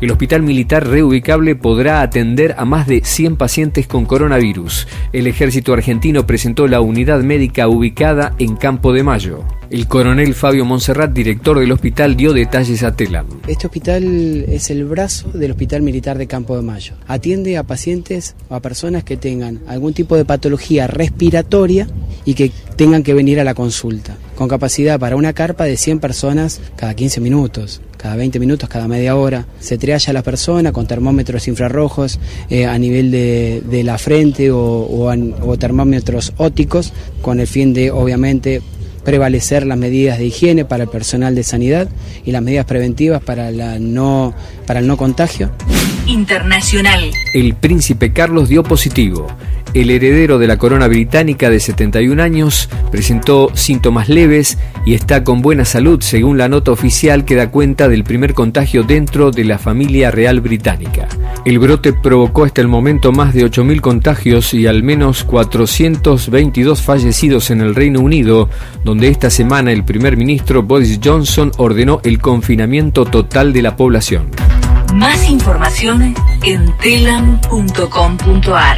El hospital militar reubicable podrá atender a más de 100 pacientes con coronavirus. El ejército argentino presentó la unidad médica ubicada en Campo de Mayo. El coronel Fabio Monserrat, director del hospital, dio detalles a Telam. Este hospital es el brazo del Hospital Militar de Campo de Mayo. Atiende a pacientes o a personas que tengan algún tipo de patología respiratoria y que tengan que venir a la consulta, con capacidad para una carpa de 100 personas cada 15 minutos cada 20 minutos, cada media hora. Se trialla a la persona con termómetros infrarrojos eh, a nivel de, de la frente o, o termómetros ópticos con el fin de, obviamente, prevalecer las medidas de higiene para el personal de sanidad y las medidas preventivas para, la no, para el no contagio. Internacional. El príncipe Carlos dio positivo. El heredero de la corona británica de 71 años presentó síntomas leves y está con buena salud según la nota oficial que da cuenta del primer contagio dentro de la familia real británica. El brote provocó hasta el momento más de 8.000 contagios y al menos 422 fallecidos en el Reino Unido, donde esta semana el primer ministro Boris Johnson ordenó el confinamiento total de la población. Más información en telam.com.ar.